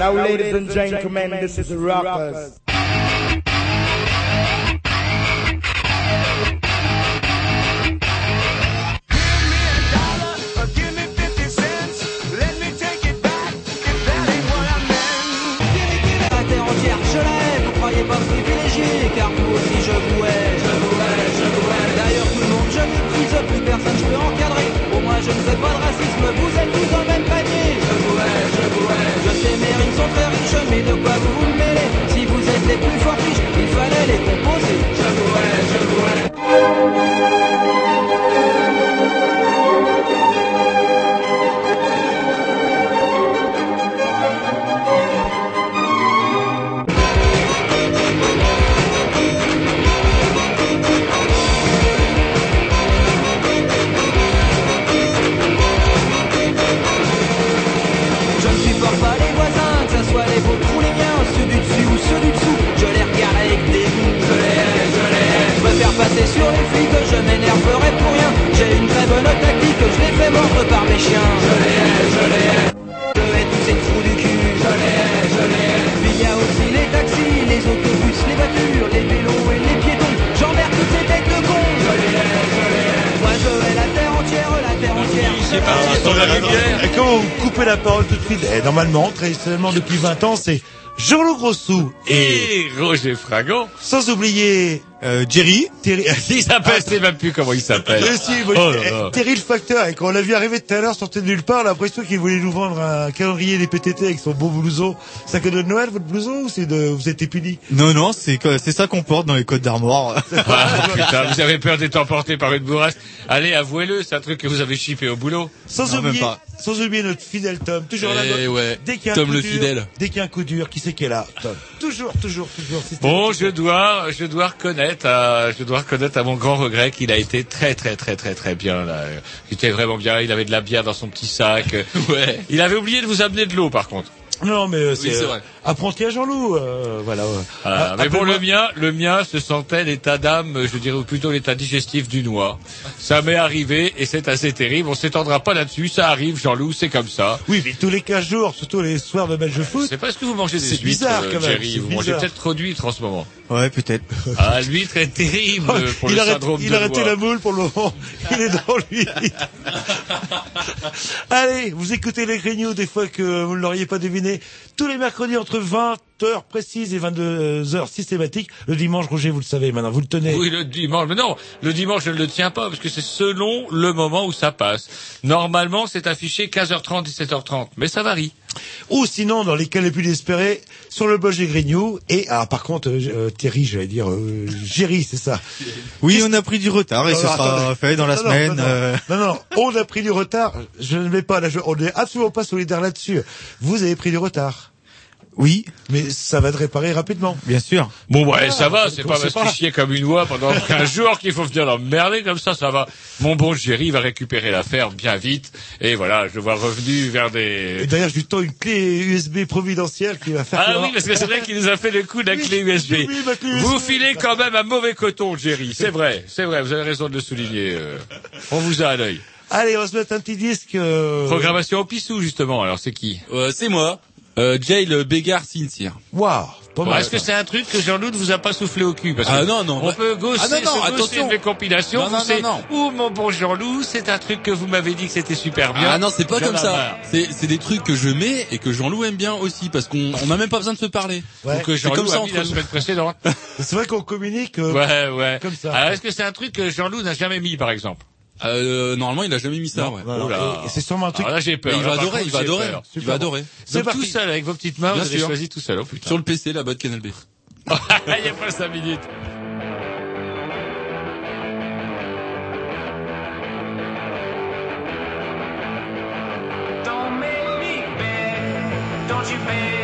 Now, ladies and gentlemen, this is Rockers. Car vous aussi je vous hais, je vous hais, je vous hais. D'ailleurs tout le monde je méprise, plus personne je peux encadrer. Au moins je ne fais pas de racisme, vous êtes de quoi vous vous mêlez Si vous êtes les plus forts riches, il fallait les composer. Je vous hais, je vous hais. Sur les flics, je m'énerverai pour rien. J'ai une très bonne tactique, je les fais mordre par mes chiens. Je les hais, je les hais. Je hais tous ces trous du cul. Je les hais, je les hais. Il y a aussi les taxis, les autobus, les voitures, les vélos et les piétons. J'emmerde toutes ces têtes de cons. Je les hais, je les hais. Moi je hais la terre entière, la terre entière. C'est parti sur la rivière. Et quand vous coupez la parole tout de suite, eh, normalement, traditionnellement depuis 20 ans, c'est Jean-Loup Grossou et Et Roger Fragon. sans oublier Euh, Jerry, Terry. Il s'appelle, je sais même plus comment il s'appelle. Mais si, moi, Oh eh. Terry le facteur, et quand on l'a vu arriver tout à l'heure, sortait de nulle part, l'impression qu'il voulait nous vendre un calendrier des PTT avec son beau blouson. C'est un cadeau de Noël, votre blouson, ou c'est de, vous êtes puni? non non, c'est que- c'est ça qu'on porte dans les codes d'armoire. Ah, putain, vous avez peur d'être emporté par une bourrasque. Allez, avouez-le, c'est un truc que vous avez chippé au boulot. Sans Non, même oublier, pas. Sans oublier notre fidèle Tom, toujours là. Eh ouais, Dès qu'il y a un Tom coup le dur, fidèle. Dès qu'il y a un coup dur, qui c'est qui est là? Tom? Toujours, toujours, toujours. Bon, je dois, je dois reconnaître, à, je dois reconnaître à mon grand regret qu'il a été très, très, très, très, très bien. Là. Il était vraiment bien. Il avait de la bière dans son petit sac. Ouais. Il avait oublié de vous amener de l'eau, par contre. Non, mais euh, Oui, c'est euh, vrai. apprenti à Jean-Loup, euh, voilà. ouais. Voilà. Ah, mais bon, le mien, le mien se sentait l'état d'âme, je dirais ou plutôt l'état digestif du noix. Ça m'est arrivé et c'est assez terrible. On s'étendra pas là-dessus. Ça arrive, Jean-Loup, c'est comme ça. Oui, mais tous les 15 jours, surtout les soirs de match de foot. C'est parce que vous mangez des C'est huîtres, bizarre, euh, quand même, Jerry. c'est Vous mangez peut-être trop d'huîtres en ce moment. ouais, peut-être. Ah, l'huître est terrible pour il le arrête, syndrome il a arrêté la moule pour le moment. Il est dans lui. Allez, vous écoutez les grignoux des fois que vous ne l'auriez pas deviné. Tous les mercredis entre 20 heures précises et 22 heures systématiques. Le dimanche, Roger, vous le savez maintenant, vous le tenez. Oui, le dimanche. Mais non, le dimanche, je ne le tiens pas, parce que c'est selon le moment où ça passe. Normalement, c'est affiché 15h30, 17h30. Mais ça varie. Ou sinon, dans les cas les plus désespérés, sur le blog des grignoux. Et, ah, par contre, euh, euh, Thierry, j'allais dire, euh, Géry, c'est ça. Oui, on a pris du retard et Non, ce non, sera attendez. fait dans la Non, semaine. Non, non, euh, non, non, on a pris du retard. Je ne vais pas là, je- on n'est absolument pas solidaire là-dessus. Vous avez pris du retard. Oui, Mais ça va être réparé rapidement. bien sûr. Bon, ouais, Ah, ça va, c'est pas parce qu'il comme une oie pendant 15 jours qu'il faut venir l'emmerder comme ça, ça va. Mon bon Jerry va récupérer l'affaire bien vite. Et voilà, je le vois revenu vers Et des... d'ailleurs, je lui tends une clé USB providentielle qui va faire. Ah oui, parce que c'est vrai qu'il nous a fait le coup de la Oui, clé USB. oui, ma clé Vous USB. filez quand même un mauvais coton, Jerry. C'est vrai, c'est vrai, vous avez raison de le souligner. euh. On vous a à l'œil. Allez, on va se mettre un petit disque. euh, Programmation au pissou, justement. Alors, c'est qui? Euh, c'est moi. Euh, Jay le Bégard Sincere. Waouh, pas mal. Est-ce que c'est un truc que Jean-Loup ne vous a pas soufflé au cul? Parce que Ah non, non, On peut gosser, Ah non, non, se attention. mes compilations. Non, non, vous c'est- non, Ouh, mon bon Jean-Loup, c'est un truc que vous m'avez dit que c'était super bien. Ah non, c'est pas comme ça. C'est c'est des trucs que je mets et que Jean-Loup aime bien aussi parce qu'on on a même pas besoin de se parler. Ouais. Donc, euh, C'est Jean-Loup comme ça a mis entre la nous. semaine précédente. C'est vrai qu'on communique. euh, ouais, ouais. Comme ça. Alors, est-ce que c'est un truc que Jean-Loup n'a jamais mis, par exemple? Euh, normalement, il a jamais mis ça. non, ouais. Oh là. c'est sûrement un truc. Alors là, j'ai peur. il Là, va adorer, contre, il va adorer, il va adorer. C'est tout seul, avec vos petites mains, Bien vous avez choisi tout seul. Oh, putain. Sur le PC, la boîte Canal B. Il y a pas 5 minutes. Don't make me beg, don't you beg,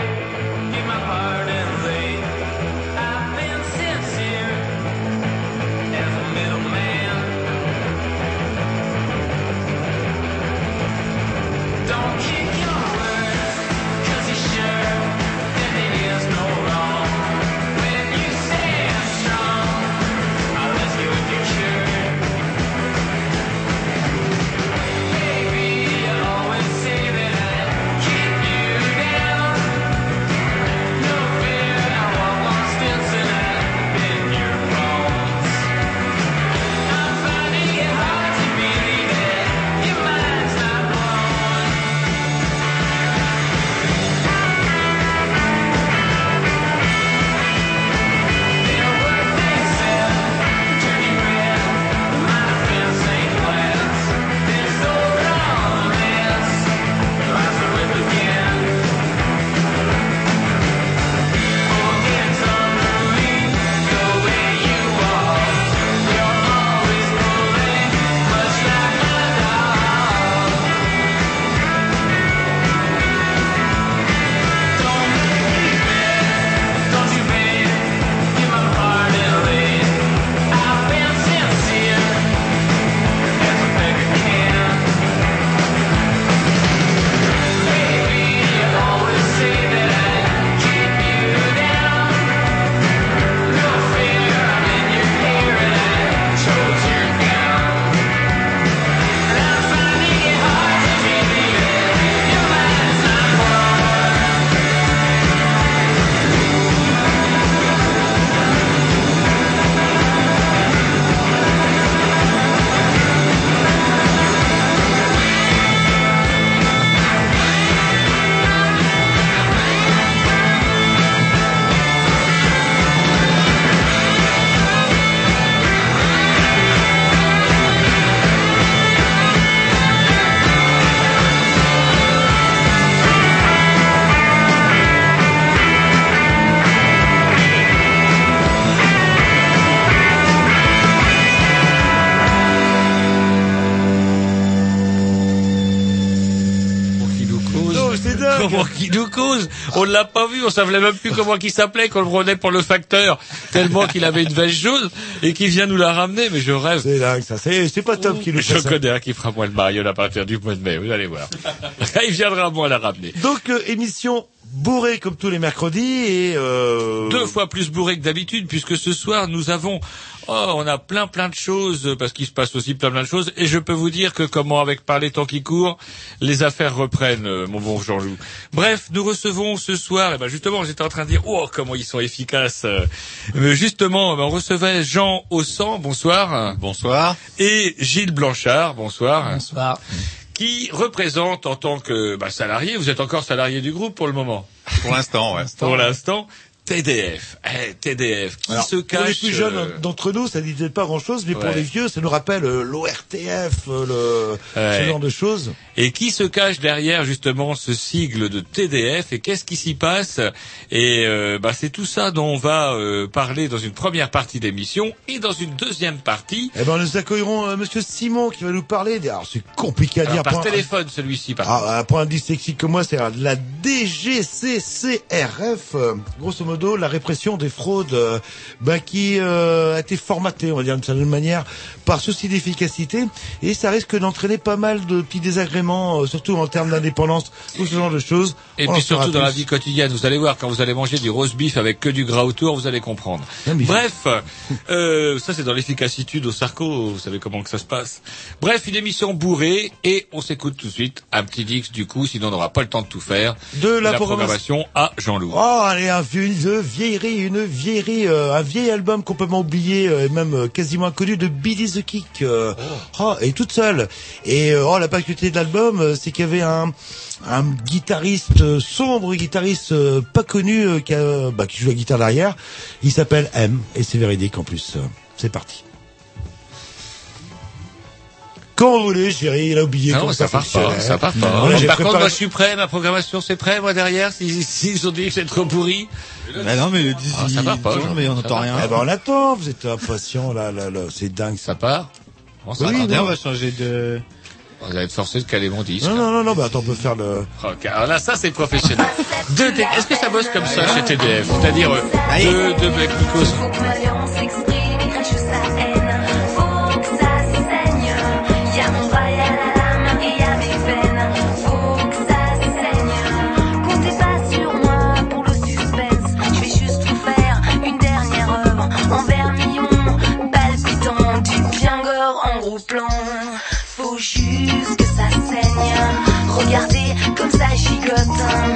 On l'a pas vu, on savait même plus comment il s'appelait, qu'on le prenait pour le facteur, tellement qu'il avait une veste jaune, et qui vient nous la ramener, mais je rêve. C'est dingue, ça. C'est, pas top qui nous Je ça. connais un qui fera moi le mariole à partir du mois de mai, vous allez voir. il viendra moi la ramener. Donc, euh, émission bourrée comme tous les mercredis et, euh... Deux fois plus bourré que d'habitude, puisque ce soir nous avons Oh, on a plein plein de choses parce qu'il se passe aussi plein plein de choses et je peux vous dire que comment avec par les temps qui courent, les affaires reprennent, euh, mon bon Jean-Loup. Bref, nous recevons ce soir, et ben justement, j'étais en train de dire oh comment ils sont efficaces. euh, mais justement, ben, on recevait Jean Aussan, bonsoir, Bonsoir. et Gilles Blanchard, bonsoir, Bonsoir. Qui représente en tant que bah, salarié, vous êtes encore salarié du groupe pour le moment, Pour l'instant, ouais. pour l'instant. TDF, eh, TDF, qui Alors, se pour cache les plus jeunes euh, d'entre nous, ça ne disait pas grand-chose, mais pour les vieux, ça nous rappelle euh, l'ORTF, euh, le... Ouais. ce genre de choses. Et qui se cache derrière justement ce sigle de TDF et qu'est-ce qui s'y passe? Et euh, bah, c'est tout ça dont on va euh, parler dans une première partie d'émission et dans une deuxième partie. Eh ben, nous accueillerons euh, Monsieur Simon qui va nous parler. Des... Alors, c'est compliqué à Alors, dire. par un- téléphone celui-ci par contre. Ah, pour un dyslexique comme moi, c'est euh, la DGCCRF, euh, grosso modo, la répression des fraudes, euh, bah, qui euh, a été formatée, on va dire d'une certaine manière, par souci d'efficacité, et ça risque d'entraîner pas mal de petits désagréments, euh, surtout en termes d'indépendance ou ce genre de choses. Et On puis surtout dans la vie quotidienne, vous allez voir quand vous allez manger du roast beef avec que du gras autour, vous allez comprendre. Ah, Bref, euh, ça c'est dans l'efficacitude au Sarco, vous savez comment que ça se passe. Bref, une émission bourrée et on s'écoute tout de suite un petit Dix du coup, sinon on n'aura pas le temps de tout faire. De la programmation. programmation à Jean-Loup. Oh, allez, un vieux, une vieillerie, une vieillerie, euh, un vieil album complètement oublié, euh, et même euh, quasiment inconnu de Billy the Kick. euh, oh, et toute seule. Et oh, la particularité de l'album, euh, c'est qu'il y avait un, un guitariste euh, sombre, guitariste euh, pas connu, qui, a, bah, qui joue la guitare derrière. Il s'appelle M, et c'est véridique en plus. C'est parti. Quand vous voulez, chérie, il a oublié Non, comment ça part pas, ça part pas. Voilà, Par contre, moi, je suis prêt, ma programmation, c'est prêt, moi, derrière, s'ils s'ils ont dit que c'est trop pourri. Bah non, mais le 10, Ah, ça va pas, tourne, mais on ça n'entend rien. Eh ben, on attend, vous êtes impatient, là, là, là, c'est dingue ça. Ça part. Ça Oui, non. on va changer de... Vous allez être forcé de caler mon disque. Non, non, non, non, bah attends, on peut faire le... Ok, Alors là, ça, c'est professionnel. Deux T- Est-ce que ça bosse comme ça chez TDF C'est-à-dire euh, deux, deux mecs qui causent Faut que Marion s'exprime et crache sa haine. Faut que ça se saigne. Y a mon bras, y a la lame et y a mes veines. Faut que ça se saigne. Comptez pas sur moi pour le suspense. Je vais juste vous faire une dernière œuvre en vermillon, palpitant du bien gore en gros plan. Faut juste que ça saigne. Regardez comme ça gigote.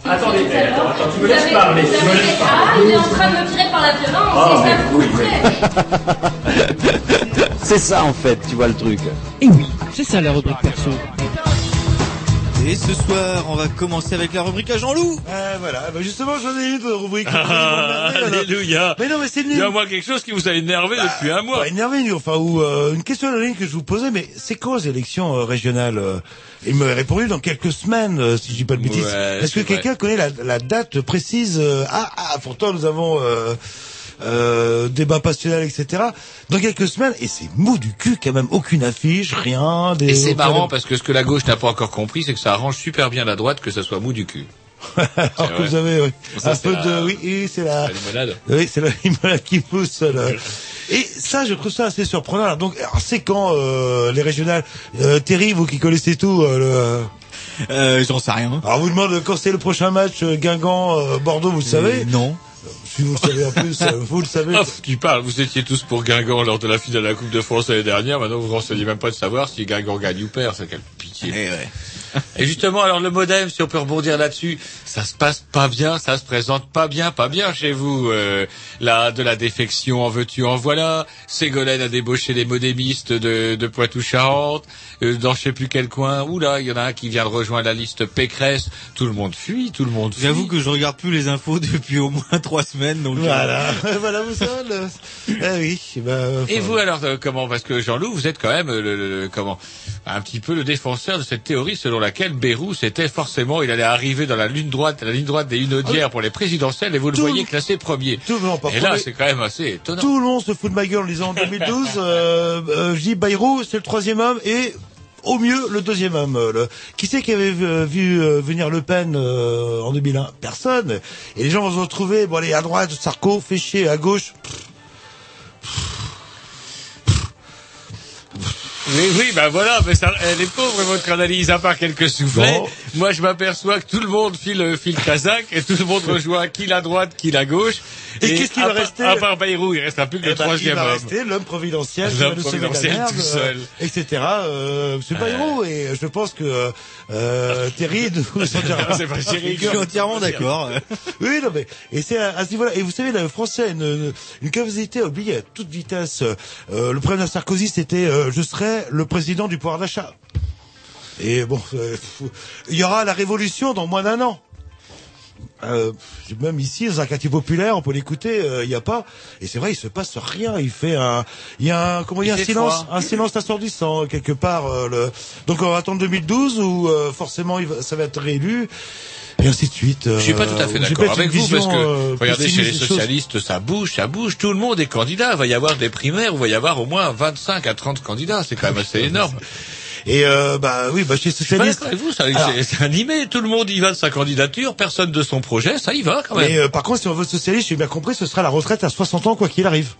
Attendez, attends, attends, tu me laisses parler, tu me laisses Ah, il est en train de me tirer par la violence, Ah, et ça. C'est ça en fait, tu vois le truc. Et oui, c'est ça la rubrique perso. Et ce soir, on va commencer avec la rubrique à Jean-Loup. Euh, voilà, bah justement, j'en ai une de rubrique. Ah, Alléluia. Mais non, mais c'est Il y a nul. moi quelque chose qui vous a énervé depuis un mois. Pas énervé, lui, enfin, ou euh, une question de ligne que je vous posais, mais c'est quand les élections euh, régionales euh Il me répondu dans quelques semaines, euh, si je dis pas de bêtises. Ouais, Est-ce que quelqu'un connaît la, la date précise euh, Ah, ah, pourtant nous avons euh, débat passionnel, etc. Dans quelques semaines, et c'est mou du cul, quand même, aucune affiche, rien. Des, Et c'est aucun- marrant parce que ce que la gauche n'a pas encore compris, c'est que ça arrange super bien la droite que ça soit mou du cul. Alors que vrai. vous avez, oui, Ça, un peu la- de, oui, oui, c'est la, La limonade. Oui, c'est la limonade qui pousse. là. Et ça, je trouve ça assez surprenant. Alors, donc, alors, c'est quand euh, les régionales euh, Terry, vous qui connaissez tout. Euh, le... Euh, j'en sais rien. Alors, on vous demande quand c'est le prochain match euh, Guingamp euh, Bordeaux, vous le savez. Euh, Non. Si vous le savez en plus, euh, vous le savez. Ah, tu parles, vous étiez tous pour Guingamp lors de la finale de la Coupe de France l'année dernière, maintenant vous ne renseignez même pas de savoir si Guingamp gagne ou perd, c'est quelle pitié. Et justement, alors le modem, si on peut rebondir là-dessus, ça se passe pas bien, ça se présente pas bien, pas bien chez vous. Euh, là, de la défection, en veux-tu, en voilà. Ségolène a débauché les modémistes de, de Poitou-Charentes, euh, dans je sais plus quel coin. Oula, il y en a un qui vient de rejoindre la liste Pécresse. Tout le monde fuit, tout le monde fuit. J'avoue que je regarde plus les infos depuis au moins trois semaines, donc. euh, Voilà, voilà, vous savez. Le... Ah oui. Bah, Et vous alors euh, comment Parce que Jean-Loup, vous êtes quand même euh, le, le- le- comment un petit peu le défenseur de cette théorie selon laquelle Bérou c'était forcément il allait arriver dans la ligne droite, la ligne droite des Unodières pour les présidentielles et vous le voyez classé premier. Tout le monde, Et là c'est quand même assez étonnant. Tout le monde se fout de ma gueule en disant en 2012, euh, euh, je dis Bayrou, c'est le troisième homme et au mieux le deuxième homme. euh, le- Qui c'est qui avait vu, vu, euh, venir Le Pen euh, en 2001 Personne. Et les gens vont se retrouver, bon allez, à droite, Sarko, chier, à gauche. Oui, oui, ben voilà, mais ça, elle est pauvre votre analyse, à part quelques soufflets. Bon. Moi, je m'aperçois que tout le monde file, file Kazakh et tout le monde rejoint qui la droite, qui la gauche. Et qu'est-ce qui va rester À part Bayrou, il restera plus que le ben, troisième il va homme. rester l'homme providentiel, L'homme providentiel merde, tout seul. euh, etc. Euh, c'est Bayrou et je pense que euh, Terry nous suis entièrement d'accord. Oui, non, mais, et c'est à, à ce niveau-là. Et vous savez, le français a une, une, une capacité à oublier à toute vitesse. Euh, le problème de Sarkozy, c'était, euh, je le président du pouvoir d'achat. Et bon, euh, il y aura la révolution dans moins d'un an. Euh, même ici, dans un quartier populaire, on peut l'écouter, euh, il n'y a pas. Et c'est vrai, il se passe rien. Il fait un, il y a un, comment Il un silence, froid. un silence assourdissant quelque part. euh, le... Donc on va attendre 2012 où forcément il va- ça va être réélu. Et ainsi de suite. Je suis pas tout à fait Euh, d'accord avec vous parce que euh, regardez chez les choses. socialistes ça bouge, ça bouge, tout le monde est candidat. Il va y avoir des primaires, il va y avoir au moins 25 à 30 candidats, c'est quand même assez énorme. Et euh, bah oui, bah chez d'accord avec vous, ça, Alors- c'est- c'est animé, tout le monde y va de sa candidature, personne de son projet, ça y va quand même. Mais euh, par contre, si on veut socialiste, j'ai bien compris, ce sera la retraite à 60 ans quoi qu'il arrive.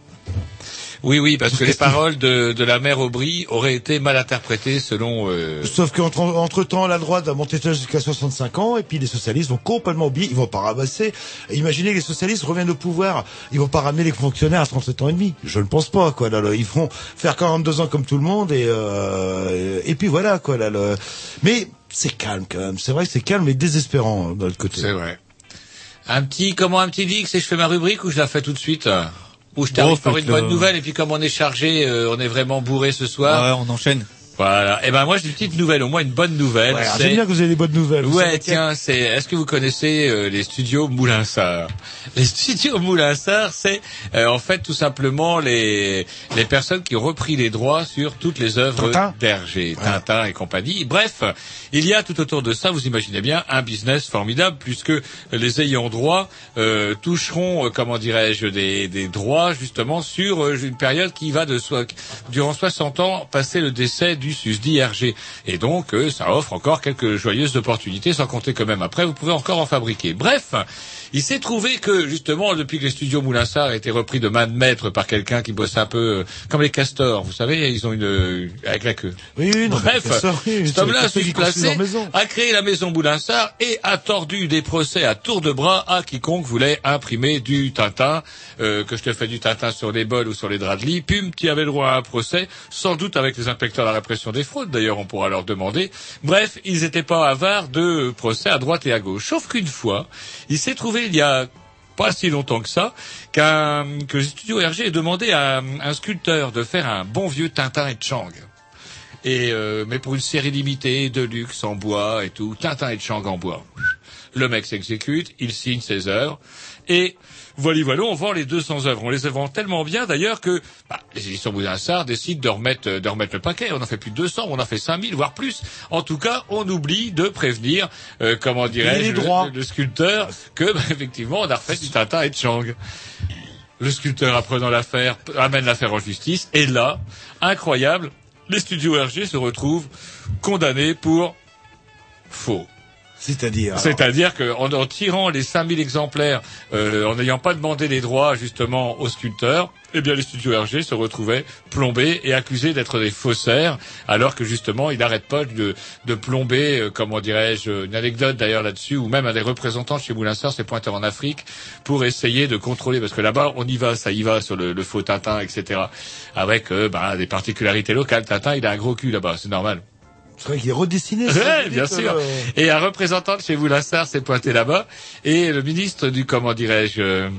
Oui, oui, parce que les paroles de, de la mère Aubry auraient été mal interprétées selon. euh, Sauf qu'entre entre temps, la droite va monter jusqu'à 65 ans, et puis les socialistes vont complètement oublier, ils vont pas ramasser. Imaginez que les socialistes reviennent au pouvoir, ils vont pas ramener les fonctionnaires à 37 ans et demi. Je ne pense pas, quoi. Là, là. ils vont faire 42 ans comme tout le monde, et euh, et puis voilà, quoi. Là, le... Mais c'est calme quand même. C'est vrai que c'est calme et désespérant hein, de l'autre côté. C'est vrai. Un petit, comment un petit Dix et je fais ma rubrique ou je la fais tout de suite? Termine Bon, par une bonne nouvelle et puis comme on est chargé, euh, on est vraiment bourré ce soir. Ouais, on enchaîne. Voilà. Et ben moi j'ai une petite nouvelle, au moins une bonne nouvelle. Ouais, c'est- bien que vous ayez des bonnes nouvelles. Ouais, tiens, c'est. Est-ce que vous connaissez euh, les studios Moulinsart Les studios Moulinsart, c'est euh, en fait tout simplement les les personnes qui ont repris les droits sur toutes les œuvres Tintin d'Hergé, Tintin et compagnie. Bref, il y a tout autour de ça, vous imaginez bien, un business formidable puisque les ayants droit euh, toucheront, euh, comment dirais-je, des, des droits justement sur euh, une période qui va de soi, durant 60 ans passer le décès du du susdit RG. Et donc, euh, ça offre encore quelques joyeuses opportunités, sans compter que même après, vous pouvez encore en fabriquer. Bref, il s'est trouvé que, justement, depuis que les studios Moulinsart a été repris de main de maître par quelqu'un qui bosse un peu euh, comme les castors, vous savez, ils ont une... euh, avec la queue. Oui, oui, non, Bref, oui, cet homme-là les a se qui créé la maison Boulinsart et a tordu des procès à tour de bras à quiconque voulait imprimer du Tintin, euh, que je te fais du Tintin sur les bols ou sur les draps de lit, pum, tu avais le droit à un procès, sans doute avec les inspecteurs de la répression des fraudes, d'ailleurs on pourra leur demander. Bref, ils n'étaient pas avares de procès à droite et à gauche. Sauf qu'une fois, il s'est trouvé il y a pas si longtemps que ça, qu'un, que studio RG ait demandé à un sculpteur de faire un bon vieux Tintin et Chang. Et euh, mais pour une série limitée de luxe en bois et tout, Tintin et Chang en bois. Le mec s'exécute, il signe ses œuvres et voilà, voilà, on vend les 200 œuvres. On les vend tellement bien d'ailleurs que bah, les éditions Boudinsart décident de remettre, de remettre le paquet. On en fait plus de 200, on en fait 5000, voire plus. En tout cas, on oublie de prévenir, euh, comment dirais-je, le, le sculpteur que, bah, effectivement, on a refait du Tintin et Chang. Le sculpteur, apprenant l'affaire, amène l'affaire en justice. Et là, incroyable, les studios RG se retrouvent condamnés pour faux. C'est-à-dire. C'est-à-dire qu'en en tirant les 5000 exemplaires, euh, en n'ayant pas demandé les droits justement aux sculpteurs, eh bien les studios RG se retrouvaient plombés et accusés d'être des faussaires, alors que justement ils n'arrêtent pas de, de plomber, euh, comment dirais-je, une anecdote d'ailleurs là-dessus, où même un des représentants chez Moulinsart s'est pointé en Afrique pour essayer de contrôler, parce que là-bas on y va, ça y va sur le, faux Tintin, etc. Avec euh, bah, des particularités locales. Tintin il a un gros cul là-bas, c'est normal. C'est vrai qu'il est redessiné. vous bien sûr. euh, Et un représentant de chez Moulinsart s'est pointé là-bas et le ministre du comment dirais-je euh,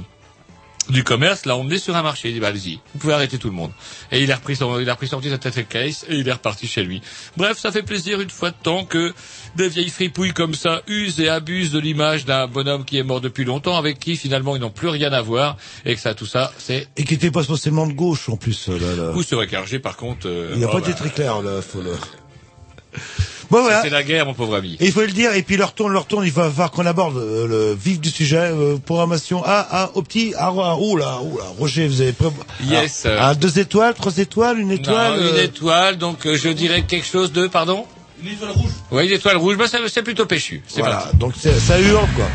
du commerce l'a emmené sur un marché. Il dit bah, allez-y, vous pouvez arrêter tout le monde. Et il a repris son, il a repris son petit tête case et il est reparti chez lui. Bref, ça fait plaisir une fois de temps que des vieilles fripouilles comme ça usent et abusent de l'image d'un bonhomme qui est mort depuis longtemps, avec qui finalement ils n'ont plus rien à voir et que ça, tout ça, c'est. Et qui était pas spécialement de gauche, en plus, euh, là, là. Ou qu'Hergé, par contre. euh, Il n'a oh, pas bah, été très clair, là, faut le... Bon, voilà. C'est la guerre, mon pauvre ami. Et il faut le dire, et puis leur tourne, leur tourne, il va falloir qu'on aborde euh, le vif du sujet, euh, programmation A, A, au petit, A, A, oh là, oh là, Roger, vous avez. Yes. Ah, ah, deux étoiles, trois étoiles, une étoile. Non, une euh, étoile, donc euh, je dirais quelque chose de, pardon? Une étoile rouge. Oui, une étoile rouge, bah, ça- c'est plutôt péchu. Voilà, parti. donc ça hurle, quoi.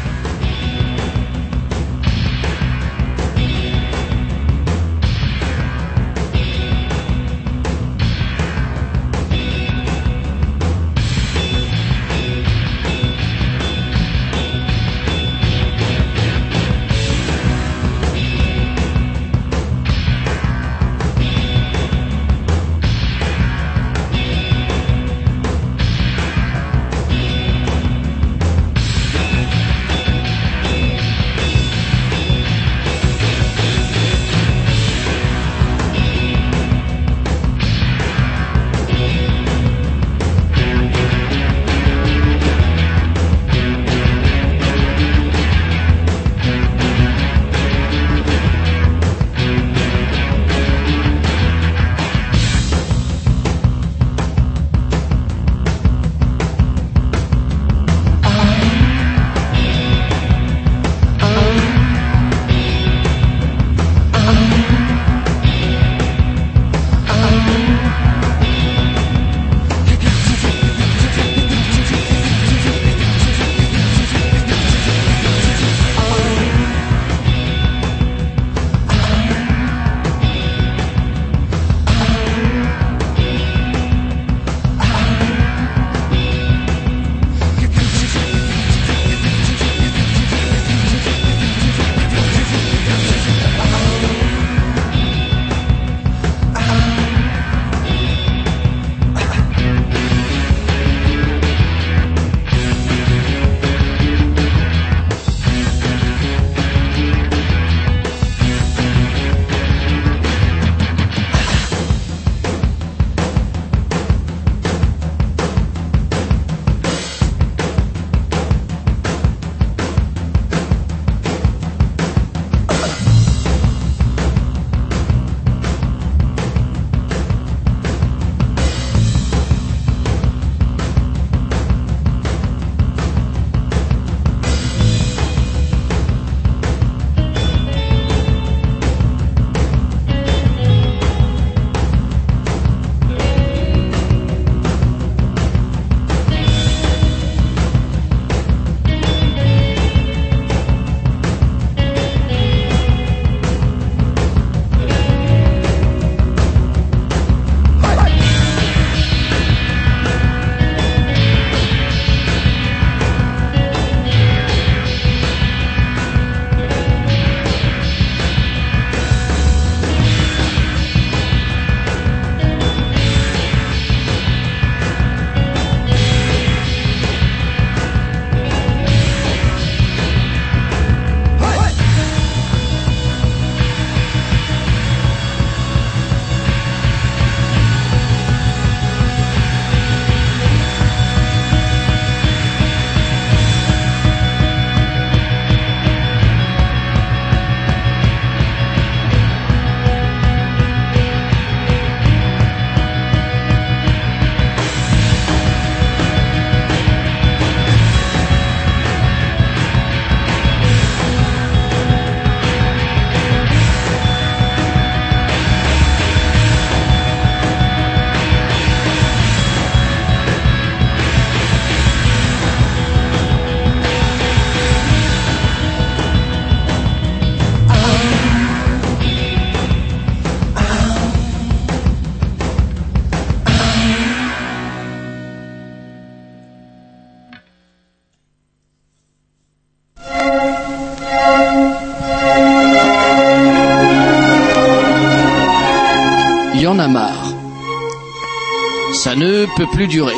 Plus durer.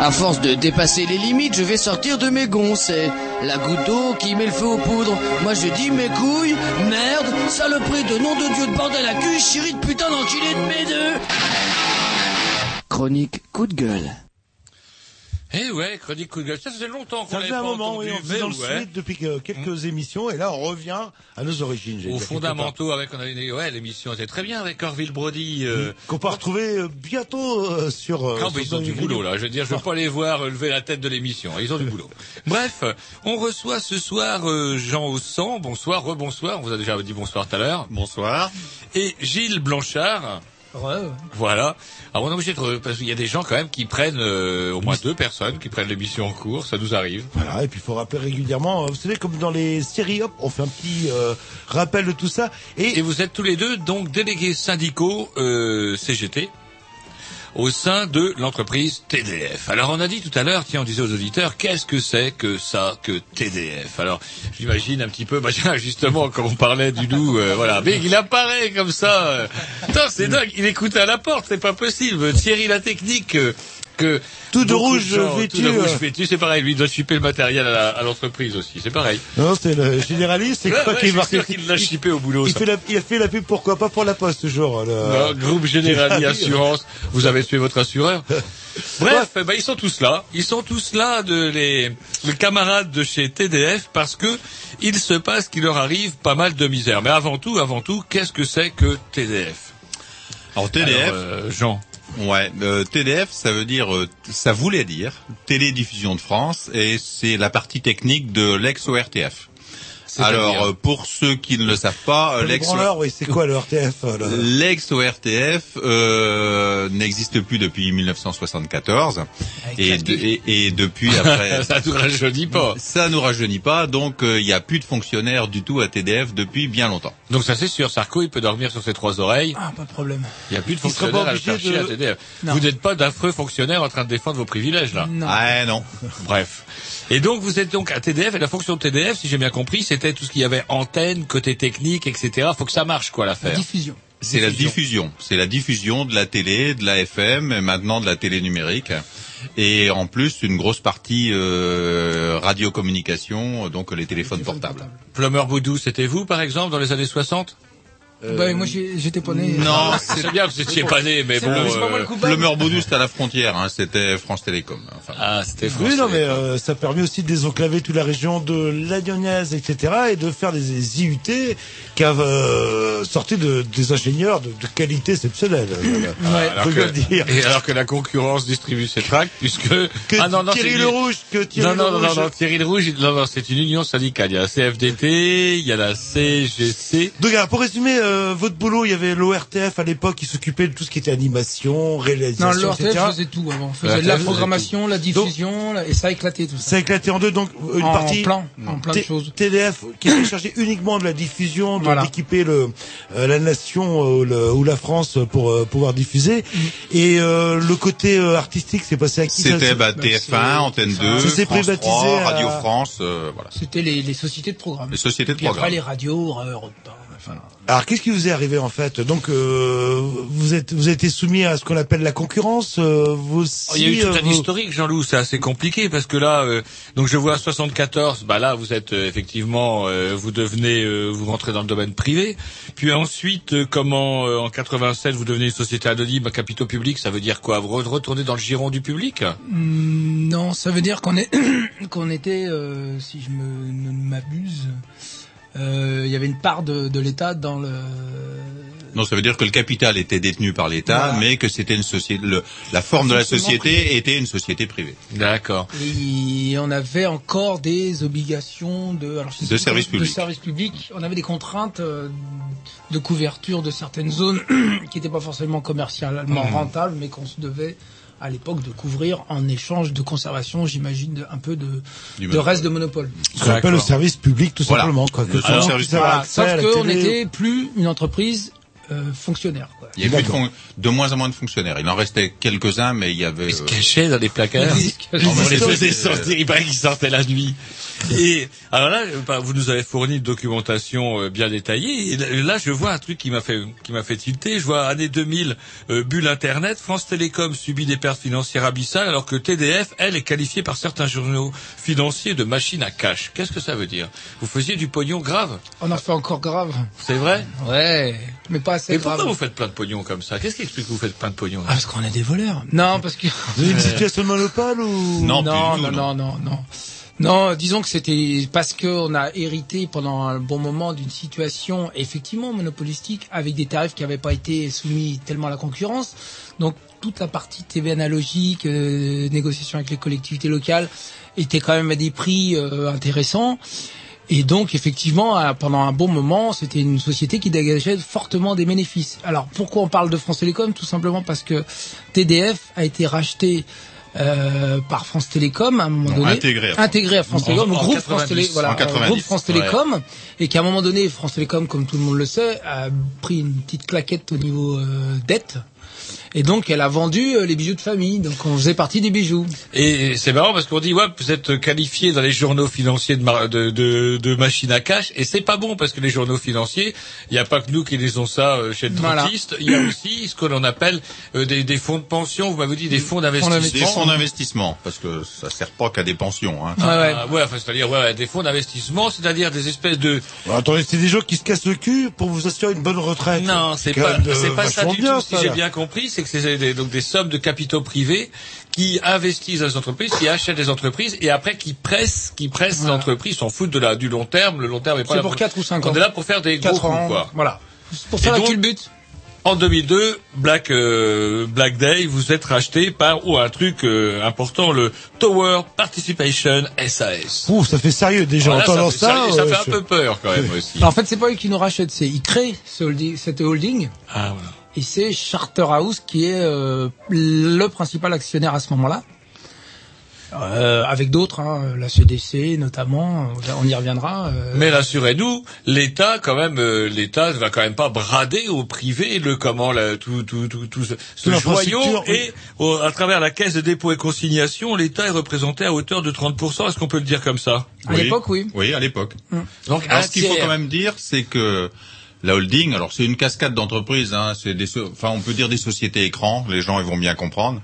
À force de dépasser les limites, je vais sortir de mes gonds. C'est la goutte d'eau qui met le feu aux poudres. Moi je dis mes couilles, merde, saloperie de nom de Dieu de bordel à cul, chérie de putain d'enculé de mes deux. Chronique coup de gueule. Eh ouais, chronique coup de gueule. Ça faisait longtemps qu'on Ça pas un moment, oui, on faisait dans le mais ouais. suite depuis que- quelques émissions, et là on revient à nos origines. j'allais Aux dire, quelque fondamentaux avec, on avait une, ouais, l'émission était très bien avec Orville Brody. euh. Qu'on peut retrouver euh, bientôt euh, sur. euh, Ah, bah, sur ils ont du boulot là. Je veux dire, je veux pas les voir euh, lever la tête de l'émission. Ils ont du boulot. Bref, on reçoit ce soir euh, Jean Aussan. Bonsoir, rebonsoir. On vous a déjà dit bonsoir tout à l'heure. Bonsoir. Et Gilles Blanchard. Voilà. Alors on est obligé de parce qu'il y a des gens quand même qui prennent euh, au moins deux personnes qui prennent l'émission en cours. Ça nous arrive. Voilà, et puis il faut rappeler régulièrement, euh, vous savez, comme dans les séries, hop, on fait un petit euh, rappel de tout ça. Et, Et vous êtes tous les deux donc délégués syndicaux euh, CGT au sein de l'entreprise TDF. Alors on a dit tout à l'heure, tiens, on disait aux auditeurs, qu'est-ce que c'est que ça, que TDF Alors j'imagine un petit peu, bah, justement, quand on parlait du loup, euh, voilà, mais il apparaît comme ça. euh. Putain, c'est dingue, il écoute à la porte, c'est pas possible. Thierry la technique. euh, que Tout de rouge gens- vêtu, Tout de rouge vêtu, c'est pareil. Lui, il doit chipper le matériel à la- à l'entreprise aussi. C'est pareil. non, c'est le généraliste, c'est Ouais, quoi ouais, qui sûr qu'il l'a chippé au boulot. il, ça. fait la, il a fait la pub pourquoi pas pour la poste toujours. Le... Non, groupe Générali Assurance, vous avez tué votre assureur. Bref, ben, ils sont tous là. Ils sont tous là, de les, les camarades de chez TDF, parce que il se passe qu'il leur arrive pas mal de misère. Mais avant tout, avant tout, qu'est-ce que c'est que TDF Alors TDF, Alors, euh, Jean. Ouais, euh, TDF, ça veut dire, euh, ça voulait dire Télédiffusion de France, et c'est la partie technique de l'ex-ORTF. Alors, euh, pour ceux qui ne le savent pas, euh, Le l'ex oui, c'est quoi le RTF euh, le- L'ex-ORTF euh, n'existe plus depuis 1974 et, de- et, et depuis après ça nous rajeunit pas. ça nous rajeunit pas donc euh, il n'y a plus de fonctionnaires du tout à TDF depuis bien longtemps. Donc ça c'est sûr, Sarko il peut dormir sur ses trois oreilles. Ah, pas de problème. Il n'y a plus de fonctionnaires pas à de- à TDF. Non. Vous n'êtes pas d'affreux fonctionnaires en train de défendre vos privilèges là. Non. Ah non. Bref. Et donc vous êtes donc à TDF et la fonction de TDF, si j'ai bien compris, c'était tout ce qu'il y avait antenne, côté technique, etc. Faut que ça marche quoi l'affaire. Diffusion. C'est la diffusion, c'est la diffusion de la télé, de la FM et maintenant de la télé numérique. Et en plus une grosse partie euh, radiocommunication, donc les téléphones portables. Plumeur Boudou, c'était vous par exemple dans les années 60 Bah, moi j'ai- j'étais pas né. Non, C'est bien, vous étiez pas né, mais bon. euh. Le Meur Baudou, c'était à la frontière, hein, c'était France Télécom. Enfin, Ah, c'était Oui, français. non, mais euh, ça permet aussi de désenclaver toute la région de la Lyonnaise, etc., et de faire des IUT qui ont euh, sorti de, des ingénieurs de, de qualité exceptionnelle. Voilà. alors Faut que, bien le dire. et alors que la concurrence distribue ses tracts, puisque Que ah non non Thierry Le Rouge, que Thierry non, non, Le non, non, Rouge. non, Thierry le Rouge, non, non, c'est une union syndicale. Il y a la CFDT, il y a la CGC. Donc, alors, pour résumer euh, votre boulot, il y avait l'ORTF à l'époque qui s'occupait de tout ce qui était animation, Non, réalisation, l'ORTF etc. faisait tout avant. On faisait L'ORTF de la programmation, la diffusion, la- et ça a éclaté tout ça. Ça a éclaté en deux, donc une en partie plein, en plein de T- choses. TDF qui était chargé uniquement de la diffusion, de- Voilà. d'équiper le euh, la nation euh, le- ou la France pour euh, pouvoir diffuser. Et euh, le côté euh, artistique, c'est passé à qui ça, C'était c'est- bah, bah, TF1, c'est- Antenne 2, Ça s'est France privatisé 3, à- Radio France, euh, voilà. C'était les, les sociétés de programme. Les sociétés de Puis après programme. les radios, euh, Europe enfin, Alors qu'est-ce qui vous est arrivé en fait? Donc euh, vous êtes vous avez été soumis à ce qu'on appelle la concurrence. euh, vous aussi, Oh, il y a eu euh, tout un vous- historique, Jean-Loup, c'est assez compliqué parce que là, euh, donc je vois 74, bah là vous êtes euh, effectivement, euh, vous devenez, euh, vous rentrez dans le domaine privé. Puis ensuite, euh, comment euh, en 87 vous devenez une société anonyme à capitaux publics, ça veut dire quoi? Vous re- retournez dans le giron du public? Hmm, Non, ça veut dire qu'on est qu'on était, euh, si je me ne m'abuse, euh, il y avait une part de, de l'État dans le. Non, ça veut dire que le capital était détenu par l'État, Voilà. mais que c'était une société. le- la forme de la société privé. était une société privée. D'accord. Et on avait encore des obligations de, alors, je sais De service de public. service public. On avait des contraintes euh, de couverture de certaines zones qui n'étaient pas forcément commercialement Mmh. rentables, mais qu'on se devait à l'époque de couvrir en échange de conservation, j'imagine, un peu de, de monopole. reste de monopole. ce qu'on appelle le service public tout Voilà. simplement. Quoi, que Le monde service Voilà. Sauf qu'on n'était plus une entreprise euh, fonctionnaires. Quoi. Il y a plus de, fon- de moins en moins de fonctionnaires. Il en restait quelques-uns, mais il y avait. Ils se euh, cachaient dans les placards. Ils se cachaient. On les faisait sortir. Il paraît qu'ils sortaient la nuit. Et alors là, euh, bah, vous nous avez fourni une documentation euh, bien détaillée. Et là- je vois un truc qui m'a fait qui m'a fait tilter. Je vois année 2000, euh, bulle Internet. France Télécom subit des pertes financières abyssales, alors que TDF, elle, est qualifiée par certains journaux financiers de machine à cash. Qu'est-ce que ça veut dire? Vous faisiez du pognon grave? On en fait encore grave. C'est vrai? Ouais, mais pas assez Et grave. pourquoi vous faites plein de pognon comme ça? Qu'est-ce qui explique que vous faites plein de pognon Ah, parce qu'on est des voleurs. Non, parce que Vous avez une situation de monopole ou? Non, non, non, non, non. Non, disons que c'était parce qu'on a hérité pendant un bon moment d'une situation effectivement monopolistique avec des tarifs qui n'avaient pas été soumis tellement à la concurrence. Donc toute la partie TV analogique, euh, négociation avec les collectivités locales, était quand même à des prix euh, intéressants. Et donc, effectivement, à- pendant un bon moment, c'était une société qui dégageait fortement des bénéfices. Alors, pourquoi on parle de France Télécom? Tout simplement parce que TDF a été racheté euh, par France Télécom à un moment Non, donné, intégré à- intégré à France en- Télécom, le en groupe 90, France Télé, voilà, euh, 90, groupe France Télécom, et qu'à un moment donné, France Télécom, comme tout le monde le sait, a pris une petite claquette au niveau euh, dette. Et donc, elle a vendu euh, les bijoux de famille. Donc, on faisait partie des bijoux. Et c'est marrant parce qu'on dit ouais vous êtes qualifié dans les journaux financiers de, mar- de, de, de machines à cash et c'est pas bon parce que les journaux financiers il n'y a pas que nous qui lisons ça euh, chez le dentiste il y a aussi ce que l'on appelle euh, des, des fonds de pension vous m'avez dit des fonds Des d'investissement fonds d'investissement, parce que ça sert pas qu'à des pensions. Hein. Ouais, ouais. Ah, ouais, enfin, c'est-à-dire ouais, ouais, des fonds d'investissement c'est-à-dire des espèces de Bon, Attendez, c'est des gens qui se cassent le cul pour vous assurer une bonne retraite. non c'est pas euh, c'est pas ça du bien, tout si j'ai bien compris c'est que c'est des, donc des sommes de capitaux privés qui investissent dans les entreprises, qui achètent des entreprises et après qui pressent, qui pressent Voilà. l'entreprise, s'en foutent de la, du long terme. Le long terme est pas C'est là pour 4 ou 5 ans. On est là pour faire des gros 4 coups, ans, quoi. voilà. C'est Pour Et faire la donc- culbute. En 2002, Black euh, Black Day, vous êtes racheté par ou un truc euh, important, le Tower Participation SAS. Ouh, ça fait sérieux déjà. Voilà, Entendant ça, ça, fait- ça euh, fait un peu peur quand même aussi. Alors, en fait, c'est pas eux qui nous rachètent, c'est ils créent ce holding, cette holding. Ah, voilà. Et c'est Charterhouse qui est euh, le principal actionnaire à ce moment-là. Euh, avec d'autres, hein, la CDC notamment, on y reviendra. euh, Mais rassurez-nous, l'État, quand même, euh, l'État ne va quand même pas brader au privé le comment, là, tout, tout, tout, tout ce, ce joyau. oui. Et au- à travers la caisse de dépôt et consignation, l'État est représenté à hauteur de 30%. Est-ce qu'on peut le dire comme ça? À l'époque, oui. Oui, à l'époque. Donc, Alors, ce qu'il faut quand même dire, c'est que la holding, alors c'est une cascade d'entreprises, hein, c'est des, so- enfin on peut dire des sociétés écrans, les gens ils vont bien comprendre.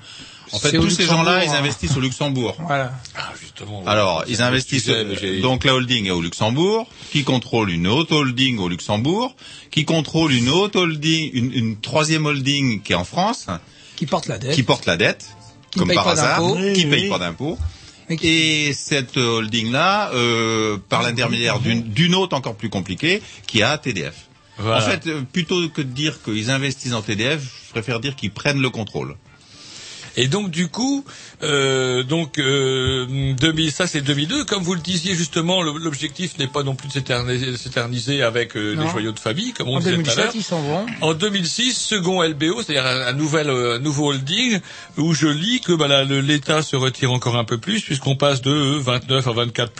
En fait, tous ces gens-là, Luxembourg, ils hein. investissent au Luxembourg. Voilà. Ah, justement. Alors, ils investissent. sujet, donc la holding est au Luxembourg, qui contrôle une autre holding au Luxembourg, qui contrôle une autre holding, une, une troisième holding qui est en France, Qui porte la dette. qui porte la dette, Qui comme paye par pas hasard. Oui, qui oui. paye pas d'impôts. Et qui- Et cette holding-là, euh, par l'intermédiaire d'une d'une autre encore plus compliquée, qui a TDF. En fait, euh, plutôt que de dire qu'ils investissent en TDF, je préfère dire qu'ils prennent le contrôle. Et donc du coup, euh, donc euh, 2000, ça c'est 2002. Comme vous le disiez justement, l'objectif n'est pas non plus de s'éterniser s'éterniser avec euh, les joyaux de famille, comme on En disait tout à 2007, l'heure. ils s'en vont. En 2006, second LBO, c'est-à-dire un, un nouvel, euh, un nouveau holding, où je lis que bah, l'État se retire encore un peu plus, puisqu'on passe de euh, 29 à 24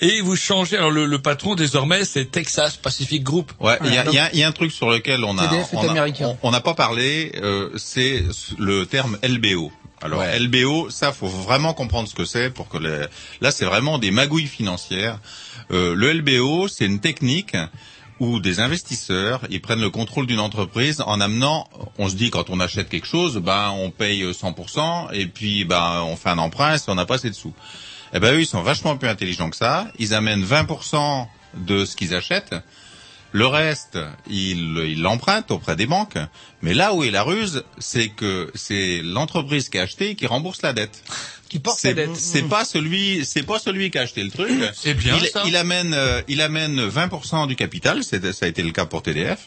et vous changez. Alors le, le patron désormais, c'est Texas Pacific Group. Ouais, il y, a, donc- il y a- il y a un truc sur lequel on a, on a- on- n'a pas parlé, euh, c'est le terme LBO. Alors Ouais. LBO, ça faut vraiment comprendre ce que c'est pour que les... là c'est vraiment des magouilles financières. Euh, le LBO, c'est une technique où des investisseurs ils prennent le contrôle d'une entreprise en amenant, on se dit quand on achète quelque chose, ben on paye 100% et puis ben on fait un emprunt si on n'a pas assez de sous. Eh ben eux ils sont vachement plus intelligents que ça. Ils amènent 20% de ce qu'ils achètent. Le reste, ils l'empruntent auprès des banques. Mais là où est la ruse, c'est que c'est l'entreprise qui a acheté qui rembourse la dette. Qui porte la C'est dette. c'est pas celui, c'est pas celui qui a acheté le truc. C'est bien, il, ça. il amène, euh, il amène 20% du capital. C'est, ça a été le cas pour TDF.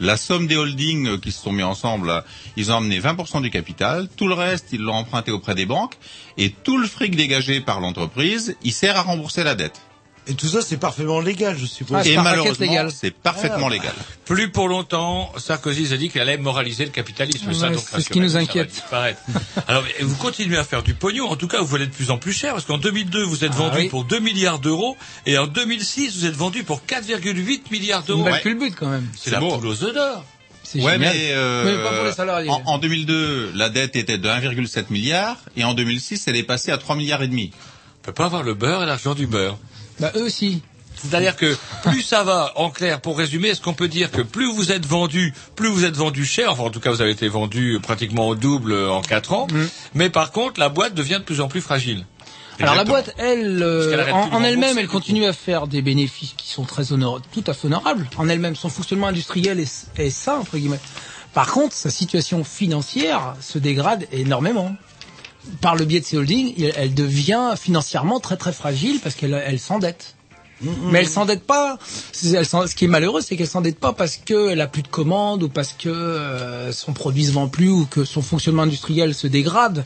La somme des holdings euh, qui se sont mis ensemble, là, ils ont amené 20% du capital. Tout le reste, ils l'ont emprunté auprès des banques. Et tout le fric dégagé par l'entreprise, il sert à rembourser la dette. Et tout ça, c'est parfaitement légal, je suppose. Ah, c'est Et malheureusement, c'est parfaitement Ah. légal. Plus pour longtemps, Sarkozy a dit qu'il allait moraliser le capitalisme. Ouais, ça, donc, c'est ce qui nous rassurez-vous, ça va inquiète. Alors, vous continuez à faire du pognon. En tout cas, vous valez de plus en plus cher parce qu'en 2002, vous êtes Ah vendu oui. pour 2 milliards d'euros et en 2006, vous êtes vendu pour 4,8 milliards C'est d'euros. belle Ouais. culbute quand même. C'est la beau. poule aux œufs d'or. C'est Ouais, mais, euh, Mais pas pour les salariés. En, en 2002, la dette était de 1,7 milliard et en 2006, elle est passée à 3 milliards et demi. On peut pas avoir le beurre et l'argent du beurre. Bah, eux aussi. C'est-à-dire que plus ça va, en clair, pour résumer, est-ce qu'on peut dire que plus vous êtes vendu, plus vous êtes vendu cher, enfin en tout cas vous avez été vendu pratiquement au double en quatre ans, Mm. mais par contre la boîte devient de plus en plus fragile. Alors la boîte, elle, euh, en, elle-même, elle continue à faire des bénéfices qui sont très honor- tout à fait honorables. En elle-même, son fonctionnement industriel est, est sain entre guillemets. Par contre, sa situation financière se dégrade énormément. Par le biais de ses holdings, elle devient financièrement très très fragile parce qu'elle elle s'endette. Mais elle s'endette pas. elle ce qui est malheureux, c'est qu'elle s'endette pas parce qu'elle a plus de commandes ou parce que euh, son produit se vend plus ou que son fonctionnement industriel se dégrade.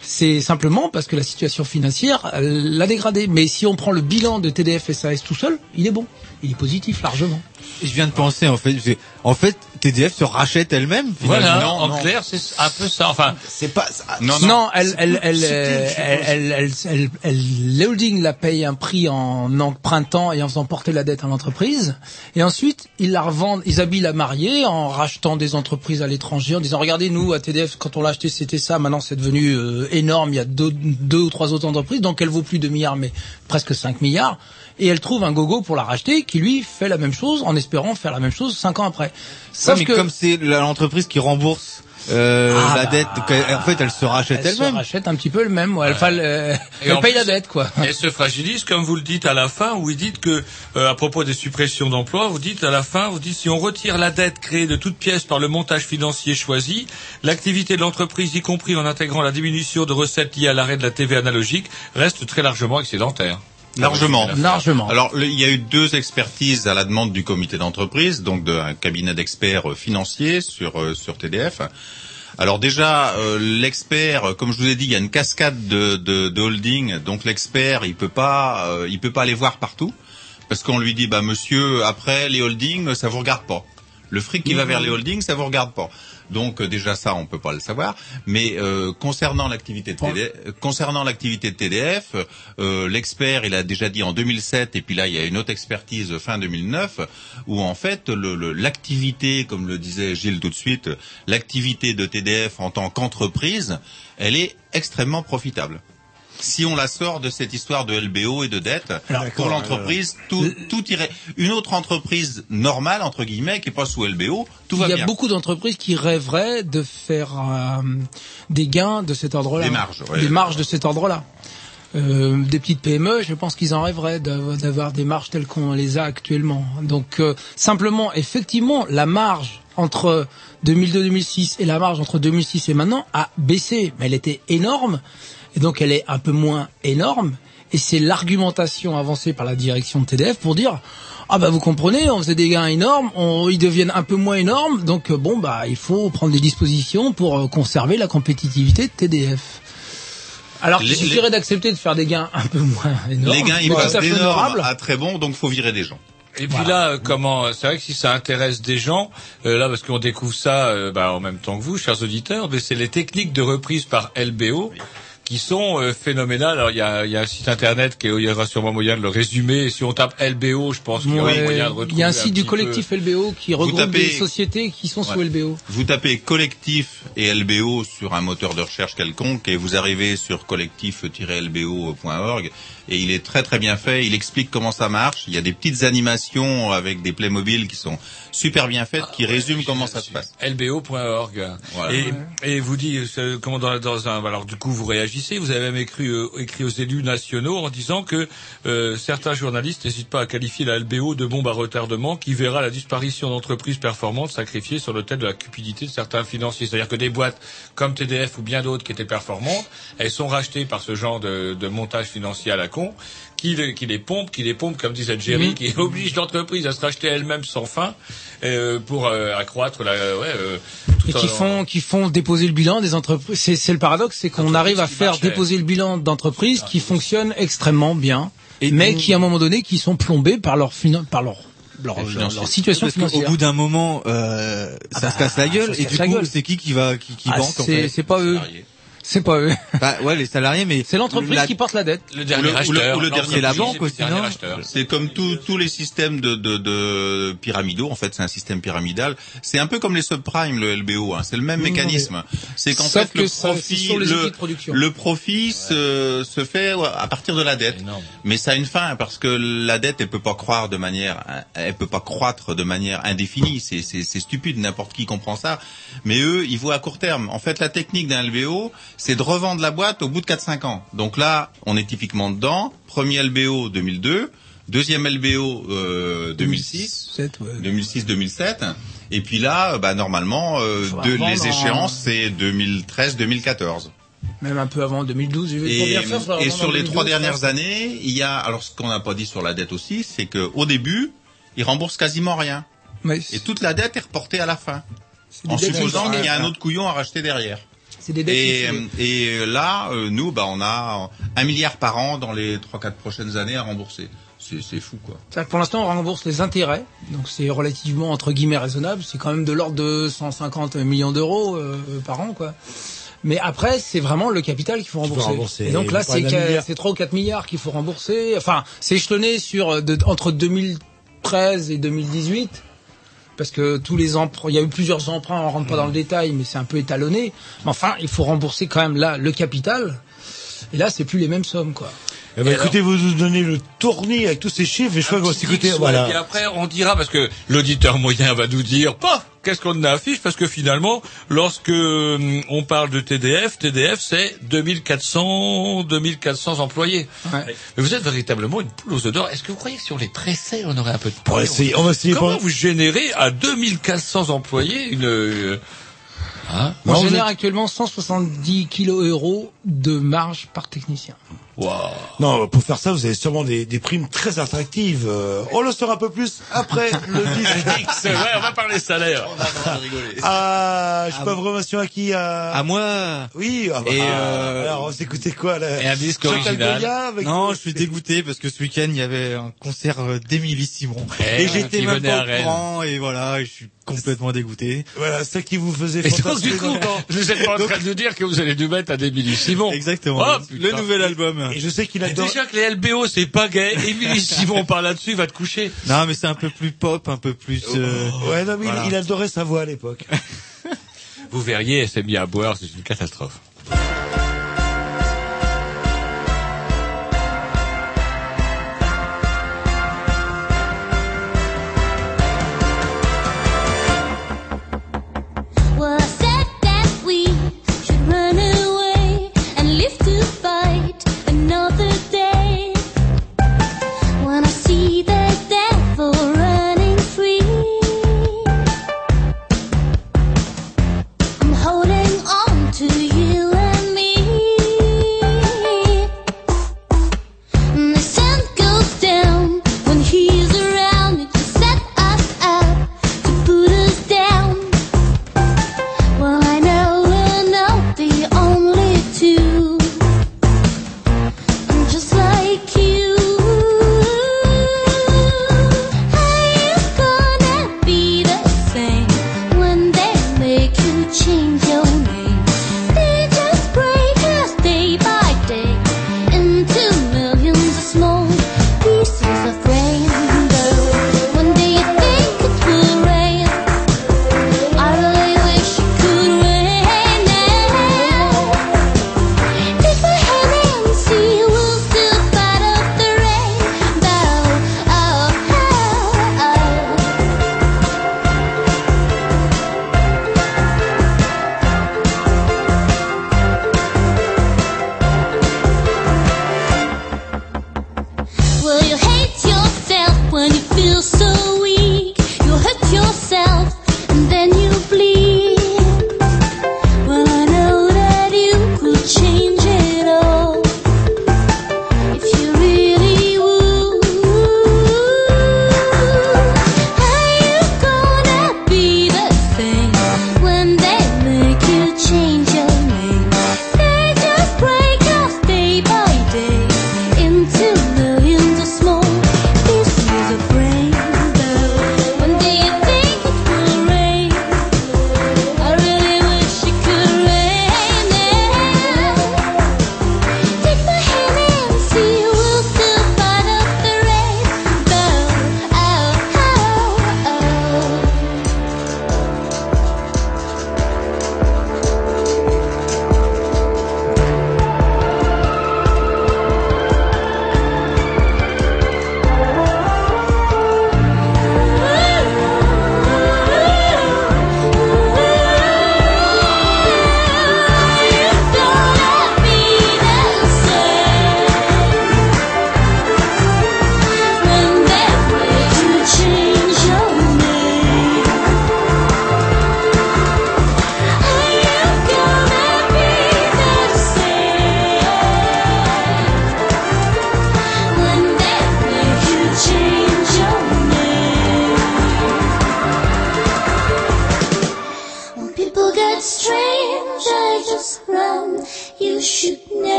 C'est simplement parce que la situation financière l'a dégradé. Mais si on prend le bilan de TDF SAS tout seul, il est bon. Il est positif largement. Je viens de penser en fait, en fait, TDF se rachète elle-même. Voilà, finalement. en clair, c'est un peu ça. Enfin, c'est pas. Non, elle, elle, elle, elle, elle, elle, elle- elle- les holdings la payent un prix en empruntant et en faisant porter la dette à l'entreprise. Et ensuite, ils la revendent, ils habillent la mariée en rachetant des entreprises à l'étranger, en disant, regardez, nous, à TDF, quand on l'a acheté, c'était ça. Maintenant, c'est devenu euh, énorme. Il y a deux, deux ou trois autres entreprises. Donc, elle vaut plus 2 milliards, mais presque 5 milliards. Et elle trouve un gogo pour la racheter qui, lui, fait la même chose en espérant faire la même chose cinq ans après. Ouais, Sauf mais que... comme c'est l'entreprise qui rembourse euh, Ah, la bah, dette, en fait, elle se rachète elle se elle-même. rachète un petit peu le même. ouais. Elle, euh, elle en paye plus, la dette, quoi. Elle se fragilise, comme vous le dites à la fin, où vous dites que, euh, à propos des suppressions d'emplois, vous dites à la fin, vous dites si on retire la dette créée de toutes pièces par le montage financier choisi, l'activité de l'entreprise, y compris en intégrant la diminution de recettes liées à l'arrêt de la TV analogique, reste très largement excédentaire. Largement. Largement. Alors, le- il y a eu deux expertises à la demande du comité d'entreprise, donc d'un cabinet d'experts euh, financiers sur euh, sur TDF. Alors déjà, euh, l'expert, euh, comme je vous ai dit, il y a une cascade de, de, de holding, donc l'expert, il peut pas, euh, il peut pas aller voir partout, parce qu'on lui dit, bah monsieur, après les holdings, ça vous regarde pas. Le fric qui va vers les holdings, ça vous regarde pas. Donc euh, déjà ça, on peut pas le savoir. Mais euh, concernant l'activité de TDF, euh, concernant l'activité de TDF, euh, l'expert, il a déjà dit en 2007, et puis là il y a une autre expertise fin 2009, où en fait le- le- l'activité, comme le disait Gilles tout de suite, l'activité de TDF en tant qu'entreprise, elle est extrêmement profitable. Si on la sort de cette histoire de LBO et de dette, pour l'entreprise, tout, tout irait. Une autre entreprise normale entre guillemets qui est pas sous LBO, tout va Il y a bien. beaucoup d'entreprises qui rêveraient de faire euh, des gains de cet ordre-là. Des marges, ouais. Des marges de cet ordre-là. Euh, des petites PME, je pense qu'ils en rêveraient d'av- d'avoir des marges telles qu'on les a actuellement. Donc euh, simplement, effectivement, la marge entre 2002-2006 et la marge entre 2006 et maintenant a baissé, mais elle était énorme, et donc elle est un peu moins énorme. Et c'est l'argumentation avancée par la direction de TDF pour dire ah bah vous comprenez, on faisait des gains énormes, on, ils deviennent un peu moins énormes, donc euh, bon bah il faut prendre des dispositions pour euh, conserver la compétitivité de TDF. Alors il Les- suffirait d'accepter de faire des gains un peu moins énormes, Les gains ils passent d'énormes à très bons, donc faut virer des gens. Et puis là, euh, comment C'est vrai que si ça intéresse des gens, euh, là parce qu'on découvre ça euh, bah, en même temps que vous, chers auditeurs, mais c'est les techniques de reprise par LBO qui sont euh, phénoménales. Alors il y a, il y a un site internet qui est- il y aura sûrement moyen de le résumer. Et si on tape LBO, je pense qu'il y aura Ouais, moyen de retrouver. il y a un site du collectif peu. LBO qui regroupe tapez- des sociétés qui sont sous. LBO. Vous tapez collectif et LBO sur un moteur de recherche quelconque et vous arrivez sur collectif-lbo.org et il est très très bien fait. Il explique comment ça marche. Il y a des petites animations avec des Playmobil qui sont super bien faites, qui résument comment ça se passe. lbo.org. Voilà. Et, et vous dit euh, comment dans, dans un alors du coup vous réagissez. Vous avez même écrit euh, écrit aux élus nationaux en disant que euh, certains journalistes n'hésitent pas à qualifier la LBO de bombe à retardement qui verra la disparition d'entreprises performantes sacrifiées sur l'autel de la cupidité de certains financiers. C'est-à-dire que des boîtes comme TDF ou bien d'autres qui étaient performantes, elles sont rachetées par ce genre de, de montage financier à la con qui, les- qui les pompe, qui les pompe, comme disait Jerry, Mhm. qui oblige l'entreprise à se racheter elle-même sans fin euh, pour euh, accroître la ouais, euh, tout et qui font qui font déposer le bilan des entreprises. C'est c'est le paradoxe, c'est qu'on arrive à faire. Ah, déposer le bilan d'entreprises qui fonctionnent extrêmement bien, mais qui à un moment donné qui sont plombées par leur par leur leur, leur, leur situation Parce qu'au financière. bout d'un moment, euh, ça Ah se casse la bah, gueule. Et du coup, gueule. c'est qui qui va qui, qui Ah, banque en c'est fait? c'est pas eux. C'est pas eux. Bah ouais, les salariés, mais C'est l'entreprise la- qui porte la dette. Le Ou dernier le- ou le- acheteur. ou le dernier la banque aussi. C'est comme tous tous les systèmes de, de, de pyramidaux. En fait, c'est un système pyramidal. C'est un peu comme les subprimes, le LBO. hein. C'est le même mécanisme. C'est qu'en fait, le que profit, le, le profit se, se fait à partir de la dette. Mais ça a une fin parce que la dette, elle peut pas croire de manière, elle peut pas croître de manière indéfinie. C'est c'est c'est stupide. N'importe qui comprend ça. Mais eux, ils voient à court terme. En fait, la technique d'un LBO, c'est de revendre la boîte au bout de 4-5 ans. Donc là, on est typiquement dedans. Premier LBO 2002, deuxième LBO euh, 2006. 7, ouais. 2006-2007. Et puis là, euh, bah, normalement, euh, de, les en- échéances, c'est 2013-2014. Même un peu avant 2012. je vais Et, et sur les 2012, trois ça. dernières années, il y a, alors ce qu'on n'a pas dit sur la dette aussi, c'est que au début, ils remboursent quasiment rien. Et toute la dette est reportée à la fin. En supposant qu'il y a un autre couillon à racheter derrière. C'est des dettes Et, fixes. et là, euh, nous, bah, on a un milliard par an dans les trois, quatre prochaines années à rembourser. C'est fou, quoi. C'est-à-dire que pour l'instant, on rembourse les intérêts, donc c'est relativement entre guillemets raisonnable. C'est quand même de l'ordre de 150 millions d'euros euh, par an, quoi. Mais après, c'est vraiment le capital qu'il faut rembourser. rembourser. Et donc là, c'est d'un que- milliard. c'est 3 ou 4 milliards qu'il faut rembourser. Enfin, c'est échelonné sur euh, de- entre 2013 et 2018. Parce que tous les emprunts, il y a eu plusieurs emprunts, on rentre pas dans le détail, mais c'est un peu étalonné. Mais enfin, il faut rembourser quand même là le capital. Et là, c'est plus les mêmes sommes, quoi. Eh ben, alors écoutez, vous nous donnez le tournis avec tous ces chiffres et je crois qu'on va s'écouter. Et puis Voilà. après, on dira, parce que l'auditeur moyen va nous dire, paf, qu'est-ce qu'on affiche? Parce que finalement, lorsque hum, on parle de TDF, TDF c'est 2400, 2400 employés. Ouais. Mais vous êtes véritablement une poule aux œufs d'or. Est-ce que vous croyez que si on les tressait, on aurait un peu de On va poil essayer, on va essayer. Comment vous générez à 2400 employés une... euh, Hein? On génère êtes- actuellement 170 kilos euros de marge par technicien. Waouh. Non, pour faire ça, vous avez sûrement des, des primes très attractives. Euh, on le saura un peu plus après le disque. C'est vrai, on va parler salaire. Ah, je sais pas information à qui à... À moi. Oui, ah bah, Et, ah, euh, alors on s'écoutait quoi là Et un disque Chantal original. Avec- Non, je suis dégoûté parce que ce week-end il y avait un concert euh, d'Émilie Simon Eh, et j'étais même pas au courant et voilà, je suis complètement dégoûté. Voilà, ça qui vous faisait Et donc, du coup, vous êtes pas en train de nous dire que vous allez nous mettre à des Simon. Exactement. Oh, le nouvel album. Et je sais qu'il adore. Déjà que les LBO c'est pas gay, Émilie Simon par là-dessus va te coucher. Non, mais c'est un peu plus pop, un peu plus. euh, Ouais, non, mais il- Voilà. il adorait sa voix à l'époque. Vous verriez, elle s'est mis à boire, c'est une catastrophe.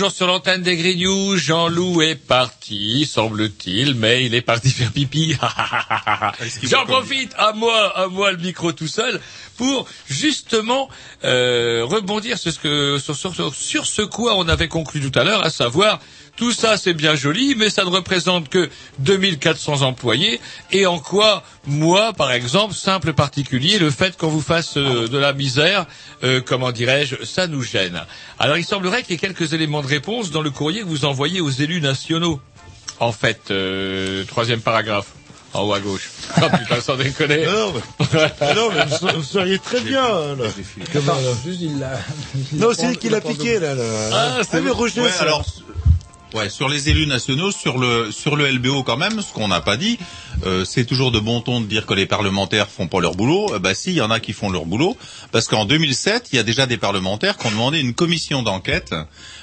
Toujours sur l'antenne des Grignoux. Jean-Loup est parti, semble-t-il, mais il est parti faire pipi. J'en profite, à moi, à moi le micro tout seul, pour justement euh, rebondir sur ce, que, sur, ce quoi on avait conclu tout à l'heure, à savoir tout ça c'est bien joli, mais ça ne représente que 2400 employés. Et en quoi, moi, par exemple, simple particulier, le fait qu'on vous fasse euh, de la misère, euh, comment dirais-je, ça nous gêne. Alors il semblerait qu'il y ait quelques éléments de réponse dans le courrier que vous envoyez aux élus nationaux. En fait, troisième paragraphe, en haut à gauche. Ah putain, sans déconner. Non, mais, non, mais vous, ser- vous seriez très bien, là. Comment, là Juste, il l'a. il Non, c'est lui qui l'a piqué, là. là. Ah, Ah, mais Roger, Ouais, alors, ouais, sur les élus nationaux, sur le sur le LBO quand même, ce qu'on n'a pas dit, euh, c'est toujours de bon ton de dire que les parlementaires font pas leur boulot. Euh, bah si, il y en a qui font leur boulot, parce qu'en 2007, il y a déjà des parlementaires qui ont demandé une commission d'enquête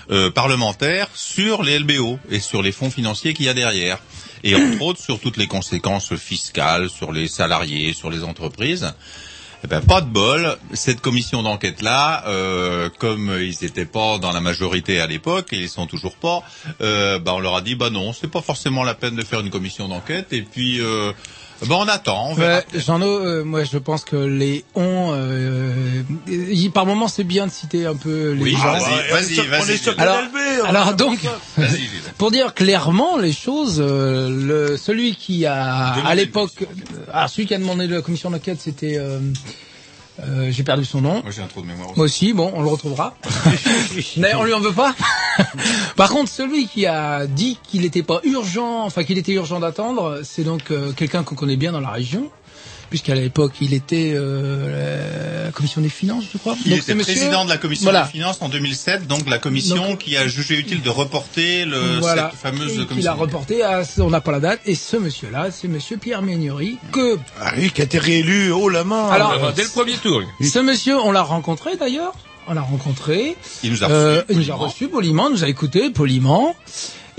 euh, parlementaire sur les LBO et sur les fonds financiers qu'il y a derrière, et entre autres sur toutes les conséquences fiscales, sur les salariés, sur les entreprises. Eh ben, pas de bol. Cette commission d'enquête-là, euh, comme ils n'étaient pas dans la majorité à l'époque, et ils sont toujours pas, euh, ben, on leur a dit, bah non, c'est pas forcément la peine de faire une commission d'enquête. Et puis, euh, ben, on attend, on verra. Ouais, Jean-No, euh, moi je pense que les on, euh, y- par moment c'est bien de citer un peu les Oui, gens. vas-y, vas-y, On est vas-y. Alors, alors donc, pour dire clairement les choses, euh, le, celui qui a, à l'époque, euh, ah, celui qui a demandé la commission d'enquête, c'était, euh, j'ai perdu son nom. Moi, j'ai un trou de mémoire. Moi aussi, bon, on le retrouvera. Mais on lui en veut pas. Par contre, celui qui a dit qu'il n'était pas urgent, enfin qu'il était urgent d'attendre, c'est donc euh, quelqu'un qu'on connaît bien dans la région, puisqu'à l'époque il était euh, la commission des finances, je crois. Il Donc, était monsieur- président de la commission Voilà. des finances en 2007, donc la commission Donc- qui a jugé utile de reporter le, voilà. cette fameuse Et commission. a reporté à, on n'a pas la date, et ce monsieur-là, c'est monsieur Pierre Méniori, que, Ah oui, qui a été réélu haut la main. Alors, Ah, dès le premier tour. ce monsieur, on l'a rencontré d'ailleurs, on l'a rencontré, Il nous a Euh, reçus, il nous a poliment. reçu poliment, nous a écouté poliment.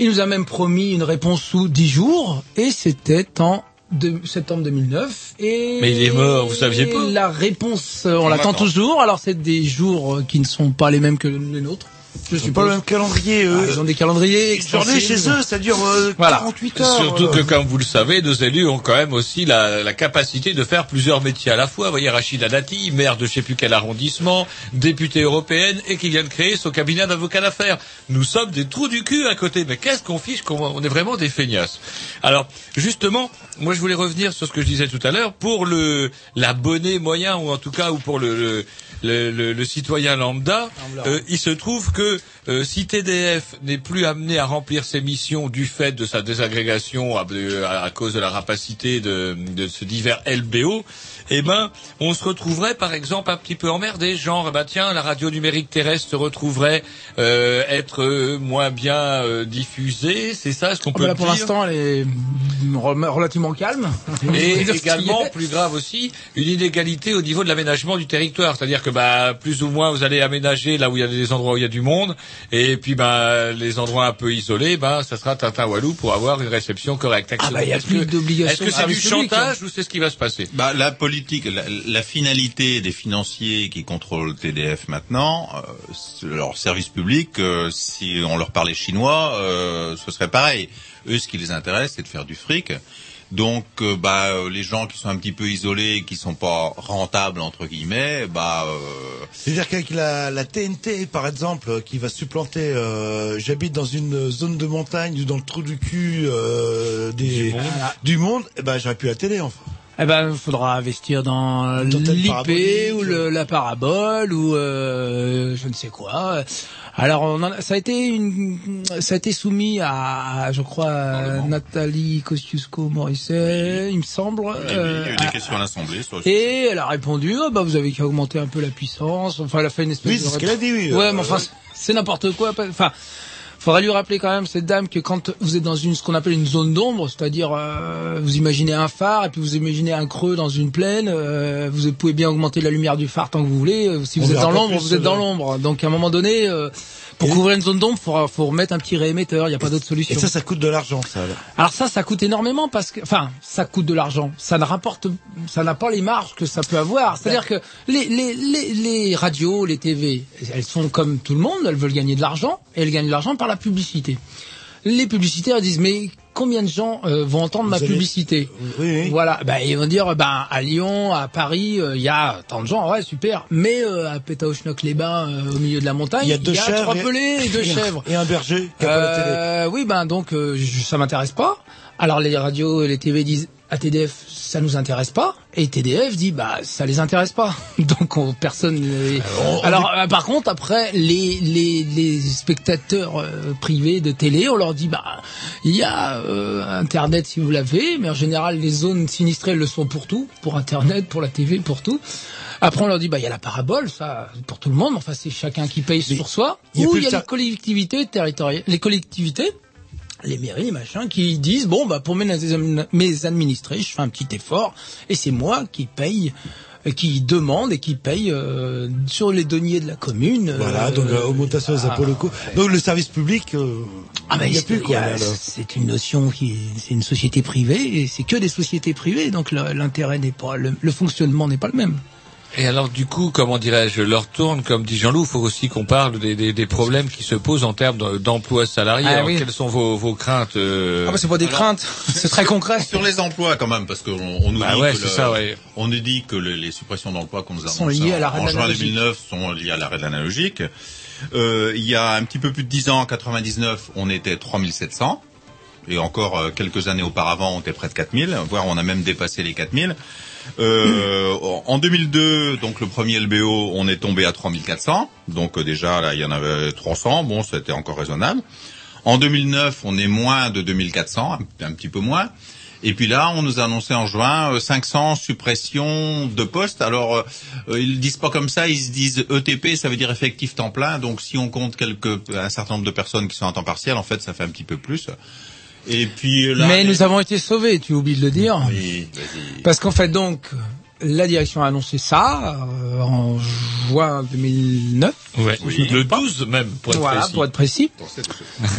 Il nous a même promis une réponse sous 10 jours, et c'était en de- septembre 2009. Et Mais il est mort, vous saviez pas La réponse, euh, on, On l'attend l'attend. toujours. Alors c'est des jours euh, qui ne sont pas les mêmes que les nôtres. Je suis pas le même calendrier, eux. ils ont des calendriers Une journée chez eux, ça dure euh, Voilà. 48 heures. Surtout que, euh. comme vous le savez, nos élus ont quand même aussi la, la capacité de faire plusieurs métiers à la fois. Vous voyez, Rachida Dati, maire de je sais plus quel arrondissement, députée européenne, et qui vient de créer son cabinet d'avocat d'affaires. Nous sommes des trous du cul à côté. Mais qu'est-ce qu'on fiche qu'on on est vraiment des feignasses. Alors, justement, moi je voulais revenir sur ce que je disais tout à l'heure. Pour le l'abonné moyen, ou en tout cas, ou pour le, le, le, le- le citoyen lambda, euh, il se trouve que euh, si TDF n'est plus amené à remplir ses missions du fait de sa désagrégation à, cause de la rapacité de, de ce divers LBO, eh ben, on se retrouverait par exemple un petit peu emmerdé, genre, bah tiens, la radio numérique terrestre se retrouverait euh, être euh, moins bien euh, diffusée, c'est ça ce qu'on Ah, peut bah là, pour dire l'instant, elle est relativement calme. et également, plus grave aussi, une inégalité au niveau de l'aménagement du territoire. C'est-à-dire que bah, plus ou moins vous allez aménager là où il y a des endroits où il y a du monde, et puis bah, les endroits un peu isolés, bah, ça sera Tintin Walou pour avoir une réception correcte. Ah bah, il y a Est-ce plus que- d'obligations Est-ce que c'est du public, chantage ou c'est ce qui va se passer? Bah, la politique, la, la finalité des financiers qui contrôlent TDF maintenant, euh, leur service public, euh, si on leur parlait chinois, euh, ce serait pareil. Eux, ce qui les intéresse, c'est de faire du fric. Donc, euh, bah, euh, les gens qui sont un petit peu isolés, qui sont pas rentables entre guillemets, bah, euh, C'est-à-dire qu'avec la, la TNT, par exemple, qui va supplanter, euh, j'habite dans une zone de montagne ou dans le trou du cul euh, des, du monde, ben j'aurais pu la télé enfin. Eh ben, il faudra investir dans l'IP ou le, la parabole ou euh, je ne sais quoi. Alors, on en a- ça a été une, ça a été soumis à, je crois, à Nathalie Kosciusko-Morisset, il me semble. il y a eu- il y a eu des euh, questions à l'Assemblée et elle a répondu, oh, bah vous avez qu'à augmenter un peu la puissance. Enfin, elle a fait une espèce Oui, de. c'est ce qu'elle a dit, oui. Ouais, Euh, mais enfin, c'est n'importe quoi. Enfin, Faudrait lui rappeler quand même cette dame que quand vous êtes dans une ce qu'on appelle une zone d'ombre, c'est-à-dire euh, vous imaginez un phare et puis vous imaginez un creux dans une plaine, euh, vous pouvez bien augmenter la lumière du phare tant que vous voulez. Euh, Si On vous êtes dans l'ombre, vous êtes dans l'ombre. Donc à un moment donné, euh, pour couvrir une zone d'ombre, faut, faut remettre un petit réémetteur. Il n'y a pas d'autre solution. Et ça, ça coûte de l'argent, ça. alors. Alors ça, ça coûte énormément parce que, enfin, ça coûte de l'argent. Ça ne rapporte, ça n'a pas les marges que ça peut avoir. C'est-à-dire que les, les, les, les radios, les TV, elles sont comme tout le monde, elles veulent gagner de l'argent et elles gagnent de l'argent par la publicité. Les publicitaires disent mais combien de gens euh, vont entendre ma Vous allez- publicité? Voilà, bah, ils vont dire ben à Lyon, à Paris, euh, il y a tant de gens, ouais super, mais euh, à Pétaouchnok-les-Bains, euh, au milieu de la montagne, Il y a deux chèvres trois et- pelés et deux et chèvres. et un berger qui a pas la télé. Oui, ben donc euh, je- ça m'intéresse pas. Alors les radios et les TV disent à TDF ça nous intéresse pas et TDF dit bah ça les intéresse pas. Donc on- personne. les- Alors euh, par contre après les les les spectateurs euh, privés de télé on leur dit bah il y a euh, internet si vous l'avez mais en général les zones sinistrées le sont pour tout pour internet pour la TV pour tout. Après on leur dit bah il y a la parabole ça pour tout le monde enfin c'est chacun qui paye sur soi y ou il y a le les collectivités territoriales les collectivités les mairies, les machins, qui disent bon bah pour mes, administrés, je fais un petit effort et c'est moi qui paye, euh, qui demande et qui paye euh, sur les deniers de la commune. Voilà, euh, donc euh, augmentation des impôts locaux. Donc le service public, euh, ah bah, il n'y a c'est- plus quoi. C'est une notion qui, c'est une société privée et c'est que des sociétés privées, donc l'intérêt n'est pas, le, le fonctionnement n'est pas le même. Et alors du coup, comment dirais-je, leur tourne, comme dit Jean-Loup, il faut aussi qu'on parle des, des, des problèmes qui se posent en termes de- d'emploi salarié. Ah alors, oui. quelles sont vos, vos craintes euh, Ah bah c'est pas des alors- craintes, c'est très concret. Sur les emplois quand même, parce qu'on on nous Bah dit ouais, ouais. on nous dit que le- les suppressions d'emplois qu'on nous a Sont liées à en- l'arrêt en juin l'analogique. 2009 sont liées à l'arrêt de l'analogique. Euh, il y a un petit peu plus de 10 ans, en 99, on était 3700. Et encore euh, quelques années auparavant, on était près de 4000, voire on a même dépassé les 4000. Euh, en 2002, donc le premier LBO, on est tombé à 3400. Donc euh, déjà, là, il y en avait 300. Bon, c'était encore raisonnable. En 2009, on est moins de 2400, un, un petit peu moins. Et puis là, on nous a annoncé en juin euh, 500 suppressions de postes. Alors, euh, euh, ils disent pas comme ça, ils se disent ETP, ça veut dire effectif temps plein. Donc, si on compte quelques, un certain nombre de personnes qui sont en temps partiel, en fait, ça fait un petit peu plus. Et puis là, Mais nous avons été sauvés, tu oublies de le dire. Oui, vas-y. Parce qu'en fait, donc, la direction a annoncé ça euh, en juin 2009. Ouais, le 12 même, pour être voilà, précis. pour être précis.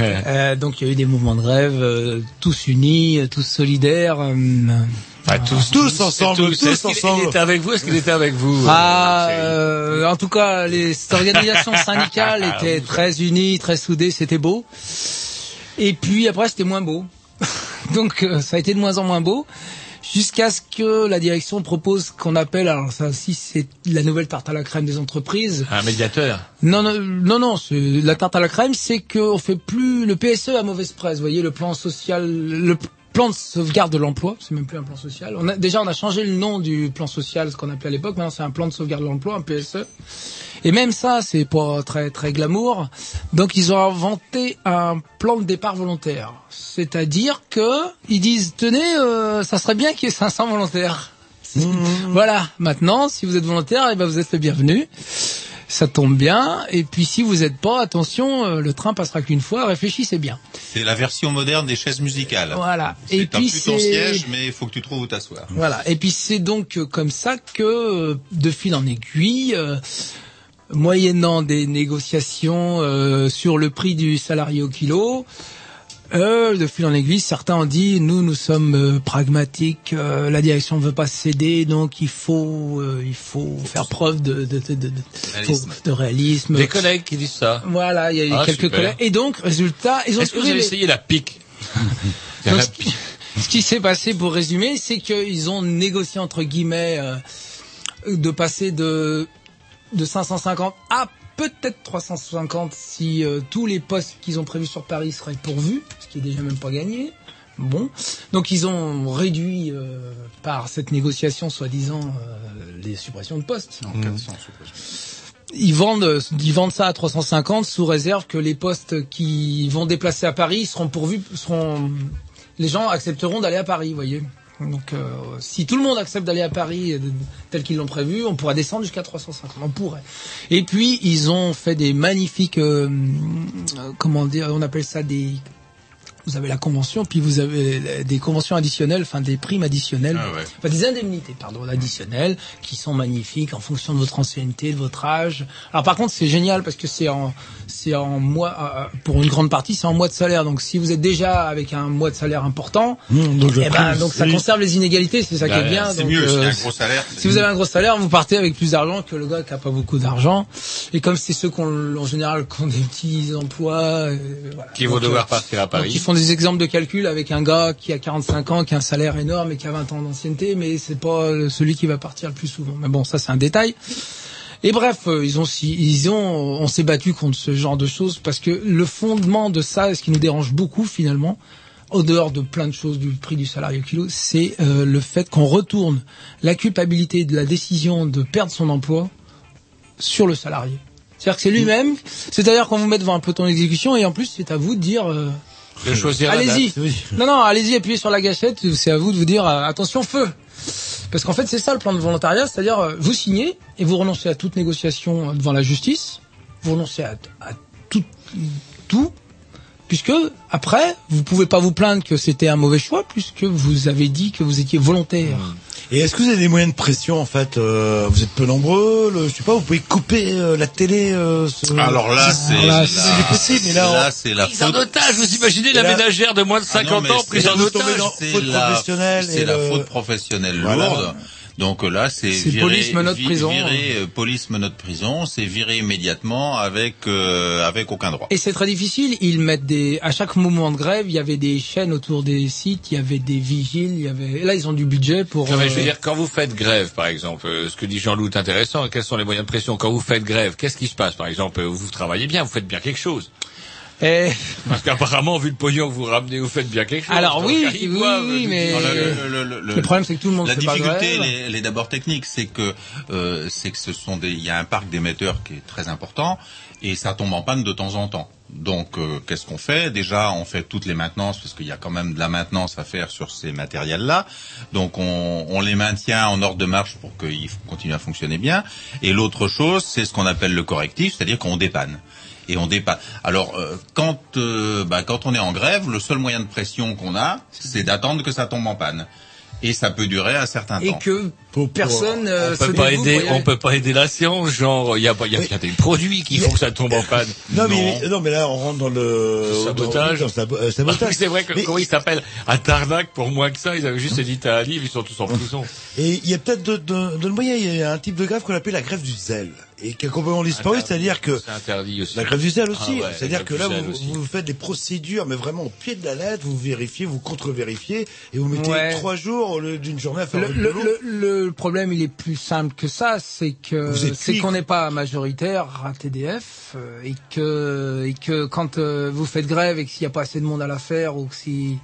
Euh, donc, il y a eu des mouvements de grève, euh, tous unis, euh, tous solidaires. euh, Enfin, tous, Tous ensemble, tous, tous Est-ce qu'il- ensemble. Il était avec vous, est-ce qu'il était avec vous Ah, euh, euh, en tout cas, les organisations syndicales étaient très unies, très soudées, c'était beau. Et puis après, c'était moins beau. Donc, euh, ça a été de moins en moins beau. Jusqu'à ce que la direction propose qu'on appelle, alors ça aussi c'est la nouvelle tarte à la crème des entreprises. Un médiateur. Non, non, non, non, la tarte à la crème, c'est qu'on fait plus le PSE à mauvaise presse. Vous voyez, le plan social, le plan de sauvegarde de l'emploi, c'est même plus un plan social. On a, déjà, on a changé le nom du plan social, ce qu'on appelait à l'époque. Maintenant, c'est un plan de sauvegarde de l'emploi, un PSE. Et même ça, c'est pas très très glamour. Donc, ils ont inventé un plan de départ volontaire. C'est-à-dire que ils disent, tenez, euh, ça serait bien qu'il y ait 500 volontaires. Voilà. Maintenant, si vous êtes volontaire, eh ben vous êtes le bienvenu. Ça tombe bien. Et puis si vous n'êtes pas, attention, euh, le train passera qu'une fois. Réfléchissez bien. C'est la version moderne des chaises musicales. Voilà. C'est Et puis plus ton c'est- siège, mais il faut que tu trouves où t'asseoir. Voilà. Et puis c'est donc euh, comme ça que, euh, de fil en aiguille, euh, moyennant des négociations euh, sur le prix du salarié au kilo, euh, de fil en aiguille, certains ont dit nous nous sommes euh, pragmatiques, euh, la direction ne veut pas céder, donc il faut euh, il faut faire preuve de de, de, de, de- Réalisme. réalisme. Des collègues qui disent ça. Voilà, il y a eu Ah, quelques super. collègues. Et donc, résultat, ils ont Est-ce que vous trouvé avez les- essayé la pique Donc, La ce qui- ce qui s'est passé, pour résumer, c'est qu'ils ont négocié entre guillemets euh, de passer de de 550 à peut-être 350 si euh, tous les postes qu'ils ont prévus sur Paris seraient pourvus, ce qui est déjà même pas gagné. Bon, donc ils ont réduit euh, par cette négociation soi-disant euh, les suppressions de postes. En 400 suppressions. Ils vendent, ils vendent ça à 350 sous réserve que les postes qui vont déplacer à Paris seront pourvus, seront, les gens accepteront d'aller à Paris, vous voyez. Donc, euh, si tout le monde accepte d'aller à Paris euh, tel qu'ils l'ont prévu, on pourra descendre jusqu'à 350. On pourrait. Et puis, ils ont fait des magnifiques, euh, euh, comment dire, on appelle ça des vous avez la convention, puis vous avez des conventions additionnelles, enfin des primes additionnelles, Ah ouais. enfin des indemnités, pardon, additionnelles, qui sont magnifiques en fonction de votre ancienneté, de votre âge. Alors par contre, c'est génial parce que c'est en, c'est en mois, euh, pour une grande partie, c'est en mois de salaire. Donc si vous êtes déjà avec un mois de salaire important, Mmh, donc eh ben, donc ça conserve les inégalités, c'est ça qui Bah, est bien. c'est mieux, s'il y a euh, un gros salaire, Si vous avez un gros salaire, vous partez avec plus d'argent que le gars qui a pas beaucoup d'argent. Et comme c'est ceux qui ont, en général, qui ont des petits emplois, euh, voilà. Qui vont Donc, devoir euh, partir à Paris. Font des exemples de calcul avec un gars qui a 45 ans, qui a un salaire énorme et qui a 20 ans d'ancienneté, mais c'est pas euh, celui qui va partir le plus souvent. Mais bon, ça c'est un détail. Et bref, euh, ils ont, ils ont, on s'est battu contre ce genre de choses parce que le fondement de ça, ce qui nous dérange beaucoup finalement, au dehors de plein de choses du prix du salarié au kilo, c'est euh, le fait qu'on retourne la culpabilité de la décision de perdre son emploi sur le salarié. C'est-à-dire que c'est lui-même, c'est-à-dire qu'on vous met devant un peloton d'exécution et en plus c'est à vous de dire De choisir allez-y. Oui. Non non, allez-y, appuyez sur la gâchette, c'est à vous de vous dire euh, attention feu. Parce qu'en fait, c'est ça le plan de volontariat, c'est-à-dire euh, vous signez et vous renoncez à toute négociation devant la justice, vous renoncez à, à tout tout puisque après, vous pouvez pas vous plaindre que c'était un mauvais choix puisque vous avez dit que vous étiez volontaire. Et est-ce que vous avez des moyens de pression en fait euh, Vous êtes peu nombreux, le, je sais pas, vous pouvez couper euh, la télé. euh, ce- Alors là, c'est Là, là, c'est possible, mais là, c'est la Prise en otage, vous imaginez la là- ménagère de moins de Ah non, 50 mais ans prise en otage c'est la, faute professionnelle Voilà. Donc là, c'est C'est virer, police, menottes, vi- prison. virer, euh, police, menottes, prison, c'est virer immédiatement avec euh, avec aucun droit. Et c'est très difficile. Ils mettent des, à chaque moment de grève, il y avait des chaînes autour des sites, il y avait des vigiles, il y avait, là ils ont du budget pour. Non, mais je veux euh, dire, quand vous faites grève, par exemple, euh, ce que dit Jean-Loup est intéressant, quels sont les moyens de pression Quand vous faites grève, qu'est-ce qui se passe Par exemple, euh, vous travaillez bien, vous faites bien quelque chose. Eh, Parce qu'apparemment, vu le pognon que vous ramenez, vous faites bien quelque chose. Alors oui, oui, doivent, oui, mais- le, euh, le- le- le- Le problème, c'est que tout le monde La difficulté, grève. elle est, elle est d'abord technique, c'est que euh, c'est que ce sont des, il y a un parc d'émetteurs qui est très important et ça tombe en panne de temps en temps. Donc, euh, qu'est-ce qu'on fait? Déjà, on fait toutes les maintenances parce qu'il y a quand même de la maintenance à faire sur ces matériels-là. Donc, on, on les maintient en ordre de marche pour qu'ils continuent à fonctionner bien. Et l'autre chose, c'est ce qu'on appelle le correctif, c'est-à-dire qu'on dépanne et on dépanne. Alors euh, quand euh, bah, quand on est en grève, le seul moyen de pression qu'on a, c'est d'attendre que ça tombe en panne. Et ça peut durer un certain et temps. que personne euh, on peut pas aider, on peut pas aider la science, genre il y a pas, il y a, y a des produits qui font que ça tombe en panne. Non, mais non, mais là on rentre dans le Sabotage. dans le euh, c'est vrai que Mais- comment il s'appelle? À Tarnac pour moins que ça, ils avaient juste édité un livre, ils sont tous en prison. Et il y a peut-être de, de, de moyen, il y a un type de grève qu'on appelle la grève du zèle et qui a complètement disparu, c'est-à-dire que interdit aussi. la grève du zèle aussi, Ah ouais, c'est-à-dire que là vous, aussi. faites des procédures, mais vraiment au pied de la lettre, vous vérifiez, vous contre-vérifiez et vous mettez Ouais. trois jours au lieu d'une journée à faire Le, le, boulot. Le- le problème, il est plus simple que ça, c'est que c'est qu'on n'est pas majoritaire à TDF euh, et que et que quand euh, vous faites grève et qu'il n'y a pas assez de monde à la faire ou que si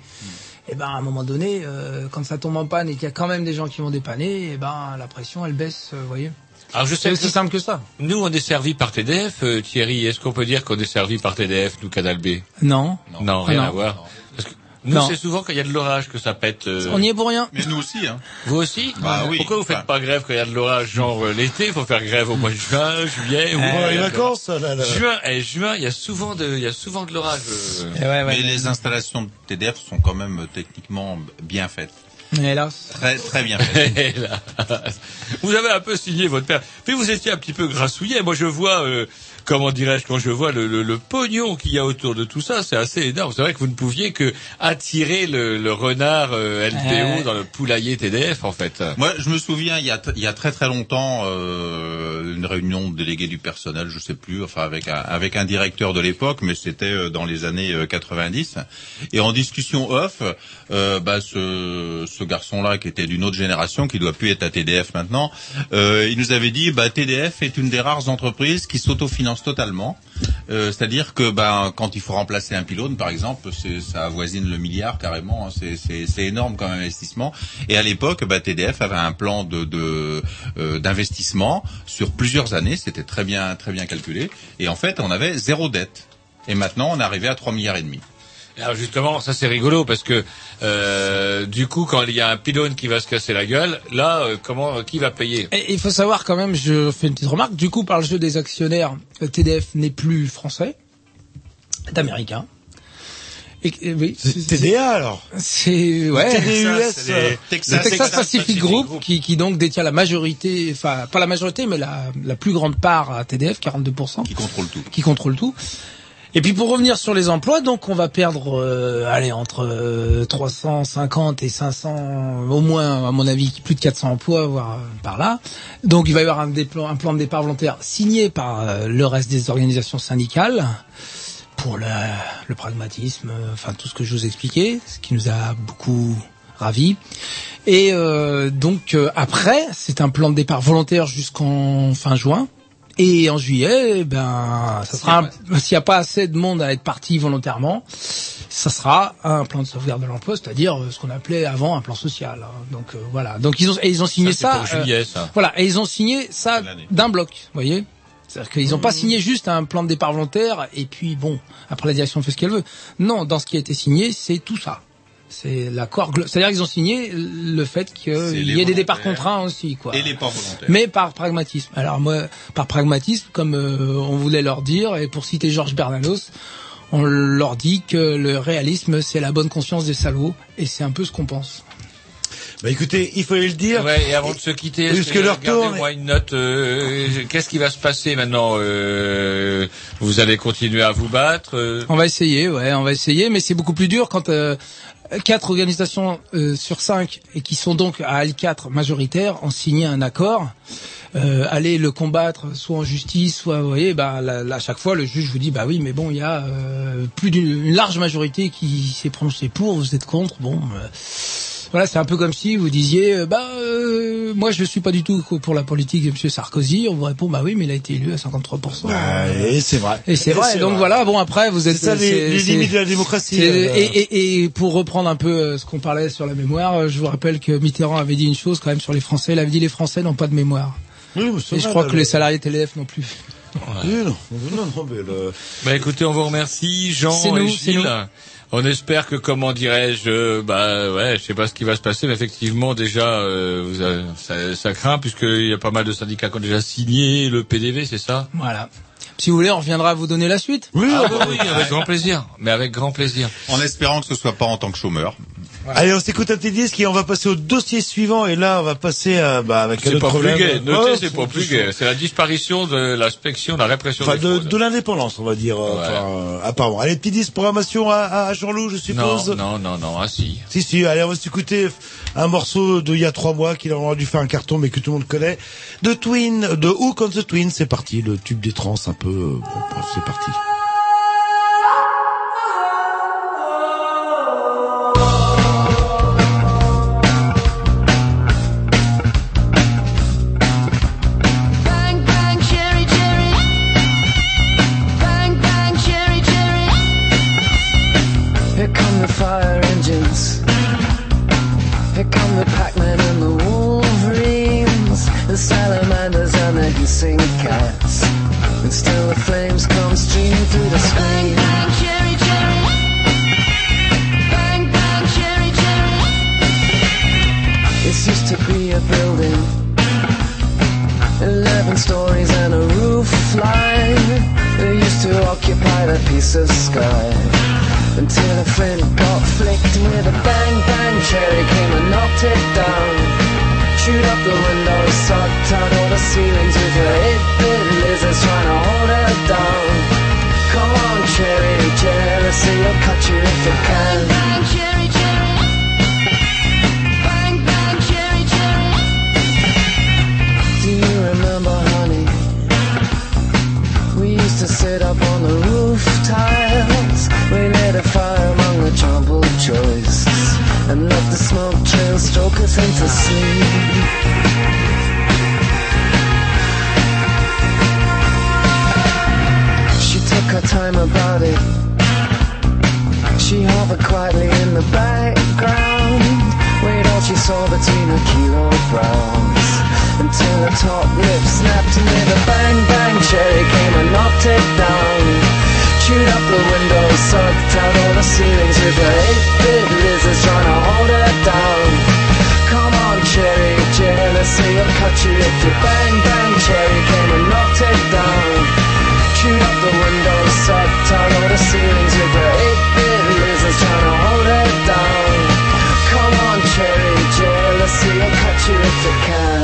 eh ben à un moment donné, euh, quand ça tombe en panne et qu'il y a quand même des gens qui vont dépanner, eh ben la pression elle baisse, euh, vous voyez. Alors je C'est sais aussi simple que ça. nous on est servi par TDF, Thierry. Est-ce qu'on peut dire qu'on est servi par TDF, nous Canal B? Non. Non, rien Non. à voir. Nous Non. c'est souvent quand il y a de l'orage que ça pète. euh, On y est pour rien. Mais nous aussi, hein. Vous aussi Bah oui. Pourquoi vous faites pas grève quand il y a de l'orage, genre euh, l'été Il faut faire grève au mois de juin, juillet ou les euh, vacances, là, là. Juin, et juin, il y a souvent de, il y a souvent de l'orage. euh. Eh ouais, ouais. Mais les installations de TDF sont quand même techniquement bien faites. Hélas. Très très bien faites. Et là, vous avez un peu signé votre père. Puis vous étiez un petit peu grassouillet. Moi, je vois, euh, comment dirais-je, quand je vois le, le, le pognon qu'il y a autour de tout ça, c'est assez énorme. C'est vrai que vous ne pouviez que attirer le, le renard euh, LPO Ouais. dans le poulailler TDF, en fait. Moi, je me souviens, il y a, il y a très très longtemps, euh, une réunion de délégués du personnel, je sais plus, enfin avec un, avec un directeur de l'époque, mais c'était euh, dans les années euh, 90. Et en discussion off, euh, bah, ce, ce garçon-là, qui était d'une autre génération, qui doit plus être à TDF maintenant, euh, il nous avait dit, bah, TDF est une des rares entreprises qui s'autofinance totalement. Euh, C'est-à-dire que ben, quand il faut remplacer un pylône, par exemple, ça avoisine le milliard carrément. hein. C'est- énorme comme investissement. Et à l'époque, bah, TDF avait un plan euh, d'investissement sur plusieurs années. C'était très bien très bien calculé. Et en fait, on avait zéro dette. Et maintenant, on est arrivé à 3 milliards et demi. Alors justement, ça c'est rigolo parce que euh, du coup, quand il y a un pylône qui va se casser la gueule, là, euh, comment, qui va payer? Et il faut savoir quand même, je fais une petite remarque, du coup, par le jeu des actionnaires, le TDF n'est plus français, est américain. Et, et oui, c'est- TDA alors C'est ouais. TDUS, c'est les euh, Le Texas, Texas, Pacific, Group, Qui, qui donc détient la majorité, enfin pas la majorité, mais la, la plus grande part à TDF, 42%, qui contrôle tout. qui contrôle tout. Et puis pour revenir sur les emplois, donc on va perdre, euh, allez, entre euh, 350 et 500, au moins à mon avis, plus de 400 emplois, voire euh, par là. Donc il va y avoir un, plan de départ volontaire signé par euh, le reste des organisations syndicales pour le, pragmatisme, euh, enfin tout ce que je vous expliquais, ce qui nous a beaucoup ravis. Et donc après, c'est un plan de départ volontaire jusqu'en fin juin. Et en juillet, ben, ça sera un- s'il n'y a pas assez de monde à être parti volontairement, ça sera un plan de sauvegarde de l'emploi, c'est-à-dire euh, ce qu'on appelait avant un plan social. hein. Donc euh, voilà. Donc ils ont et ils ont signé Ça, ça. juillet, ça. Voilà, et ils ont signé ça d'un bloc, vous voyez. C'est-à-dire qu'ils n'ont pas signé juste un plan de départ volontaire et puis bon, après la direction fait ce qu'elle veut. Non, dans ce qui a été signé, c'est tout ça. C'est l'accord. C'est-à-dire qu'ils ont signé le fait qu'il y ait des départs contraints aussi, quoi. Et les pas volontaires. Mais par pragmatisme. Alors moi, par pragmatisme, comme euh, on voulait leur dire, et pour citer Georges Bernanos, on leur dit que le réalisme, c'est la bonne conscience des salauds, et c'est un peu ce qu'on pense. Bah écoutez, il fallait le dire. Ouais, et avant de se quitter, est-ce Puisque que leur tour regardez-moi une note. euh, Qu'est-ce qui va se passer maintenant euh, Vous allez continuer à vous battre euh, On va essayer, ouais, on va essayer, mais c'est beaucoup plus dur quand euh, quatre organisations euh, sur cinq et qui sont donc à L4 majoritaires ont signé un accord. Euh, aller le combattre soit en justice, soit vous voyez, bah là, là, à chaque fois le juge vous dit bah oui, mais bon, il y a euh, plus d'une une large majorité qui s'est prononcée pour, vous êtes contre, bon. Voilà, c'est un peu comme si vous disiez, euh, bah, euh, moi je ne suis pas du tout pour la politique de M. Sarkozy. On vous répond, bah oui, mais il a été élu à 53%. Bah, et c'est vrai. Et c'est vrai. Donc voilà. Bon après, vous êtes. C'est ça les, limites de la démocratie. euh. et, et, et pour reprendre un peu euh, ce qu'on parlait sur la mémoire, je vous rappelle que Mitterrand avait dit une chose quand même sur les Français. Il avait dit les Français n'ont pas de mémoire. Oui, Et je crois là, que le- les salariés TLF non plus. Oui, non, non, non, mais le- Bah écoutez, on vous remercie, Jean C'est et nous, c'est Gilles. On espère que, comment dirais-je, bah ouais, je sais pas ce qui va se passer, mais effectivement déjà, euh, ça, ça craint puisqu'il y a pas mal de syndicats qui ont déjà signé le PDV, c'est ça? Voilà. Si vous voulez, on reviendra vous donner la suite. Oui, Ah ah bah bah oui, avec grand plaisir, mais avec grand plaisir. En espérant que ce soit pas en tant que chômeur. Allez, on s'écoute un petit disque et on va passer au dossier suivant. Et là, on va passer à, bah, avec un C'est autre pas plus gai. Notez, Oh, c'est pas plus gai. C'est la disparition de l'inspection, de la répression Enfin, des de, de l'indépendance, on va dire. euh, enfin, euh, apparemment. Allez, petit disque programmation à, à Jean-Loup, je Non, suppose. non, non, non, ah si. Si, si, allez, on va s'écouter un morceau d'il y a trois mois qu'il aurait dû faire un carton, mais que tout le monde connaît. De Twin, de Hook on the Twin, c'est parti. Le tube des trans, un peu, bon, c'est parti. Do you remember, honey? We used to sit up on the roof tiles. We lit a fire among the and let the smoke trail stroke us into sleep. She took her time about it. She hovered quietly in the background. Wait all she saw between her kilo brows. Until her top lip snapped and with a bang bang cherry came and knocked it down. Chewed up the windows, sucked out all the ceilings with her eight-bit lizards trying to hold her down. Come on, cherry, jealousy will cut you if you bang bang cherry came and knocked it down. Chewed up the windows, sucked out all the ceilings with her eight-bit trying to hold it down. Come on, cherry, jealousy will cut you if it can.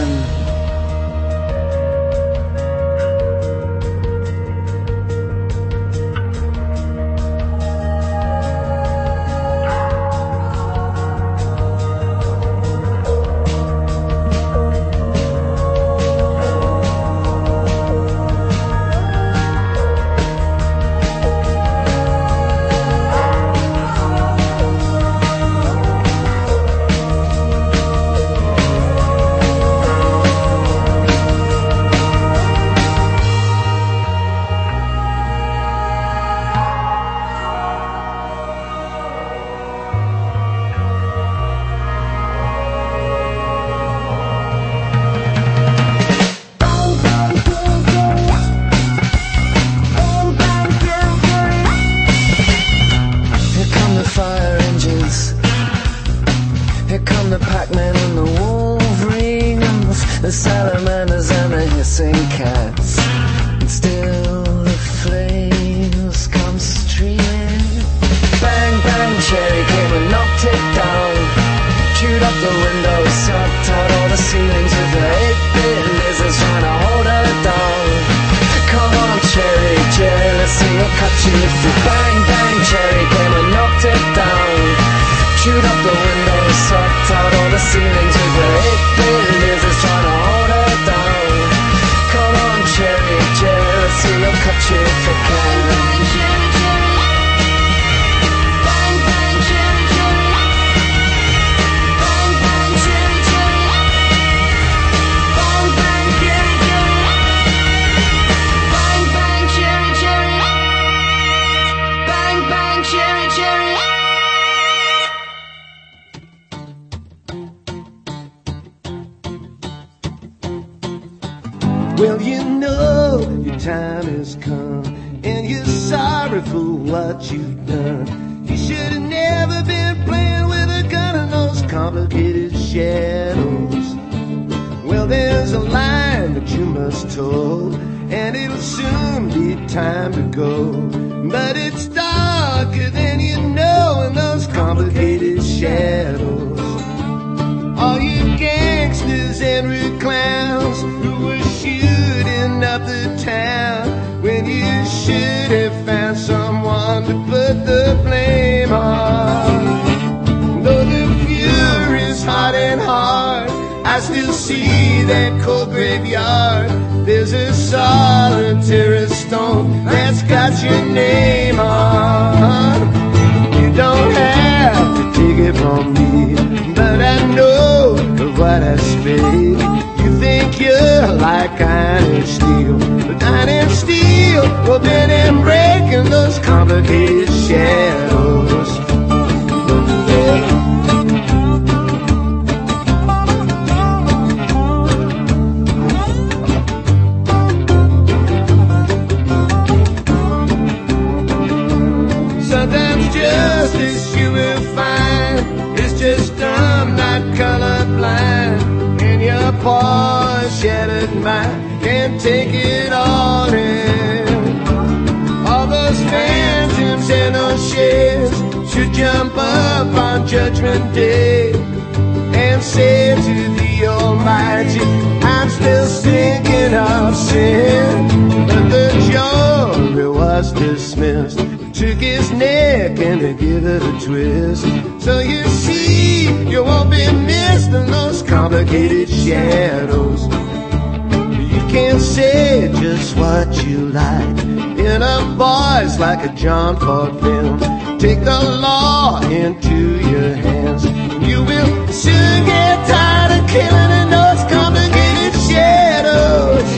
like a John Ford film. Take the law into your hands. You will soon get tired of killing in those complicated shadows.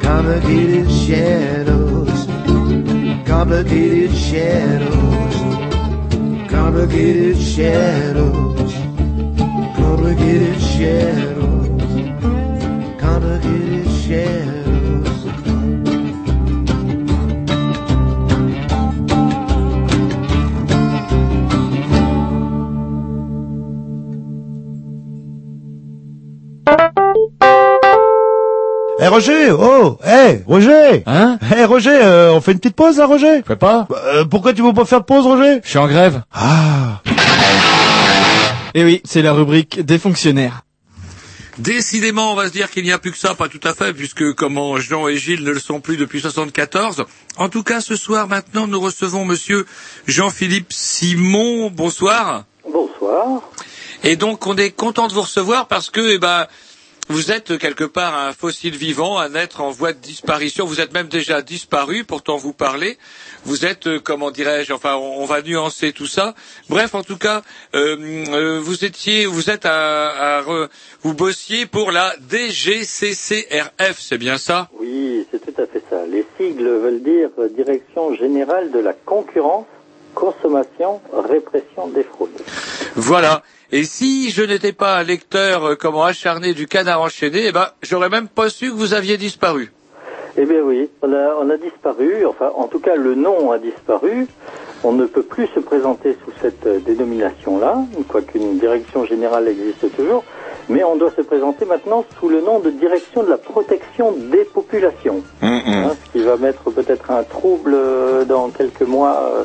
Complicated shadows. Complicated shadows. Complicated shadows. Complicated shadows. Oh, hé, Roger. Hein Hé Roger, euh, on fait une petite pause là Roger? Je sais pas. Bah, euh, Pourquoi tu veux pas faire de pause Roger? Je suis en grève. Ah. Et oui, c'est la rubrique des fonctionnaires. Décidément, on va se dire qu'il n'y a plus que ça, pas tout à fait, puisque comment Jean et Gilles ne le sont plus depuis 74. En tout cas, ce soir, maintenant, nous recevons monsieur Jean-Philippe Simon. Bonsoir. Bonsoir. Et donc, on est content de vous recevoir parce que, eh ben, vous êtes quelque part un fossile vivant, un être en voie de disparition. Vous êtes même déjà disparu, pourtant vous parlez. Vous êtes, euh, comment dirais-je, enfin, on, va nuancer tout ça. Bref, en tout cas, euh, euh, vous étiez, vous êtes à, à vous bossiez pour la DGCCRF, c'est bien ça? Oui, c'est tout à fait ça. Les sigles veulent dire Direction générale de la concurrence, consommation, répression des fraudes. Voilà. Et si je n'étais pas un lecteur euh, comment acharné du canard enchaîné, eh ben, j'aurais même pas su que vous aviez disparu. Eh bien oui, on a, on a disparu, enfin en tout cas le nom a disparu. On ne peut plus se présenter sous cette euh, dénomination-là, quoiqu'une direction générale existe toujours, mais on doit se présenter maintenant sous le nom de direction de la protection des populations. Hein, ce qui va mettre peut-être un trouble euh, dans quelques mois euh,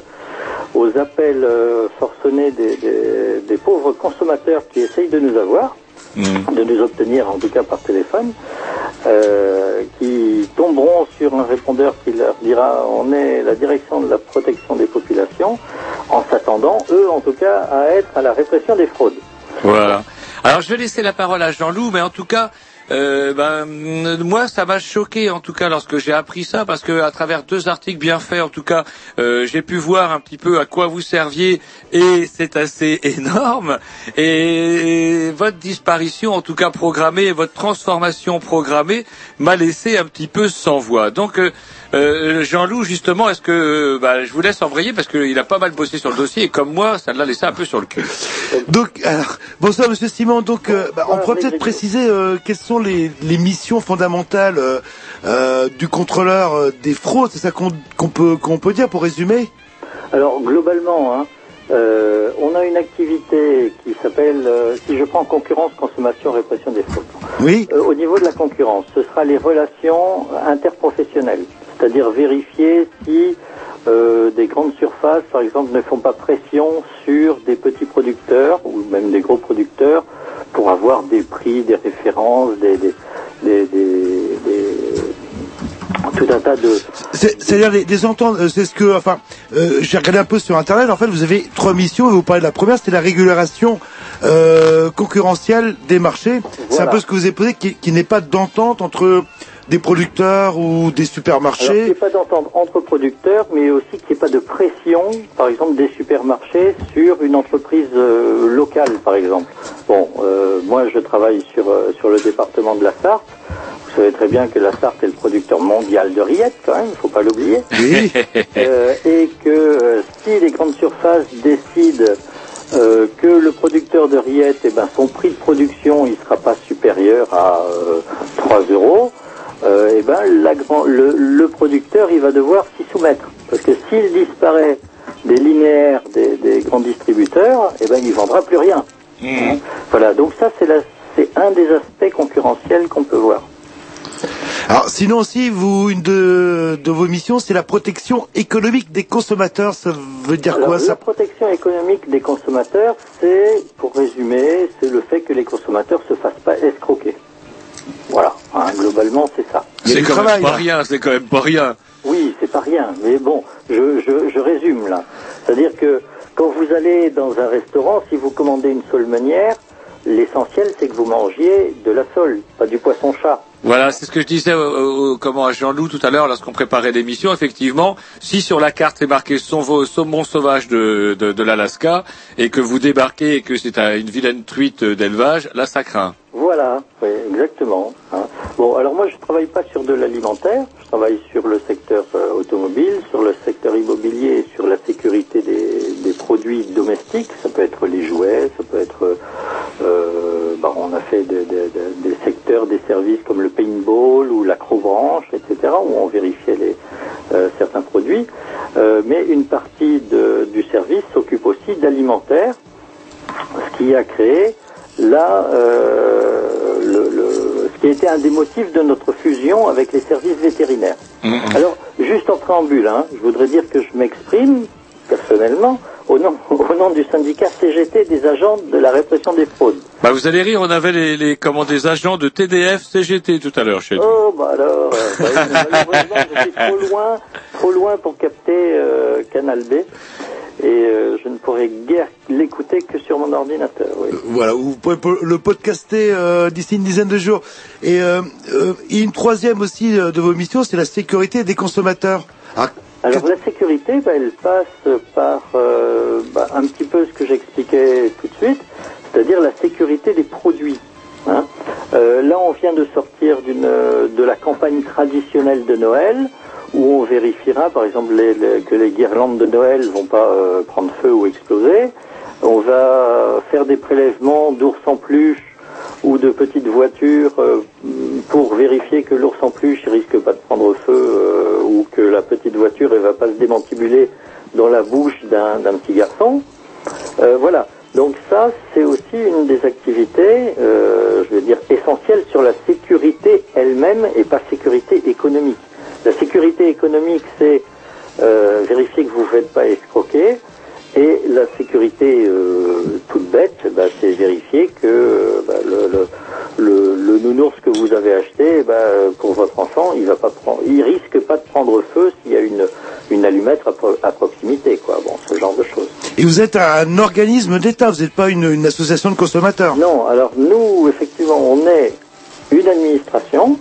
aux appels euh, forcenés des, des- des pauvres consommateurs qui essayent de nous avoir, de nous obtenir en tout cas par téléphone, euh, qui tomberont sur un répondeur qui leur dira on est la direction de la protection des populations, en s'attendant, eux en tout cas, à être à la répression des fraudes. Voilà. Alors je vais laisser la parole à Jean-Loup, mais en tout cas, euh, ben, moi ça m'a choqué en tout cas lorsque j'ai appris ça, parce que à travers deux articles bien faits, en tout cas, euh, j'ai pu voir un petit peu à quoi vous serviez, et c'est assez énorme. Et votre disparition, en tout cas programmée, votre transformation programmée, m'a laissé un petit peu sans voix. Donc euh, euh, Jean-Loup, justement, est-ce que euh, bah, je vous laisse embrayer parce qu'il a pas mal bossé sur le dossier et comme moi, ça l'a laissé un peu sur le cul. Donc, alors, bonsoir Monsieur Simon. Donc, euh, bah, on pourrait peut-être préciser euh, quelles sont les, les missions fondamentales euh, euh, du contrôleur euh, des fraudes. C'est ça qu'on qu'on peut qu'on peut dire pour résumer? Alors globalement, hein, euh, on a une activité qui s'appelle, euh, si je prends concurrence, consommation, répression des fraudes. Oui. Euh, au niveau de la concurrence, ce sera les relations interprofessionnelles, c'est-à-dire vérifier si euh, des grandes surfaces, par exemple, ne font pas pression sur des petits producteurs ou même des gros producteurs pour avoir des prix, des références, des, des, des, des- tout un tas de C'est- C'est-à-dire des, des ententes. euh, C'est ce que, enfin, euh, j'ai regardé un peu sur Internet. En fait, vous avez trois missions. Et vous parlez de la première, c'était la régulation euh, concurrentielle des marchés. C'est un peu ce que vous avez posé, qui, qui n'est pas d'entente entre des producteurs ou des Alors, qu'il n'y supermarchés. ait pas d'entente entre producteurs, mais aussi qu'il n'y ait pas de pression, par exemple, des supermarchés sur une entreprise euh, locale, par exemple. Bon, euh, moi, je travaille sur, euh, sur le département de la Sarthe. Vous savez très bien que la Sarthe est le producteur mondial de rillettes, quand même, il ne faut pas l'oublier. Oui. Euh, et que euh, si les grandes surfaces décident euh, que le producteur de rillettes, eh ben, son prix de production, il ne sera pas supérieur à euh, 3 euros, eh ben, la le, le producteur, il va devoir s'y soumettre. Parce que s'il disparaît des linéaires des, des grands distributeurs, eh ben, il vendra plus rien. Hein. Voilà, donc ça, c'est la- un des aspects concurrentiels qu'on peut voir. Alors, sinon aussi, vous, une de, de vos missions, c'est la protection économique des consommateurs. Ça veut dire Alors, quoi la ça protection économique des consommateurs, c'est, pour résumer, c'est le fait que les consommateurs se fassent pas escroquer. Voilà, hein, globalement, c'est ça. C'est quand même pas rien, c'est quand même pas rien. Oui, c'est pas rien, mais bon, je, je, je résume là. C'est-à-dire que quand vous allez dans un restaurant, si vous commandez une sole meunière, l'essentiel c'est que vous mangiez de la sole, pas du poisson-chat. Voilà, c'est ce que je disais au- au- comment à Jean-Loup tout à l'heure lorsqu'on préparait l'émission. Effectivement, si sur la carte est marqué saumon sauvage de, de, de l'Alaska et que vous débarquez et que c'est un- une vilaine truite d'élevage, là ça craint. Voilà, exactement. hein. Bon, alors moi je travaille pas sur de l'alimentaire, je travaille sur le secteur euh, automobile, sur le secteur immobilier sur la sécurité des, produits domestiques. Ça peut être les jouets, ça peut être, euh, bah, on a fait de- de- de- des secteurs, des services comme le paintball ou l'acrobranche, etc., où on vérifiait euh, certains produits. Euh, mais une partie du service s'occupe aussi d'alimentaire, ce qui a créé là, euh, le, le- ce qui a été un des motifs de notre fusion avec les services vétérinaires. Alors, juste en préambule, hein, je voudrais dire que je m'exprime personnellement au nom, au nom du syndicat CGT des agents de la répression des fraudes. Bah, vous allez rire, on avait les, les, comment, des agents de TDF, CGT tout à l'heure chez nous. Oh, bah alors, euh, bah, malheureusement, je suis trop loin, trop loin pour capter euh, Canal B. Et euh, je ne pourrai guère l'écouter que sur mon ordinateur. Oui. Voilà, vous pouvez po- le podcaster euh, d'ici une dizaine de jours. Et, euh, euh, et une troisième aussi euh, de vos missions, c'est la sécurité des consommateurs. Ah, Alors la sécurité, bah, elle passe par euh, bah, un petit peu ce que j'expliquais tout de suite, c'est-à-dire la sécurité des produits. hein. Euh, là, on vient de sortir de la campagne traditionnelle de Noël, où on vérifiera, par exemple, que les guirlandes de Noël vont pas euh, prendre feu ou exploser. On va faire des prélèvements d'ours en peluche ou de petites voitures euh, pour vérifier que l'ours en il risque pas de prendre feu euh, ou que la petite voiture elle va pas se démantibuler dans la bouche d'un petit garçon. Voilà. Donc ça, c'est aussi une des activités, je veux dire, essentielles sur la sécurité elle-même et pas sécurité économique. La sécurité économique, c'est euh, vérifier que vous ne faites pas escroquer. Et la sécurité euh, toute bête, bah, c'est vérifier que euh, bah, le, le, le, le nounours que vous avez acheté, bah, pour votre enfant, il va pas prendre, il risque pas de prendre feu s'il y a une, une allumette à, pro- à proximité, quoi. Bon, ce genre de choses. Et vous êtes un organisme d'État, vous n'êtes pas une, une association de consommateurs? Non, alors nous, effectivement, on est une administration,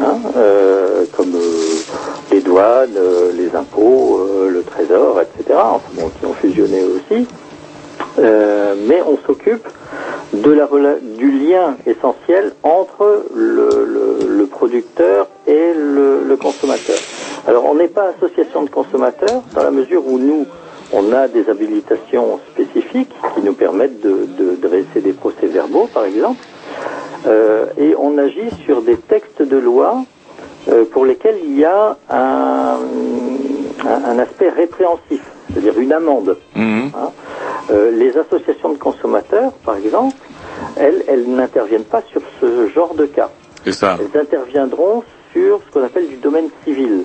hein, euh, comme euh, les douanes, euh, les impôts, le trésor, etc., enfin, bon, qui ont fusionné aussi. Mais on s'occupe de la du lien essentiel entre le, producteur et le, consommateur. Alors on n'est pas association de consommateurs dans la mesure où nous on a des habilitations spécifiques qui nous permettent de, dresser des procès-verbaux par exemple et on agit sur des textes de loi euh, pour lesquels il y a un, aspect répréhensif, c'est-à-dire une amende. Hein. Euh, les associations de consommateurs, par exemple, elles, elles n'interviennent pas sur ce genre de cas. Ça. Elles interviendront sur ce qu'on appelle du domaine civil.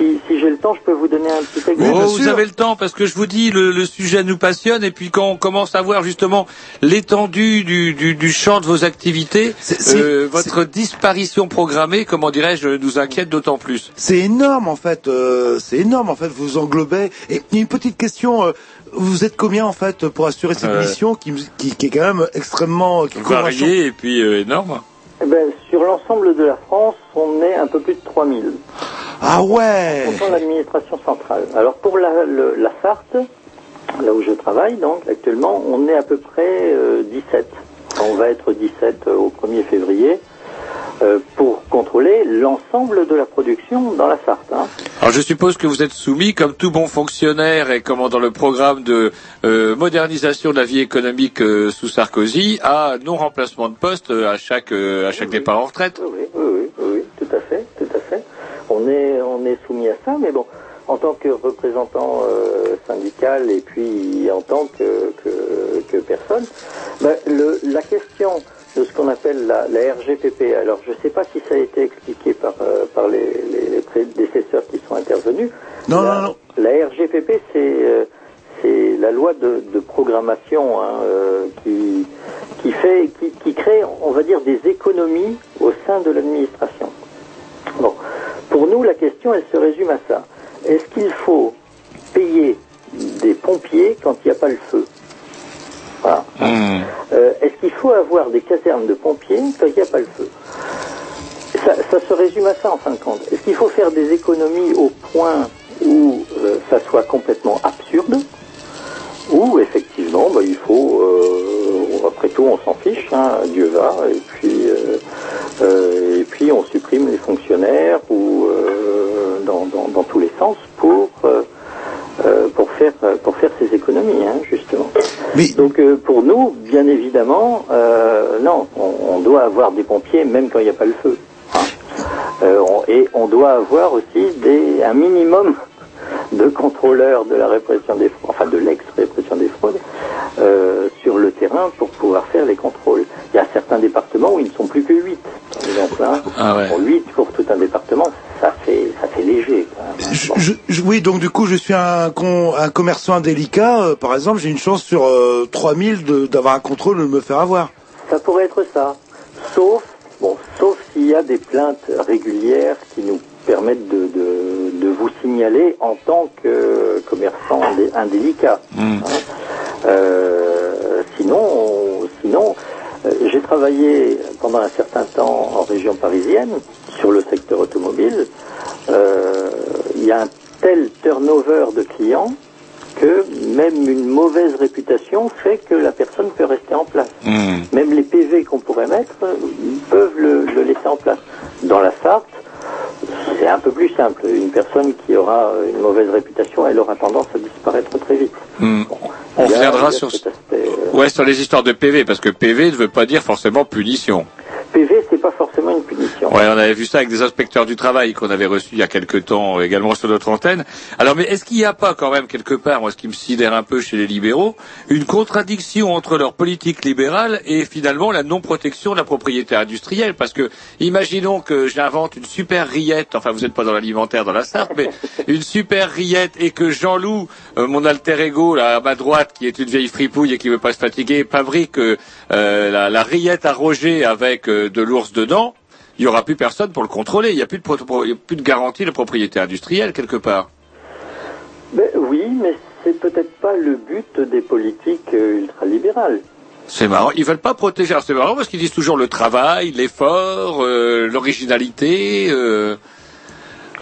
Si, si j'ai le temps, je peux vous donner un petit exemple. oh, vous avez le temps parce que je vous dis le, le sujet nous passionne et puis quand on commence à voir justement l'étendue du, du, du champ de vos activités, euh, votre disparition programmée, comment dirais-je, nous inquiète d'autant plus. C'est énorme en fait, euh, c'est énorme en fait, vous englobez. Et une petite question, euh, vous êtes combien en fait pour assurer cette Euh. mission qui, qui, qui est quand même extrêmement... Qui couvre un champ- Varié et puis euh, énorme. Eh ben, sur l'ensemble de la France, on est un peu plus de 3000. Ah ouais Pour l'administration centrale. Alors pour la, le- la Sarthe, là où je travaille donc actuellement, on est à peu près euh, 17. On va être 17 euh, au 1er février euh, pour contrôler l'ensemble de la production dans la Sarthe. hein. Alors je suppose que vous êtes soumis, comme tout bon fonctionnaire et comme dans le programme de euh, modernisation de la vie économique euh, sous Sarkozy, à non-remplacement de poste euh, à chaque euh, à chaque départ en retraite. Oui, oui, oui, oui, oui, tout à fait, tout à fait. On est, on est soumis à ça, mais bon, en tant que représentant euh, syndical et puis en tant que, que, que personne, ben, le, la question de ce qu'on appelle la, la RGPP, alors je ne sais pas si ça a été expliqué par, euh, par les, les, les prédécesseurs qui sont intervenus. Non, la, non, non. La RGPP, c'est euh, c'est la loi de, de programmation hein, euh, qui, qui, fait, qui, qui crée, on va dire, des économies au sein de l'administration. Bon, pour nous, la question, elle se résume à ça. Est-ce qu'il faut payer des pompiers quand il n'y a pas le feu? Voilà. Euh, Est-ce qu'il faut avoir des casernes de pompiers quand il n'y a pas le feu? Ça, ça se résume à ça en fin de compte. Est-ce qu'il faut faire des économies au point où euh, ça soit complètement absurde? Ou effectivement bah, il faut, euh, après tout on s'en fiche, hein, Dieu va, et puis, et puis on supprime les fonctionnaires ou dans, dans, dans tous les sens pour, pour, faire, pour faire ces économies, hein, justement. Donc euh, pour nous, bien évidemment, euh, non, on, on doit avoir des pompiers même quand il n'y a pas le feu. hein. Euh, on- et on doit avoir aussi des, un minimum de contrôleurs de la répression des fraudes, enfin de l'ex-répression des fraudes, sur le terrain pour pouvoir faire les contrôles. Il y a certains départements où ils ne sont plus que 8. Donc là, Ah ouais. pour 8 pour tout un département, ça fait, ça fait léger. Je- je- oui, donc du coup, je suis un, con- un commerçant indélicat. euh, par exemple, j'ai une chance sur euh, 3000 de- d'avoir un contrôle de me faire avoir. Ça pourrait être ça. Sauf, bon, sauf s'il y a des plaintes régulières qui nous permettent de, de, de vous signaler en tant que commerçant indé- indélicat. Hmm. Euh, sinon, on- sinon euh, j'ai travaillé pendant un certain temps en région parisienne sur le secteur automobile. Euh, Il y a un tel turnover de clients que même une mauvaise réputation fait que la personne peut rester en place. Hmm. Même les PV qu'on pourrait mettre, peuvent le, le laisser en place. Dans la Sarthe, c'est un peu plus simple. Une personne qui aura une mauvaise réputation, elle aura tendance à disparaître très vite. Hmm. On reviendra sur aspect, euh, ouais sur les histoires de PV parce que PV ne veut pas dire forcément punition. PV, c'est pas forcément une punition. Ouais, on avait vu ça avec des inspecteurs du travail qu'on avait reçus il y a quelque temps également sur notre antenne. Alors, mais est-ce qu'il n'y a pas quand même quelque part, moi, ce qui me sidère un peu chez les libéraux, une contradiction entre leur politique libérale et finalement la non-protection de la propriété industrielle? Parce que, imaginons que j'invente une super rillette, enfin, vous n'êtes pas dans l'alimentaire dans la Sarthe, mais une super rillette et que Jean-Loup, euh, mon alter ego là à ma droite, qui est une vieille fripouille et qui veut pas se fatiguer, fabrique euh, euh, la, la rillette à Roger avec euh, de l'ours dedans il y aura plus personne pour le contrôler. Il n'y a plus de, plus garantie de propriété industrielle quelque part. Ben, oui, mais c'est peut-être pas le but des politiques euh, ultralibérales. C'est marrant. Ils veulent pas protéger. C'est marrant parce qu'ils disent toujours le travail, l'effort, euh, l'originalité. euh.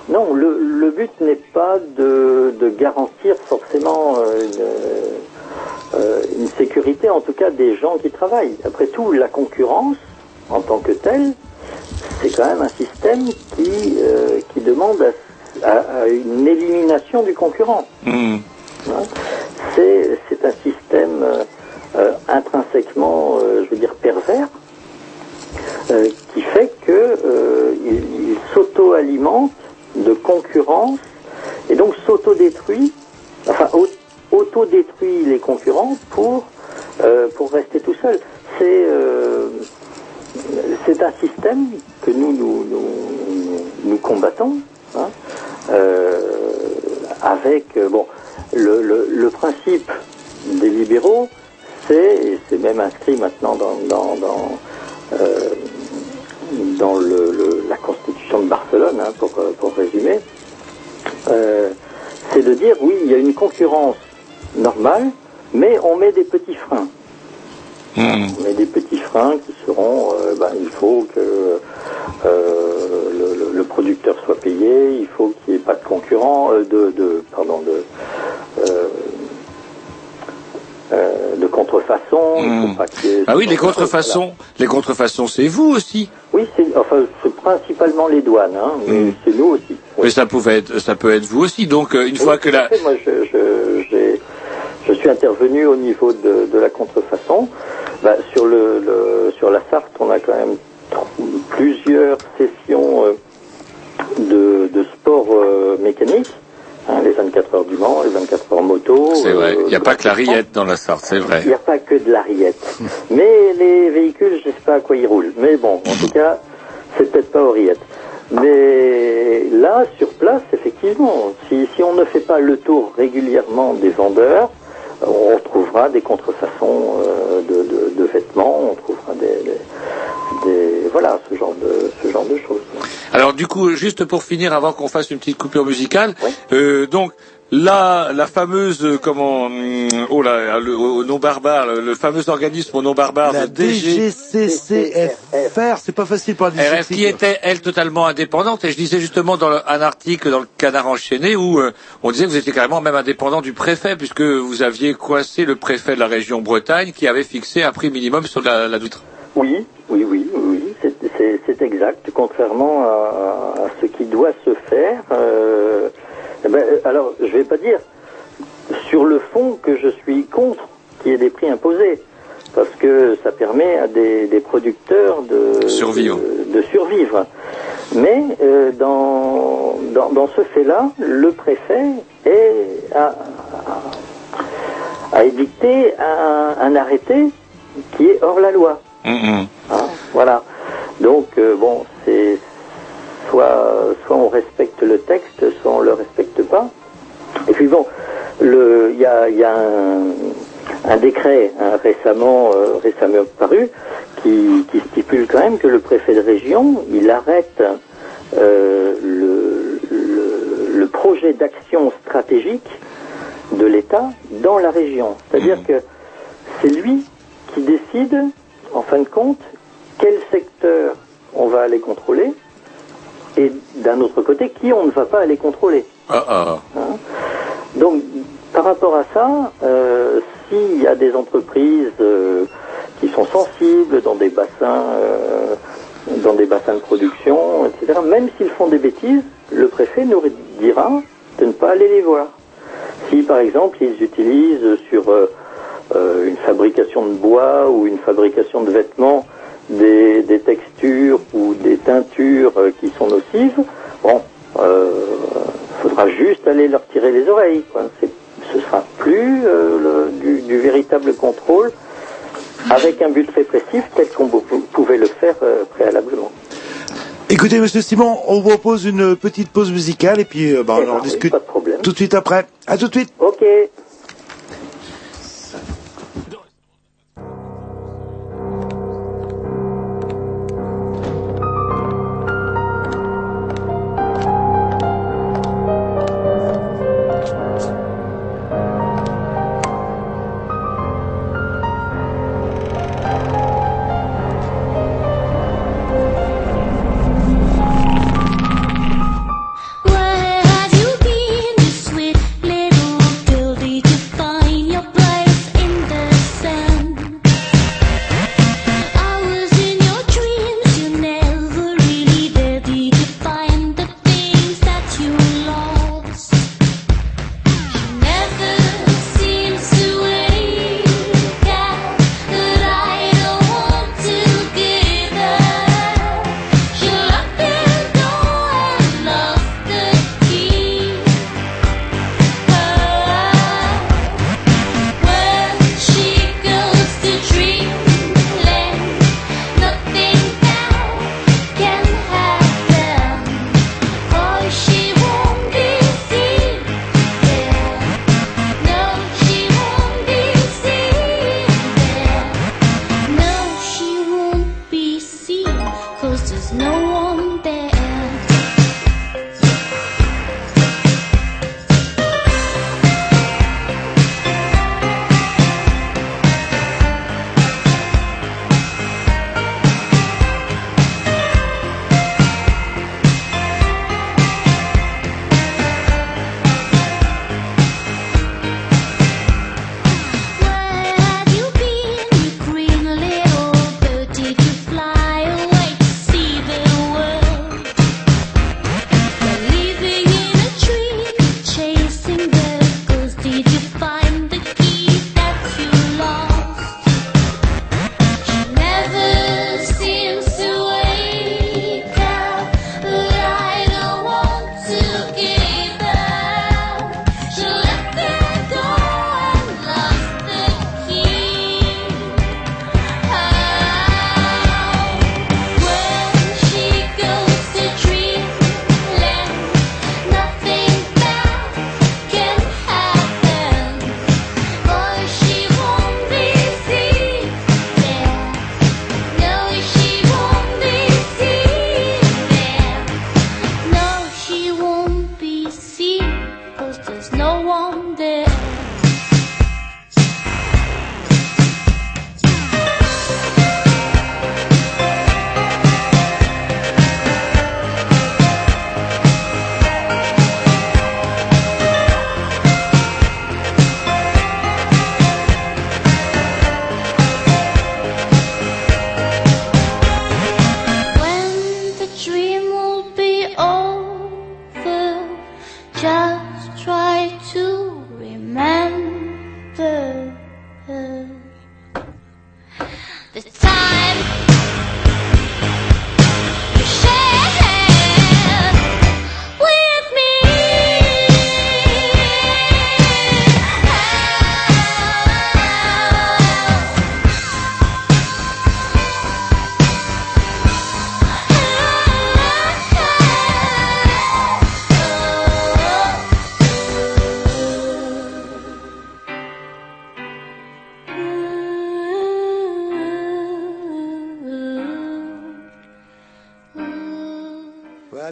Non, le, le but n'est pas de, de garantir forcément une, une sécurité, en tout cas des gens qui travaillent. Après tout, la concurrence, en tant que telle, c'est quand même un système qui, euh, qui demande à, à- à une élimination du concurrent. Hein. C'est un système euh, euh, intrinsèquement, euh, je veux dire, pervers, qui fait euh, il, s'auto-alimente de concurrence et donc s'auto-détruit, enfin au- auto-détruit les concurrents pour pour rester tout seul. C'est c'est un système que nous nous nous, combattons. hein, euh, avec euh, bon le, le, principe des libéraux, c'est et c'est même inscrit maintenant dans dans dans, euh, le, la constitution de Barcelone, hein, pour pour résumer, c'est de dire oui, il y a une concurrence normale, mais on met des petits freins. Met des petits freins qui seront, euh, ben, il faut que euh, le, le- le producteur soit payé, il faut qu'il n'y ait pas de concurrent, euh, de, de, pardon, de, euh, euh, de contrefaçon. y ait- Ah oui, les contrefaçons. Les contrefaçons, c'est vous aussi. Oui, c'est enfin c'est principalement les douanes, hein, mais c'est nous aussi. Mais ça pouvait être, ça peut être vous aussi. Donc une Oui, fois que la, fait. Moi, j'ai- je suis intervenu au niveau de, de la contrefaçon. Bah, sur, le, le- sur la Sarthe, on a quand même plusieurs sessions euh, de, de sport euh, mécanique. hein, les 24 heures du Mans, les 24 heures moto. c'est vrai, euh, il n'y a pas que la rillette dans la Sarthe, c'est vrai. il n'y a pas que de la rillette. Mais les véhicules, je ne sais pas à quoi ils roulent. Mais bon, en tout cas, c'est peut-être pas aux rillettes. Mais là, sur place, effectivement, si, si on ne fait pas le tour régulièrement des vendeurs, on trouvera des contrefaçons euh, de, de- de vêtements, on trouvera des, des- des- voilà ce genre de ce genre de choses. Alors du coup, juste pour finir, avant qu'on fasse une petite coupure musicale, euh, donc là, la fameuse, euh, comment, hum, oh là, le, au nom barbare, le, le fameux organisme au nom barbare La de DG, DGCCFR, c'est pas facile pour la RF qui était elle totalement indépendante et je disais justement dans le- un article dans le Canard enchaîné où euh, on disait que vous étiez carrément même indépendant du préfet puisque vous aviez coincé le préfet de la région Bretagne qui avait fixé un prix minimum sur la, la doutre. Oui, oui, oui, oui, oui, c'est- c'est c'est exact. Contrairement à, à ce qui doit se faire, euh, eh ben, alors je vais pas dire sur le fond que je suis contre qu'il y ait des prix imposés, parce que ça permet à des, des producteurs de Survivre. de, de survivre. Mais euh, dans, dans dans ce fait-là, le préfet est a, a édicté un, un arrêté qui est hors la loi. Hum. Voilà. Donc, euh, bon, c'est soit, soit on respecte le texte, soit on le respecte pas. Et puis bon, il y a, il y a un, un décret hein, récemment, euh, récemment paru qui, qui stipule quand même que le préfet de région, il arrête euh, le, le, le projet d'action stratégique de l'État dans la région. C'est-à-dire que c'est lui qui décide, en fin de compte, quel secteur on va aller contrôler et d'un autre côté, qui on ne va pas aller contrôler. Ah, ah. Hein. Donc, par rapport à ça, euh, s'il y a des entreprises euh, qui sont sensibles dans des bassins, euh, dans des bassins de production, etc., même s'ils font des bêtises, le préfet nous dira de ne pas aller les voir. Si, par exemple, ils utilisent sur une fabrication de bois ou une fabrication de vêtements des, des textures ou des teintures euh, qui sont nocives, bon, euh, faudra juste aller leur tirer les oreilles. Quoi. Ce sera plus euh, le- du, du véritable contrôle avec un but répressif tel qu'on pou- pouvait le faire euh, préalablement. Écoutez, monsieur Simon, on vous propose une petite pause musicale et puis bah, Eh on en ben discute pas de problème. tout de suite après. À tout de suite. Ok.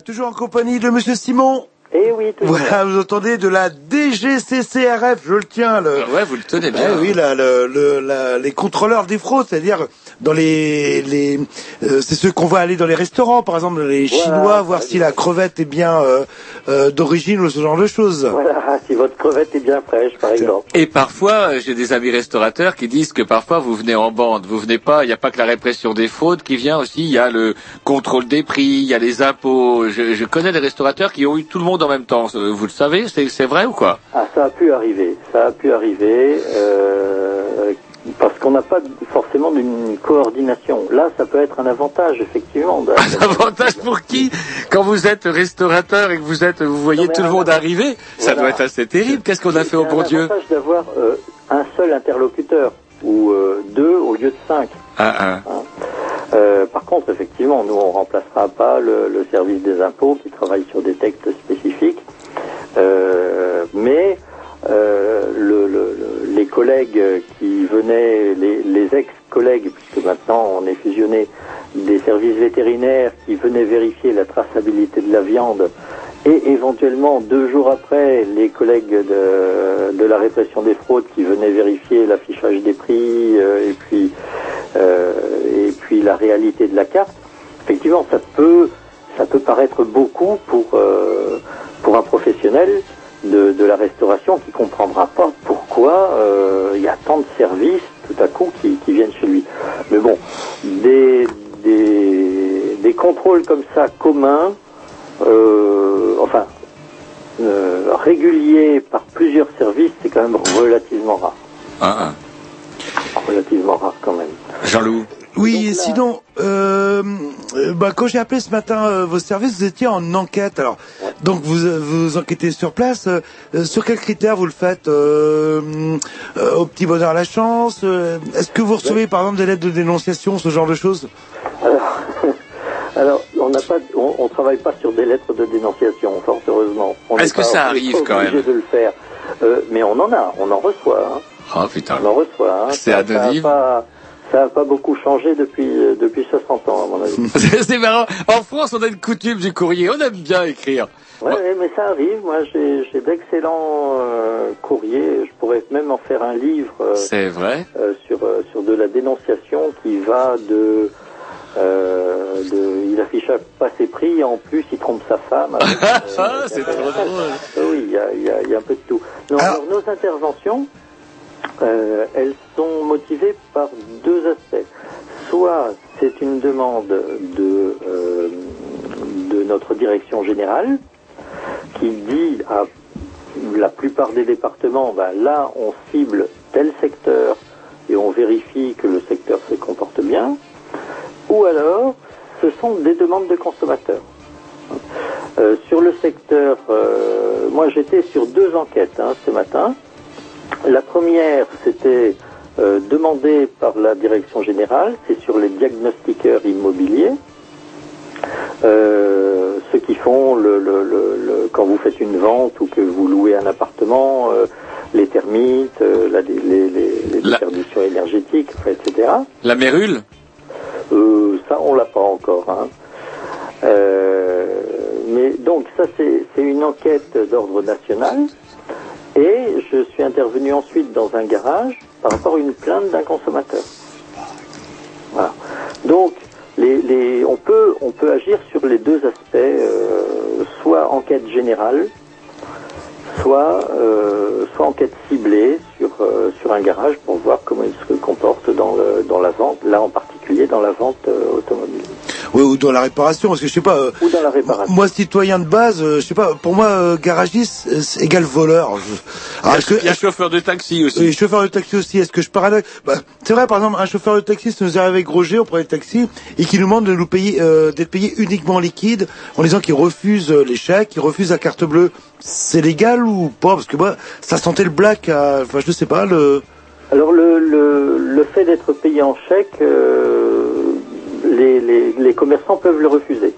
Toujours en compagnie de Monsieur Simon. Eh oui, toujours. Voilà, vous entendez de la DGCCRF, je le tiens. Le... Ouais, vous le tenez bien. Eh oui, la, le, le- la- les contrôleurs des fraudes, c'est-à-dire dans les, les euh, c'est ceux qu'on va aller dans les restaurants, par exemple les Voilà, Chinois, voir si la crevette est bien euh, euh, d'origine ou ce genre de choses. Voilà, si votre crevette est bien fraîche, par exemple. Et parfois, euh, j'ai des amis restaurateurs qui disent que parfois vous venez en bande, vous venez pas, il n'y a pas que la répression des fraudes qui vient aussi, il y a le contrôle des prix, il y a les impôts. Je, je connais des restaurateurs qui ont eu tout le monde en même temps. Euh, Vous le savez, c'est c'est vrai ou quoi? Ah, ça a pu arriver. Ça a pu arriver euh, parce qu'on n'a pas forcément d'une coordination. Là, ça peut être un avantage, effectivement. Un avantage pour qui? Quand vous êtes restaurateur et que vous êtes, vous voyez Non, tout le monde arriver, ça doit être assez terrible. Qu'est-ce qu'on a fait au C'est bon un Dieu? avantage d'avoir euh, un seul interlocuteur ou euh, deux au lieu de cinq. Ah, ah. Euh, par contre, effectivement, nous, on remplacera pas le, le service des impôts qui travaille sur des textes spécifiques. Mais le- le- le- les collègues qui venaient, les, ex-collègues, puisque maintenant on est fusionné, des services vétérinaires qui venaient vérifier la traçabilité de la viande, et éventuellement deux jours après, les collègues de, de la répression des fraudes qui venaient vérifier l'affichage des prix euh, et puis euh, et puis la réalité de la carte. Effectivement, ça peut ça peut paraître beaucoup pour euh, pour un professionnel de, de la restauration qui comprendra pas pourquoi euh, il y a tant de services tout à coup qui, qui viennent chez lui. Mais bon, des, des, des contrôles comme ça communs, euh, enfin euh, réguliers par plusieurs services, c'est quand même relativement rare. Ah, Relativement rare quand même. ah. Jean-Loup. Oui, et sinon, euh, euh, bah, quand j'ai appelé ce matin euh, vos services, vous étiez en enquête. Alors, donc vous euh, vous enquêtez sur place. euh, sur quels critères vous le faites euh, euh, Au petit bonheur à la chance euh, Est-ce que vous recevez par exemple des lettres de dénonciation, ce genre de choses? Alors, alors on n'a pas, on, on travaille pas sur des lettres de dénonciation, fort heureusement. Est-ce que pas- ça arrive quand obligé même de le faire, Euh, mais on en a, on en reçoit. Hein. Oh putain. On en reçoit. Hein. C'est anonyme. Pas, ça a pas beaucoup changé depuis euh, depuis 60 ans à mon avis. C'est marrant. En France, on a une coutume du courrier. On aime bien écrire. Ouais, ouais, mais ça arrive. Moi, j'ai d'excellents euh, courriers. Je pourrais même en faire un livre. euh, C'est vrai. euh, sur euh, sur de la dénonciation qui va de euh, de il affiche pas ses prix en plus il trompe sa femme avec, euh, Ah, c'est trop drôle. oui il y a, il y, a, il y a un peu de tout Non, alors, nos interventions euh, elles sont motivées par deux aspects soit c'est une demande de euh, de notre direction générale qui dit à la plupart des départements, ben là, on cible tel secteur et on vérifie que le secteur se comporte bien. Ou alors, ce sont des demandes de consommateurs. Euh, sur le secteur, moi j'étais sur deux enquêtes hein, ce matin. La première, c'était euh, demandé par la direction générale, c'est sur les diagnostiqueurs immobiliers. Euh, ceux qui font le, le, quand vous faites une vente ou que vous louez un appartement, euh, les termites, la- les, les, énergétiques, etc. La mérule? Euh, ça, on l'a pas encore. Hein. Mais donc ça, c'est une enquête d'ordre national. Et je suis intervenu ensuite dans un garage par rapport à une plainte d'un consommateur. Voilà. Donc, les, les, on peut on peut agir sur les deux aspects, euh, soit enquête générale, soit euh, soit enquête ciblée sur euh, sur un garage pour voir comment il se comporte dans le, dans la vente, là en particulier dans la vente euh, automobile Oui, ou dans la réparation, parce que je sais pas. euh, ou dans la réparation. moi, citoyen de base, euh, je sais pas. Pour moi, euh, garagiste c'est égal voleur. Alors, que- Il y a chauffeur de taxi aussi. Oui, chauffeur de taxi aussi. Est-ce que je parle bah, C'est vrai, par exemple, un chauffeur de taxi, ça nous arrive avec Roger, on prenait le taxi, et qui nous demande de nous payer, euh, d'être payé uniquement liquide, en disant qu'il refuse euh, les chèques, qu'il refuse la carte bleue. C'est légal ou pas? Parce que moi, ça sentait le black. à- Enfin, je sais pas. Le. Alors le, le, le fait d'être payé en chèque, euh, les, les, les commerçants peuvent le refuser.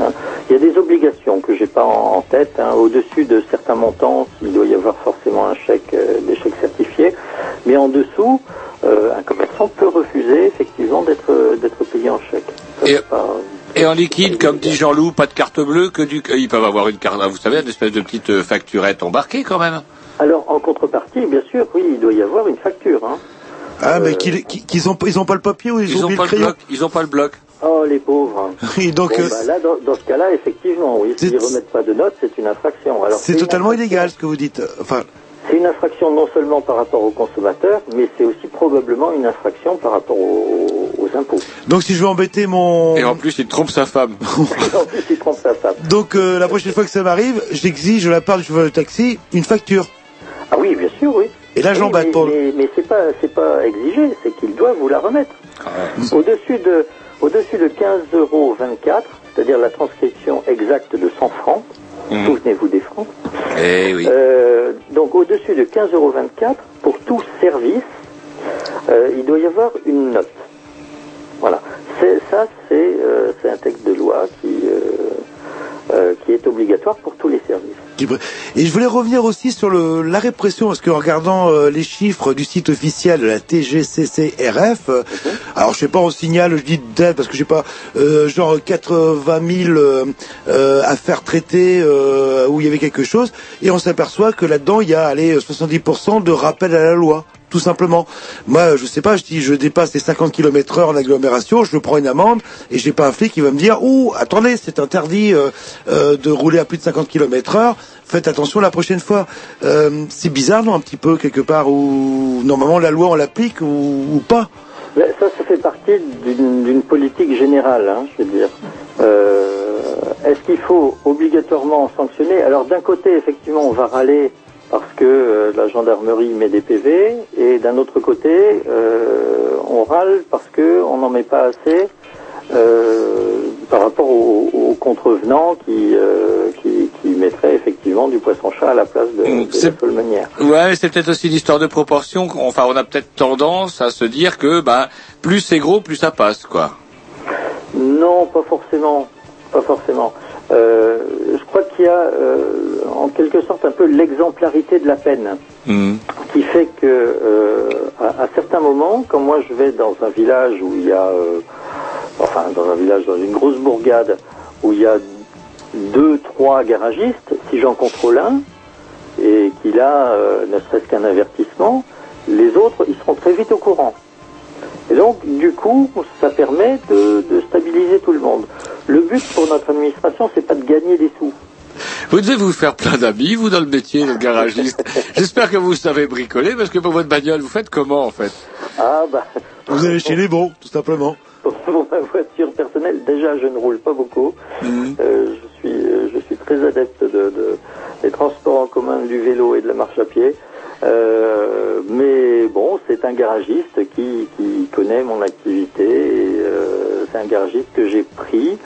hein. Il y a des obligations que j'ai pas en, en tête. hein. Au-dessus de certains montants, il doit y avoir forcément un chèque, euh, des chèques certifiés. Mais en dessous, euh, un commerçant peut refuser effectivement d'être d'être payé en chèque. Ça, Et- c'est pas- Et en liquide, comme dit Jean-Loup, pas de carte bleue, que du... Ils peuvent avoir une carte, vous savez, une espèce de petite facturette embarquée quand même. Alors, en contrepartie, bien sûr, oui, il doit y avoir une facture. Hein. Ah, mais qu'ils qu'ils ont, ils ont pas le papier ou ils, Ils ont pas le crayon bloc. Ils ont pas le bloc. Oh, les pauvres. Oui, donc Bon, euh, bah, là, dans, dans ce cas-là, effectivement, oui, s'ils remettent pas de notes, c'est une infraction. Alors, c'est totalement infraction- illégal ce que vous dites. Enfin, C'est une infraction non seulement par rapport aux consommateurs, mais c'est aussi probablement une infraction par rapport aux, aux impôts. donc si je veux embêter mon... Et en plus, il trompe sa femme. en plus, il trompe sa femme. Donc euh, la prochaine fois que ça m'arrive, j'exige de la part du chauffeur de taxi une facture. Ah oui, bien sûr, oui. Et là, Oui, j'embête mais, pour... mais, mais c'est pas, c'est pas exigé, c'est qu'ils doivent vous la remettre. Au-dessus de, au-dessus de 15,24 euros, c'est-à-dire la transcription exacte de 100 francs, souvenez-vous des francs, Eh oui. Euh, donc au-dessus de 15,24 euros pour tout service, euh, il doit y avoir une note. Voilà. C'est, ça, c'est, euh, c'est un texte de loi qui, euh, qui est obligatoire pour tous les services. Et je voulais revenir aussi sur le, la répression, parce qu'en regardant euh, les chiffres du site officiel de la TGCCRF, euh, alors je sais pas, on signale, je dis d'aide, parce que j'ai pas, euh, genre 80 000 euh, euh, affaires traitées euh, où il y avait quelque chose, et on s'aperçoit que là-dedans, il y a allez, 70% de rappel à la loi. Tout simplement. Moi, je sais pas, je dis, je dépasse les 50 km heure en agglomération, je prends une amende, et j'ai pas un flic qui va me dire, ouh, attendez, c'est interdit euh, euh, de rouler à plus de 50 km heure, faites attention la prochaine fois. Euh, c'est bizarre, non, un petit peu, quelque part, où normalement la loi, on l'applique ou, ou pas? Ça, ça fait partie d'une, d'une politique générale, hein, je veux dire. Euh, est-ce qu'il faut obligatoirement sanctionner? Alors d'un côté, effectivement, on va râler parce que euh, la gendarmerie met des PV, et d'un autre côté, euh, on râle parce que on n'en met pas assez euh, par rapport aux, aux contrevenants qui, qui, qui mettraient effectivement du poisson-chat à la place de, de la manière. Ouais, c'est peut-être aussi une histoire de proportion. Enfin, on a peut-être tendance à se dire que, bah, plus c'est gros, plus ça passe, quoi. Non, pas forcément. Pas forcément. Euh, je crois qu'il y a euh, en quelque sorte un peu l'exemplarité de la peine qui fait que euh, à, à certains moments, quand moi je vais dans un village où il y a, enfin dans un village, dans une grosse bourgade où il y a deux, trois garagistes, si j'en contrôle un et qu'il a ne serait-ce qu'un avertissement, les autres ils seront très vite au courant. Et donc, du coup, ça permet de, de stabiliser tout le monde. Le but pour notre administration, c'est pas de gagner des sous. Vous devez vous faire plein d'amis, vous, dans le métier de garagiste. J'espère que vous savez bricoler, parce que pour votre bagnole, vous faites comment, en fait? Ah bah, Vous allez chez les bons, tout simplement. pour ma voiture personnelle, déjà, je ne roule pas beaucoup. Mhm. Euh, je suis, euh, je suis très adepte de, de- des transports en commun, du vélo et de la marche à pied. Euh, mais bon, c'est un garagiste qui, qui connaît mon activité garagiste que j'ai pris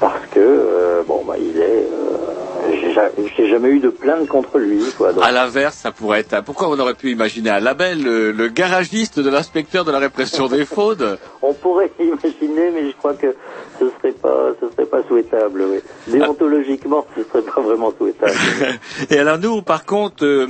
parce que euh, bon bah il est euh, j'ai ja- j'ai jamais eu de plainte contre lui quoi. Donc, À l'inverse, ça pourrait être... un- Pourquoi on aurait pu imaginer un label, le, le garagiste de l'inspecteur de la répression des fraudes? On pourrait crois que ce serait pas ce serait pas souhaitable. Oui. Déontologiquement, ce serait pas vraiment souhaitable. Et alors nous, par contre, euh,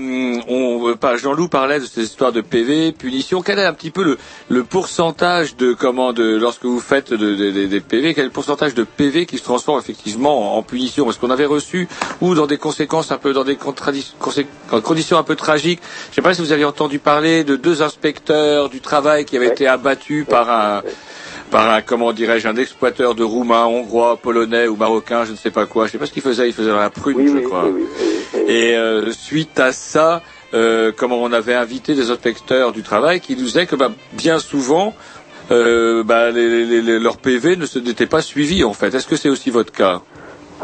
on, euh, Jean-Loup parlait de ces histoires de PV, punition. Quel est un petit peu le, le pourcentage de comment de lorsque vous faites de- de- de- des PV, quel est le pourcentage de PV qui se transforme effectivement en, en punition? Parce qu'on avait reçu ou dans des conséquences un peu dans des conditions un peu tragiques. Je ne sais pas si vous avez entendu parler de deux inspecteurs du travail qui avaient été abattus par un par un, comment dirais-je, un exploiteur de roumain, hongrois, polonais ou marocain, je ne sais pas quoi. Je sais pas ce qu'il faisait, il faisait dans la prune, je crois. Et euh, suite à ça, euh, comment on avait invité des inspecteurs du travail qui nous disaient que bah, bien souvent, euh, bah, les, les- les- leurs PV ne se n'étaient pas suivis en fait. Est-ce que c'est aussi votre cas?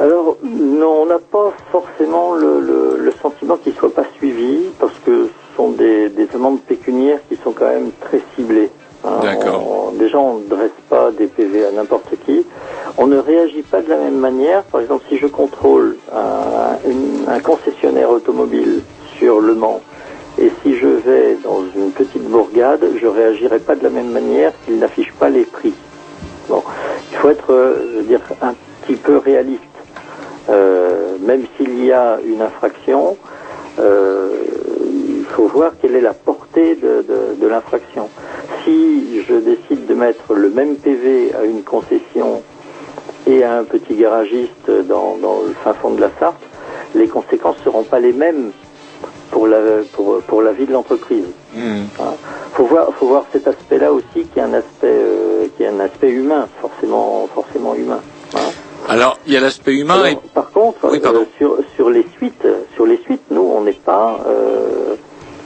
Alors, non, on n'a pas forcément le, le, le sentiment qu'il ne soit pas suivi, parce que ce sont des, des amendes pécuniaires qui sont quand même très ciblées. Hein. D'accord. Déjà, on ne dresse pas des PV à n'importe qui. On ne réagit pas de la même manière. Par exemple, si je contrôle un, une- un concessionnaire automobile sur Le Mans, et si je vais dans une petite bourgade, je réagirai pas de la même manière s'il n'affiche pas les prix. Bon, il faut être, euh, je veux dire, un petit peu réaliste. Euh, même s'il y a une infraction, euh, il faut voir quelle est la portée de, de- de l'infraction. Si je décide de mettre le même PV à une concession et à un petit garagiste dans, dans le fin fond de la Sarthe, les conséquences ne seront pas les mêmes pour la, pour, pour la vie de l'entreprise. Hmm. Hein. Faut voir, faut voir cet aspect-là aussi qui est un aspect, euh, qui est un aspect humain, forcément, forcément humain. hein. Alors, il y a l'aspect humain et... Par contre, euh, sur, sur les suites, sur les suites, nous, on n'est pas, euh,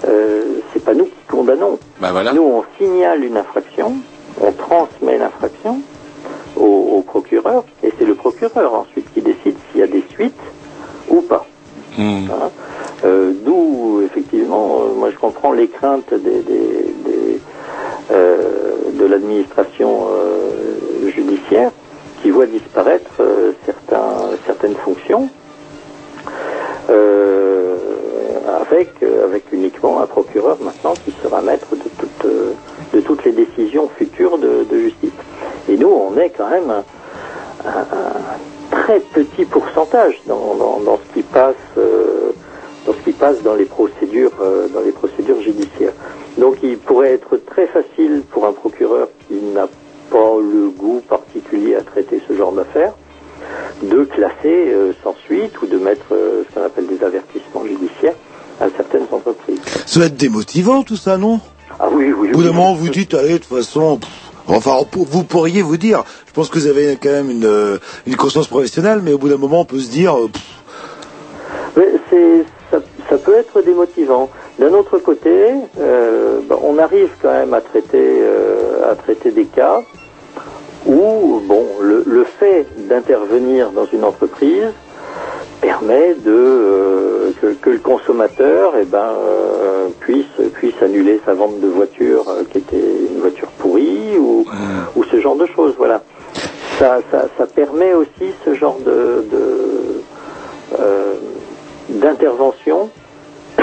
euh, c'est pas nous qui condamnons. Bah voilà. Nous, on signale une infraction, on transmet l'infraction au, au procureur, et c'est le procureur ensuite qui décide s'il y a des suites ou pas. Hmm. Hein. Euh, D'où, effectivement, euh, moi je comprends les craintes des, des- des, euh, de l'administration judiciaire qui voit disparaître certains, certaines fonctions euh, avec, euh, avec uniquement un procureur maintenant qui sera maître de, toutes euh, les décisions futures de, justice. Et nous, on est quand même un, très petit pourcentage dans, ce qui passe euh, dans les procédures judiciaires. Donc il pourrait être très facile pour un procureur qui n'a pas le goût particulier à traiter ce genre d'affaires de classer euh, sans suite ou de mettre ce qu'on appelle des avertissements judiciaires à certaines entreprises. Ça va être démotivant tout ça, non? Ah oui, oui. Au bout d'un moment, vous dites, allez, de toute façon, pff, enfin, vous pourriez vous dire, je pense que vous avez quand même une, euh, une conscience professionnelle, mais au bout d'un moment, on peut se dire, euh, pff, Mais c'est, ça, ça peut être démotivant. D'un autre côté, euh, ben, on arrive quand même à traiter, euh, à traiter des cas où, bon, le, le fait d'intervenir dans une entreprise permet de euh, que, que le consommateur, eh ben, euh, puisse puisse annuler sa vente de voiture euh, qui était une voiture pourrie ou ou ce genre de choses. Voilà. Ça, ça, ça permet aussi ce genre de, de d'intervention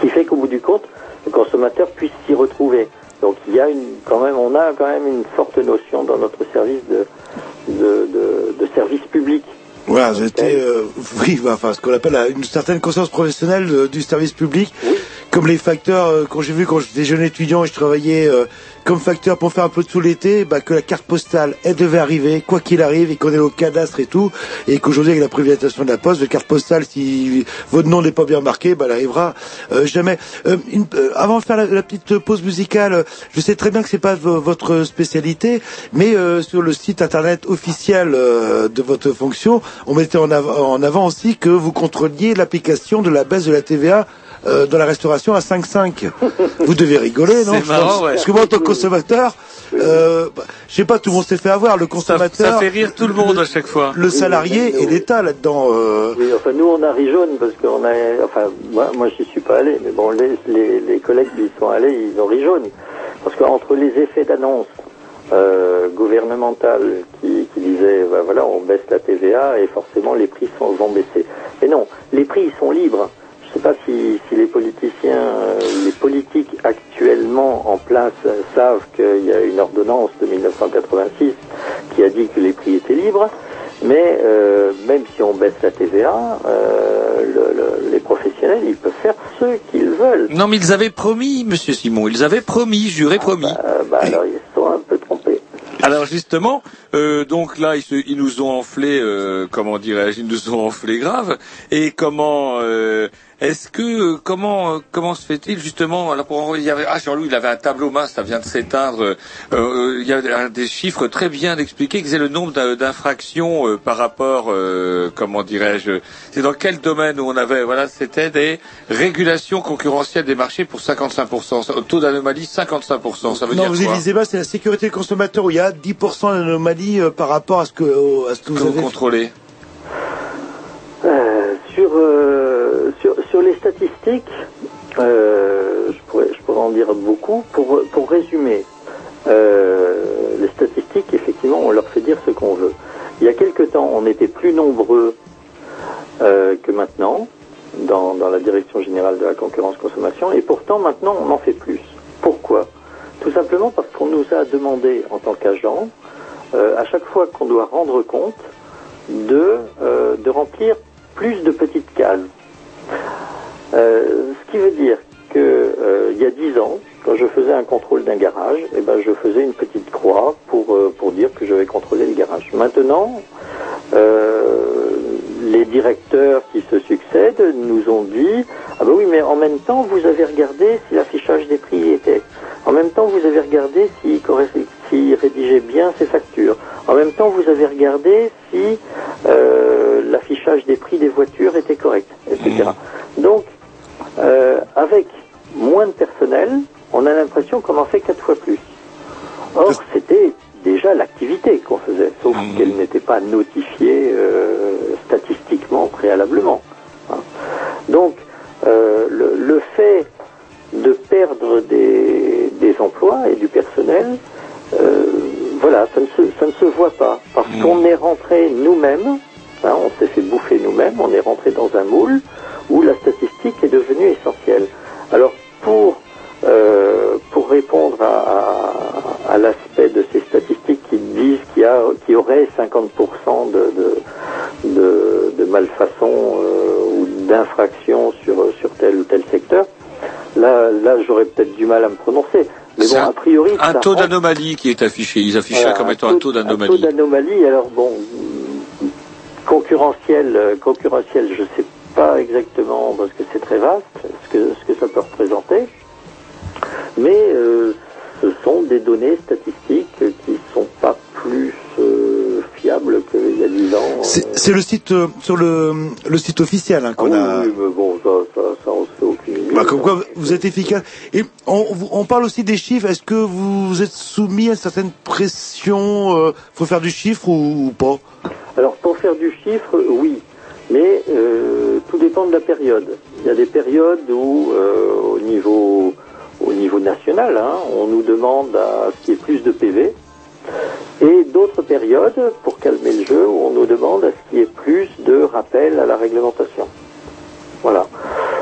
qui fait qu'au bout du compte, le consommateur puisse s'y retrouver. Donc il y a une, quand même, on a quand même une forte notion dans notre service de, de, de, de service public. Voilà, j'étais, euh, oui, enfin, ce qu'on appelle une certaine conscience professionnelle euh, du service public, comme les facteurs, euh, quand j'ai vu quand j'étais jeune étudiant et je travaillais euh, comme facteur pour faire un peu sous l'été, bah, que la carte postale, elle devait arriver, quoi qu'il arrive, et qu'on est au cadastre et tout, et qu'aujourd'hui, avec la privatisation de la poste, la carte postale, si votre nom n'est pas bien marqué, bah, elle arrivera euh, jamais. Euh, une- euh, avant de faire la, petite pause musicale, euh, je sais très bien que c'est pas vo- votre spécialité, mais sur le site internet officiel de votre fonction, on mettait en, en avant aussi que vous contrôliez l'application de la baisse de la TVA euh, dans la restauration à 5,5. Vous devez rigoler, non C'est marrant, ouais. Parce que moi, en tant que consommateur, euh, bah, je sais pas, tout le monde sait fait avoir. Le consommateur, ça fait rire tout le monde à chaque fois. le salarié et l'État là-dedans. euh, Oui, enfin nous on a ri jaune parce qu'on a, enfin moi, moi j'y suis pas allé, mais bon les, les, les collègues qui y sont allés ils ont ri jaune parce qu'entre les effets d'annonce euh, gouvernementale qui, qui disaient bah, voilà on baisse la TVA et forcément les prix sont, vont baisser. Mais non, les prix ils sont libres. Je sais pas si, si les politiciens, euh, les politiques actuellement en place savent qu'il y a une ordonnance de 1986 qui a dit que les prix étaient libres. Mais euh, même si on baisse la TVA, euh, le- le- les professionnels, ils peuvent faire ce qu'ils veulent. Non, mais ils avaient promis, Monsieur Simon, ils avaient promis, juré promis. Euh, bah, alors ils sont un peu trompés. Alors justement, euh, donc là, ils, se- ils nous ont enflé, euh, comment dirais-je, ils nous ont enflé grave. Et comment, euh, est-ce que, comment, comment se fait-il justement alors pour, il y avait, ah Jean-Louis, il avait un tableau mince, ça vient de s'éteindre. euh, euh, il y a des chiffres très bien expliqués, qui c'est le nombre d'in- d'infractions euh, par rapport, euh, comment dirais-je, c'est dans quel domaine où on avait, voilà, c'était des régulations concurrentielles des marchés pour 55%, Ça- taux d'anomalie 55%. Ça veut non, dire vous quoi? élisez pas, c'est la sécurité des consommateurs où il y a 10% d'anomalie euh, par rapport à ce que, au- à ce que vous que vous avez contrôlez Euh, sur, euh, sur, sur les statistiques, euh, je, pourrais, je pourrais en dire beaucoup. Pour, pour résumer, euh, les statistiques, effectivement, on leur fait dire ce qu'on veut. Il y a quelque temps, on était plus nombreux euh, que maintenant dans, dans la Direction générale de la concurrence consommation, et pourtant maintenant on en fait plus. Pourquoi? Tout simplement parce qu'on nous a demandé en tant qu'agent, euh, à chaque fois qu'on doit rendre compte, de, euh, de remplir plus de petites cases. Euh, ce qui veut dire que euh, il y a dix ans, quand je faisais un contrôle d'un garage, eh ben, je faisais une petite croix pour, pour dire que j'avais contrôlé le garage. Maintenant, les directeurs qui se succèdent nous ont dit ah ben oui mais en même temps vous avez regardé si l'affichage des prix était. En même temps vous avez regardé s'il s'il rédigeait bien ses factures. En même temps vous avez regardé si euh, l'affichage des prix des voitures était correct etc donc euh, avec moins de personnel on a l'impression qu'on en fait quatre fois plus. Or, c'était déjà l'activité qu'on faisait, sauf qu'elle n'était pas notifiée euh, statistiquement préalablement. hein. Donc, euh, le, le fait de perdre des, des emplois et du personnel, euh, voilà, ça ne, se, ça ne se voit pas, parce qu'on est rentré nous-mêmes, hein, on s'est fait bouffer nous-mêmes, on est rentré dans un moule où la statistique est devenue essentielle. Alors, pour pour répondre à, à- à l'aspect de ces statistiques qui disent qu'il y, a- qu'il y aurait 50% de, de, de, de malfaçon euh, ou d'infraction sur, sur tel ou tel secteur, là, là j'aurais peut-être du mal à me prononcer. Mais bon, a priori, Un taux rentre- d'anomalie qui est affiché. Ils affichaient voilà, comme étant un taux Un taux d'anomalie. d'anomalie, alors bon, concurrentiel, euh, concurrentiel, je sais pas exactement parce que c'est très vaste ce que, ce que ça peut représenter, mais euh, ce sont des données statistiques qui sont pas plus euh, fiables qu'il y a 10 ans. C'est c'est le site euh, sur le, le site officiel hein, qu'on Ah a. oui, oui, mais bon, ça, ça, ça on se fait aucune idée. Bah, comme quoi vous êtes efficace. Et on, on parle aussi des chiffres. Est-ce que vous êtes soumis à une certaine pression euh, Faut faire du chiffre ou, ou pas? Alors pour faire du chiffre, oui, mais euh, tout dépend de la période. Il y a des périodes où, euh, au niveau au niveau national, hein, on nous demande à ce qu'il y ait plus de PV, et d'autres périodes, pour calmer le jeu, on nous demande à ce qu'il y ait plus de rappels à la réglementation. Voilà.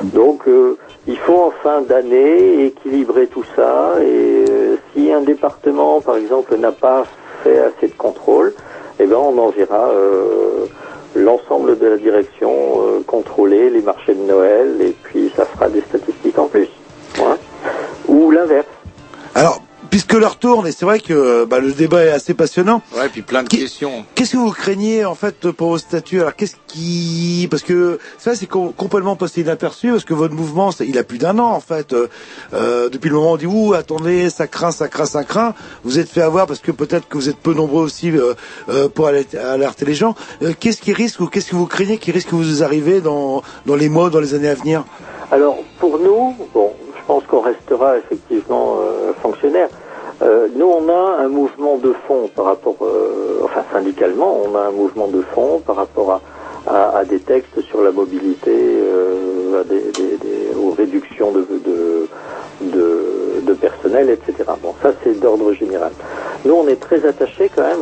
Donc euh, il faut en fin d'année équilibrer tout ça, et euh, si un département, par exemple, n'a pas fait assez de contrôle, eh ben on enverra euh, l'ensemble de la direction contrôler les marchés de Noël et puis ça fera des statistiques en plus. Ou l'inverse. Alors, puisque l'heure tourne, et c'est vrai que bah, le débat est assez passionnant. Ouais, puis plein de questions. Qu'est-ce que vous craignez en fait pour vos statuts Alors qu'est-ce qui parce que ça c'est com- complètement passé inaperçu parce que votre mouvement il a plus d'un an en fait. Euh, euh, depuis le moment où on dit ouh attendez ça craint ça craint ça craint. Vous êtes fait avoir parce que peut-être que vous êtes peu nombreux aussi euh, euh, pour alerter, alerter les gens. Euh, qu'est-ce qui risque ou qu'est-ce que vous craignez qui risque de vous arriver dans dans les mois dans les années à venir? Alors pour nous, bon, pense qu'on restera effectivement euh, fonctionnaire. Euh, nous, on a un mouvement de fond par rapport, euh, enfin syndicalement, on a un mouvement de fond par rapport à, à, des textes sur la mobilité, aux réductions de, de, personnel, etc. Bon, ça c'est d'ordre général. Nous, on est très attachés quand même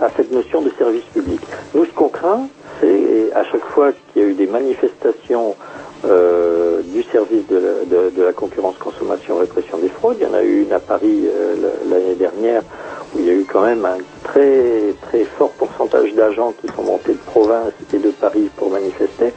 à cette notion de service public. Nous, ce qu'on craint, c'est à chaque fois qu'il y a eu des manifestations euh, du service de la, de- la concurrence, consommation, répression des fraudes. Il y en a eu une à Paris euh, l'année dernière où il y a eu quand même un très très fort pourcentage d'agents qui sont montés de province et de Paris pour manifester.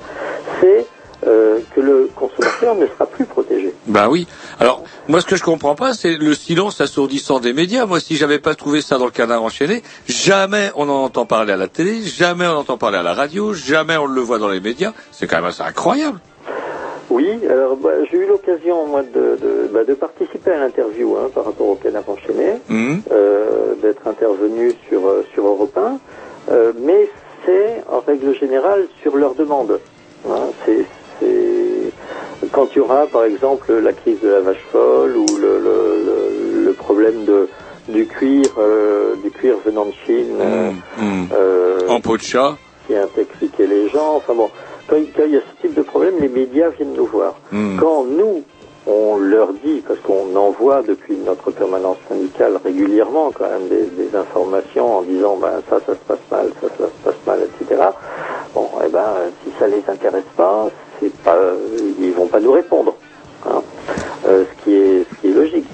C'est euh, que le consommateur ne sera plus protégé. Ben oui. Alors, moi, ce que je comprends pas, c'est le silence assourdissant des médias. Moi, si j'avais pas trouvé ça dans le canard enchaîné, jamais on en entend parler à la télé, jamais on en entend parler à la radio, jamais on le voit dans les médias. C'est quand même assez incroyable. Oui, alors bah, j'ai eu l'occasion moi de, de, bah, de participer à l'interview hein, par rapport au canard enchaîné, Mhm. euh, d'être intervenu sur euh, sur Europe 1, euh, mais c'est en règle générale sur leur demande. Hein, c'est quand il y aura par exemple la crise de la vache folle ou le le, le, le problème de du cuir euh, du cuir venant de Chine. euh, euh, En peau de chat. qui intoxiquait les gens. Enfin bon, quand, quand il y a ce type de problème, les médias viennent nous voir. Hmm. Quand nous, on leur dit, parce qu'on envoie depuis notre permanence syndicale régulièrement quand même des, des informations en disant ben ça, ça se passe mal, ça, ça se passe mal, etc. Bon, eh ben si ça les intéresse pas, c'est pas, ils vont pas nous répondre. hein. Euh, ce qui est, ce qui est logique.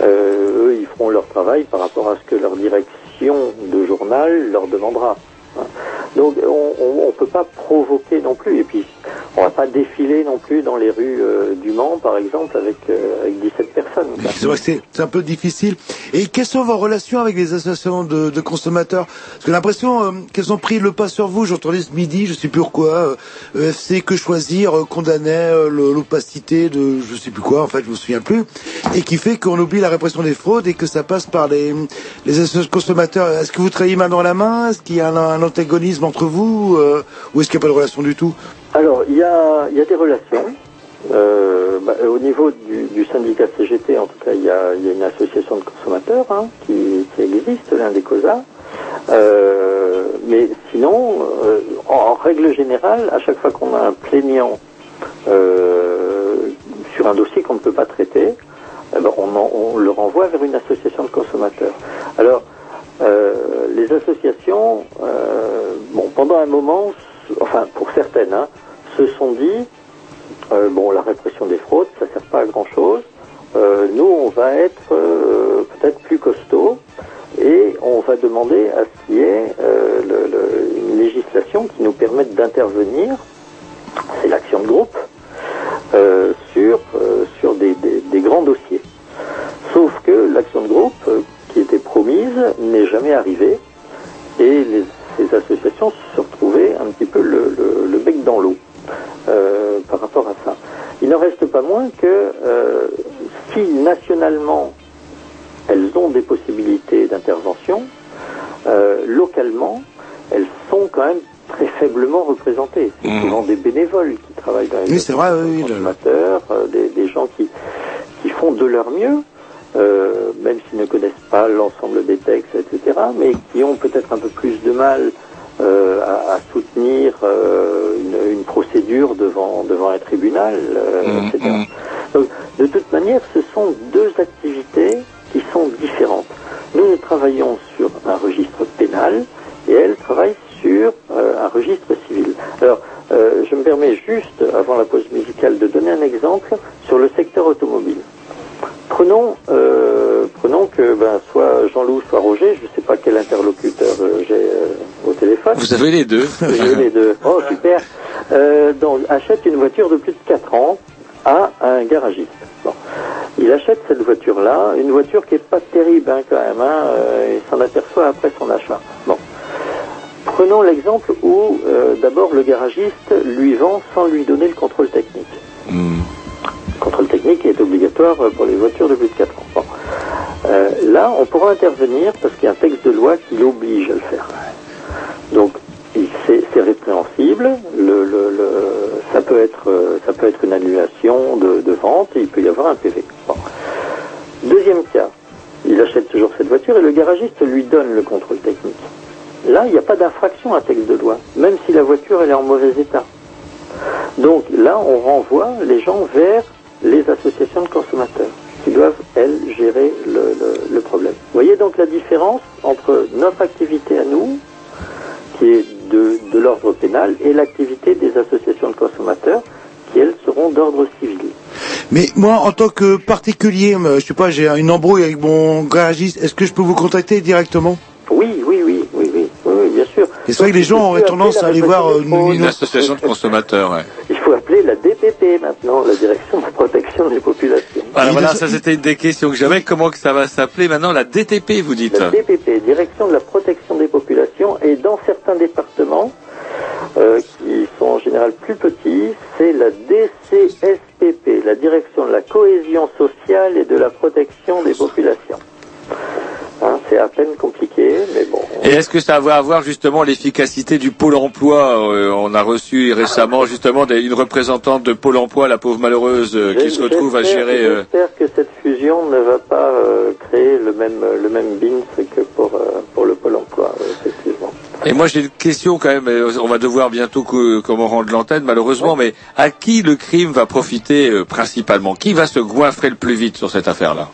Euh, eux, ils feront leur travail par rapport à ce que leur direction de journal leur demandera. hein. Donc on, on peut pas provoquer non plus. Et puis on va pas défiler non plus dans les rues euh, du Mans, par exemple, avec, euh, avec 17 personnes. quoi. C'est vrai que c'est un peu difficile. Et quelles sont vos relations avec les associations de, consommateurs? Parce que l'impression euh, qu'elles ont pris le pas sur vous. J'entendais ce midi, je sais plus pourquoi, euh, EFC Que Choisir condamnait l'opacité de je sais plus quoi, en fait, je me souviens plus, et qui fait qu'on oublie la répression des fraudes et que ça passe par les, les associations de consommateurs. Est-ce que vous travaillez main dans la main? Est-ce qu'il y a un antagonisme entre vous euh, Ou est-ce qu'il n'y a pas de relation du tout? Alors, il y a, y a des relations. Euh, bah, au niveau du, syndicat CGT, en tout cas, il y a, une association de consommateurs hein, qui, existe, l'un des COSA. Euh, mais sinon, euh, en, règle générale, à chaque fois qu'on a un plaignant sur un dossier qu'on ne peut pas traiter, eh ben, on, on le renvoie vers une association de consommateurs. Alors, euh, les associations, euh, bon, pendant un moment, enfin pour certaines, hein, se sont dit, euh, bon, la répression des fraudes, ça sert pas à grand chose. nous, on va être peut-être plus costaud et on va demander à ce qu'il y ait une législation qui nous permette d'intervenir. C'est l'action de groupe sur sur des, grands dossiers. Sauf que l'action de groupe qui était promise n'est jamais arrivée et les, ces associations se retrouvées un petit peu le, le- le bec dans l'eau euh, par rapport à ça. Il n'en reste pas moins que euh, si nationalement elles ont des possibilités d'intervention, euh, localement elles sont quand même très faiblement représentées. C'est souvent des bénévoles qui travaillent dans les Oui, c'est vrai, oui, le- consommateurs, des, des gens qui, qui font de leur mieux, euh, même s'ils ne connaissent pas l'ensemble des textes, etc., mais qui ont peut-être un peu plus de mal euh, à, à soutenir euh, une, une procédure devant, devant un tribunal, euh, etc. Donc, de toute manière, ce sont deux activités qui sont différentes. Nous, nous travaillons sur un registre pénal et elle travaille sur un registre civil. Alors, je me permets juste, avant la pause musicale, de donner un exemple sur le secteur automobile. Prenons, euh, prenons que ben, soit Jean-Loup, soit Roger, je ne sais pas quel interlocuteur euh, j'ai euh, au téléphone. Vous avez les deux. J'ai les deux. Oh, super. Donc, achète une voiture de plus de 4 ans à un garagiste. Bon. Il achète cette voiture-là, une voiture qui est pas terrible hein, quand même. Hein, il s'en aperçoit après son achat. Bon. Prenons l'exemple où d'abord le garagiste lui vend sans lui donner le contrôle technique. Le contrôle technique est obligatoire pour les voitures de plus de 4 ans. Euh, là, on pourra intervenir parce qu'il y a un texte de loi qui l'oblige à le faire. Donc, c'est répréhensible. Euh, ça peut être une annulation de, vente. Et il peut y avoir un PV. Deuxième cas, il achète toujours cette voiture et le garagiste lui donne le contrôle technique. Là, il n'y a pas d'infraction à texte de loi, même si la voiture est en mauvais état. Donc là, on renvoie les gens vers les associations de consommateurs qui doivent, elles, gérer le, le- le problème. Vous voyez donc la différence entre notre activité à nous, qui est de, de l'ordre pénal, et l'activité des associations de consommateurs, qui, elles, seront d'ordre civil. Mais moi, en tant que particulier, euh, je sais pas, j'ai une embrouille avec mon garagiste, est-ce que je peux vous contacter directement? Oui, oui, oui, oui, oui, oui, oui, bien sûr. Et c'est vrai que les gens auraient tendance à aller voir euh, une, Une association de consommateurs, ouais. Il faut appeler la DPP maintenant, la Direction de protection des populations. Voilà, voilà, ça c'était une des questions que j'avais. Comment que ça va s'appeler maintenant La DTP, vous dites La DPP, Direction de la protection des populations, et dans certains départements, euh, qui sont en général plus petits, c'est la DCSPP, la Direction de la cohésion sociale et de la protection des populations. Hein, c'est à peine compliqué, mais bon. Et est-ce que ça va avoir justement l'efficacité du pôle emploi Euh, On a reçu récemment justement des- une représentante de pôle emploi, la pauvre malheureuse, euh, qui se retrouve à gérer. euh, J'espère que cette fusion ne va pas créer le même le même BINS que pour pour le pôle emploi, effectivement. Et moi j'ai une question quand même. On va devoir bientôt que- comment rendre l'antenne, malheureusement. Mais à qui le crime va profiter principalement? Qui va se goinfrer le plus vite sur cette affaire-là?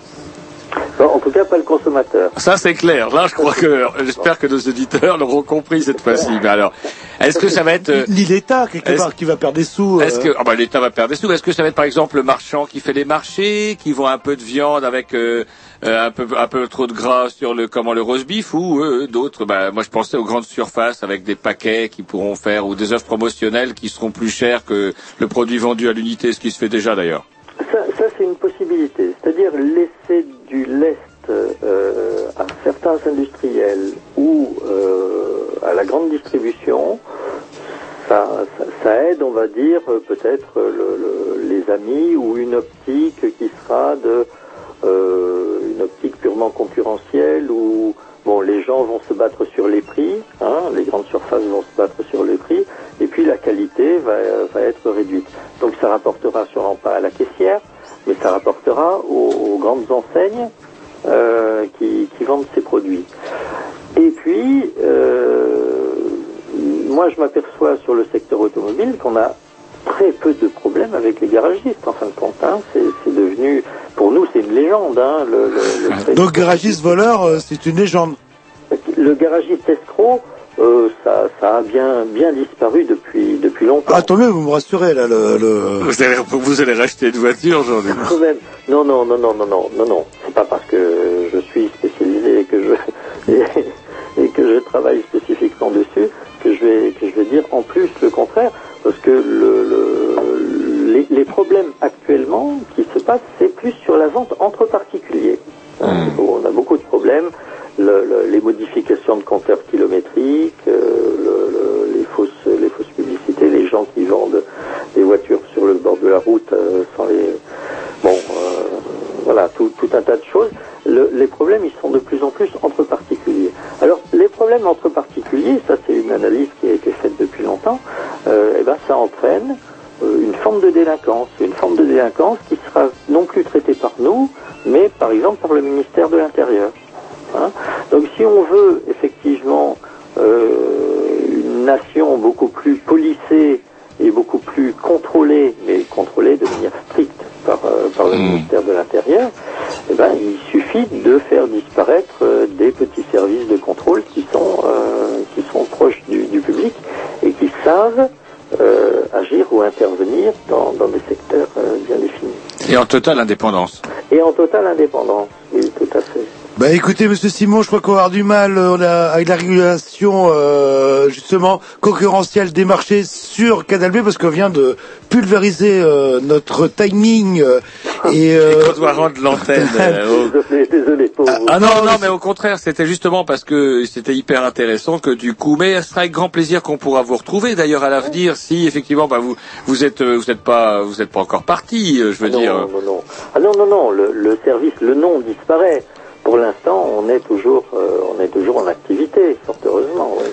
En tout cas pas le consommateur. Ça c'est clair. Là, je crois que j'espère que nos auditeurs l'auront compris cette fois-ci. Mais alors, est-ce que ça va être euh, Ni l'État, quelque Est-ce- part, qui va perdre des sous. Est-ce euh, que ah bah, l'État va perdre des sous Est-ce que ça va être par exemple le marchand qui fait les marchés, qui vend un peu de viande avec euh, euh, un peu un peu trop de gras sur le comment le roast beef ou euh, d'autres? Bah, Moi, je pensais aux grandes surfaces avec des paquets qui pourront faire ou des offres promotionnelles qui seront plus chères que le produit vendu à l'unité, ce qui se fait déjà d'ailleurs. Ça, ça c'est une possibilité. C'est-à-dire laisser du lest euh, à certains industriels ou euh, à la grande distribution, ça, aide, on va dire, peut-être le- le- les amis ou une optique qui sera de euh, une optique purement concurrentielle où bon les gens vont se battre sur les prix, hein, les grandes surfaces vont se battre sur les prix, et puis la qualité va, va être réduite. Donc ça rapportera sûrement pas à la caissière, mais ça rapportera aux, aux grandes enseignes euh, qui, qui vendent ces produits. Et puis, euh, moi je m'aperçois sur le secteur automobile qu'on a très peu de problèmes avec les garagistes. En fin de compte, hein. c'est devenu, pour nous, c'est une légende. Hein, le, le, le- Donc, garagiste voleur, euh, c'est une légende. le garagiste escroc, euh, ça, ça a bien, bien disparu depuis, depuis longtemps. Ah, tant mieux, vous me rassurez, là, le... le... Vous allez, vous allez racheter une voiture, aujourd'hui. Quand même. Non, non, non, non, non, non, non, non. C'est pas parce que je suis spécialisé et que je et, et que je travaille spécifiquement dessus que je vais que je vais dire en plus le contraire, parce que le, le- les, les problèmes actuellement qui se passent, c'est plus sur la vente entre particuliers. Hein, On a beaucoup de problèmes. Le- le- les modifications de compteurs kilométriques, euh, le- le- les fausses les fausses publicités, les gens qui vendent des voitures sur le bord de la route euh, sans les bon euh, voilà tout, tout un tas de choses. Le- les problèmes ils sont de plus en plus entre particuliers. Alors les problèmes entre particuliers, ça c'est une analyse qui a été faite depuis longtemps. Euh, et ben ça entraîne une forme de délinquance, une forme de délinquance qui sera non plus traitée par nous, mais par exemple par le ministère de l'Intérieur. Hein. Donc si on veut effectivement euh, une nation beaucoup plus policée et beaucoup plus contrôlée, mais contrôlée de manière stricte par, euh, par le ministère de l'Intérieur, eh ben, il suffit de faire disparaître euh, des petits services de contrôle qui sont, qui sont proches du, du public et qui savent euh, agir ou intervenir dans, dans des secteurs euh, bien définis. Et en totale indépendance. Et en totale indépendance, oui, tout à fait. Bah écoutez, Monsieur Simon, je crois qu'on va avoir du mal euh, on a, avec la régulation euh, justement concurrentielle des marchés sur Canal B parce qu'on vient de pulvériser euh, notre timing euh, et, euh, Et qu'on doit rendre l'antenne. euh, au- Désolé, désolé pour vous. Ah non, non, mais au contraire, c'était justement parce que c'était hyper intéressant que du coup, mais ce sera avec grand plaisir qu'on pourra vous retrouver d'ailleurs à l'avenir si effectivement bah, vous vous êtes euh, vous êtes pas vous êtes pas encore parti, euh, je veux non, dire. Non, non. Ah non, non, non, le, le service, le nom disparaît. Pour l'instant, on est toujours, euh, on est toujours en activité, fort heureusement. Oui.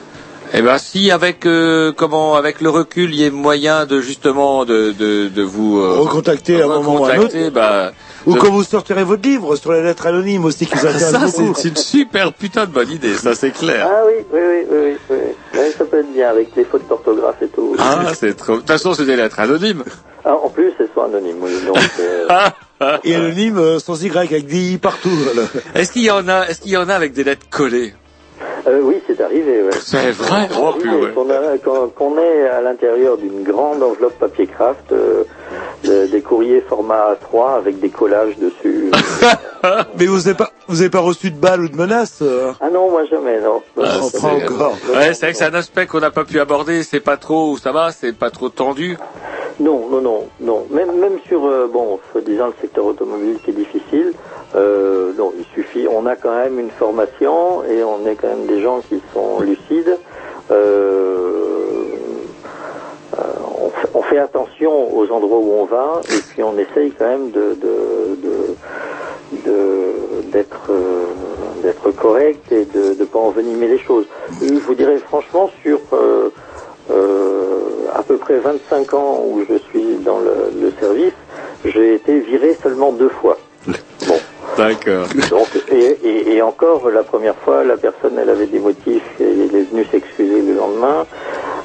Eh ben si avec euh, comment avec le recul, il y a moyen de justement de de, de vous euh, recontacter à un moment ou à un autre. recontacter, bah, ou de- quand vous sortirez votre livre sur les lettres anonymes aussi qui vous intéresse ça c'est une super putain de bonne idée, ça c'est clair. Ah oui, oui, oui, oui, oui, oui. Ouais, ça peut être bien avec les fautes d'orthographe et tout. Ah, c'est trop. De toute façon, c'est des lettres anonymes. Ah, en plus, elles sont anonymes, oui. Donc, euh, Et anonyme euh, sans Y avec des I partout. voilà. Est-ce qu'il y en a Est-ce qu'il y en a avec des lettres collées euh, oui, c'est arrivé. Ouais. C'est vrai. Oh, Oui, purée. qu'on a- qu'on qu'on est à l'intérieur d'une grande enveloppe papier craft, euh, de- des courriers format A3 avec des collages dessus. Mais vous n'avez pas, vous avez pas reçu de balles ou de menaces ah non, moi jamais, non. Ah, c'est- pas encore. Ouais, c'est vrai que c'est un aspect qu'on n'a pas pu aborder. C'est pas trop, ça va, c'est pas trop tendu. Non, non, non, non. Même, même sur, euh, bon, disant le secteur automobile qui est difficile, euh, non, il suffit. On a quand même une formation et on est quand même des gens qui sont lucides. Euh, euh, on, fait, on fait attention aux endroits où on va et puis on essaye quand même de d'être d'être correct et de ne pas envenimer les choses. Je vous dirais franchement sur à peu près 25 ans où je suis dans le, le service, j'ai été viré seulement deux fois. Bon. D'accord. Donc, et, et, et encore, la première fois, la personne, elle avait des motifs et elle est venue s'excuser le lendemain.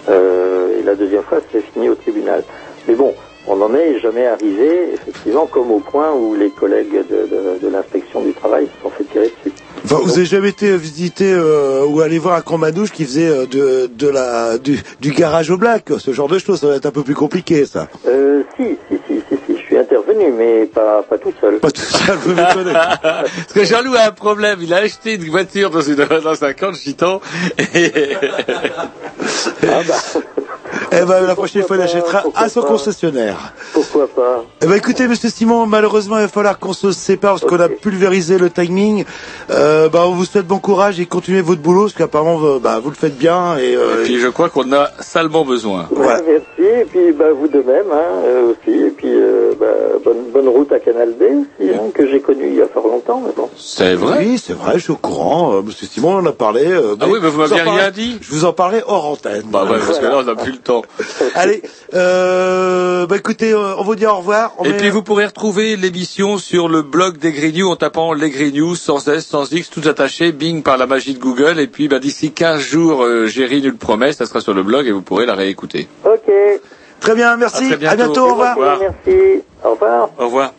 Euh, et la deuxième fois, c'est fini au tribunal. Mais bon, on n'en est jamais arrivé, effectivement, comme au point où les collègues de, de- de l'inspection du travail se sont fait tirer dessus. Enfin, vous avez jamais été visiter euh, ou aller voir un camp manouche qui faisait euh, de, de la du, du garage au black, ce genre de choses, ça va être un peu plus compliqué, ça. Euh, si, si, si, si, si, je suis intervenu, mais pas, pas tout seul. Pas tout seul, vous m'étonnez. Parce que Jean-Loup a un problème. Il a acheté une voiture dans, une, dans un camp de gitans. Et... Ah bah, Eh ben, la prochaine fois, il achètera à son concessionnaire. Pourquoi pas Eh ben, écoutez, monsieur Simon, malheureusement, il va falloir qu'on se sépare parce qu'on a pulvérisé le timing. Euh, bah, on vous souhaite bon courage et continuez votre boulot parce qu'apparemment, vous- bah, vous le faites bien et, euh, Et puis je crois qu'on a salement besoin. Ouais, Merci, et puis bah, vous de même hein, euh, aussi, et puis euh, bah, bonne, bonne route à Canal B aussi, hein, que j'ai connu il y a fort longtemps, mais bon. C'est vrai Oui, c'est vrai, je suis au courant. Euh, monsieur Simon, on en a parlé. euh, Ah oui, mais vous m'aviez parlerai- rien dit. Je vous en parlerai hors antenne. Bah ouais, parce que là, on n'a plus le temps. Allez, euh, bah écoutez, euh, on vous dit au revoir. On Et met- puis vous pourrez retrouver l'émission sur le blog des Grignews en tapant les Grignews sans S, sans X, tout attaché, bing par la magie de Google. Et puis bah, d'ici 15 jours, euh, Géry nous le promet, ça sera sur le blog et vous pourrez la réécouter. Ok. Très bien, merci. À très bientôt. bientôt, au revoir. Au revoir. Merci. Au revoir. Au revoir.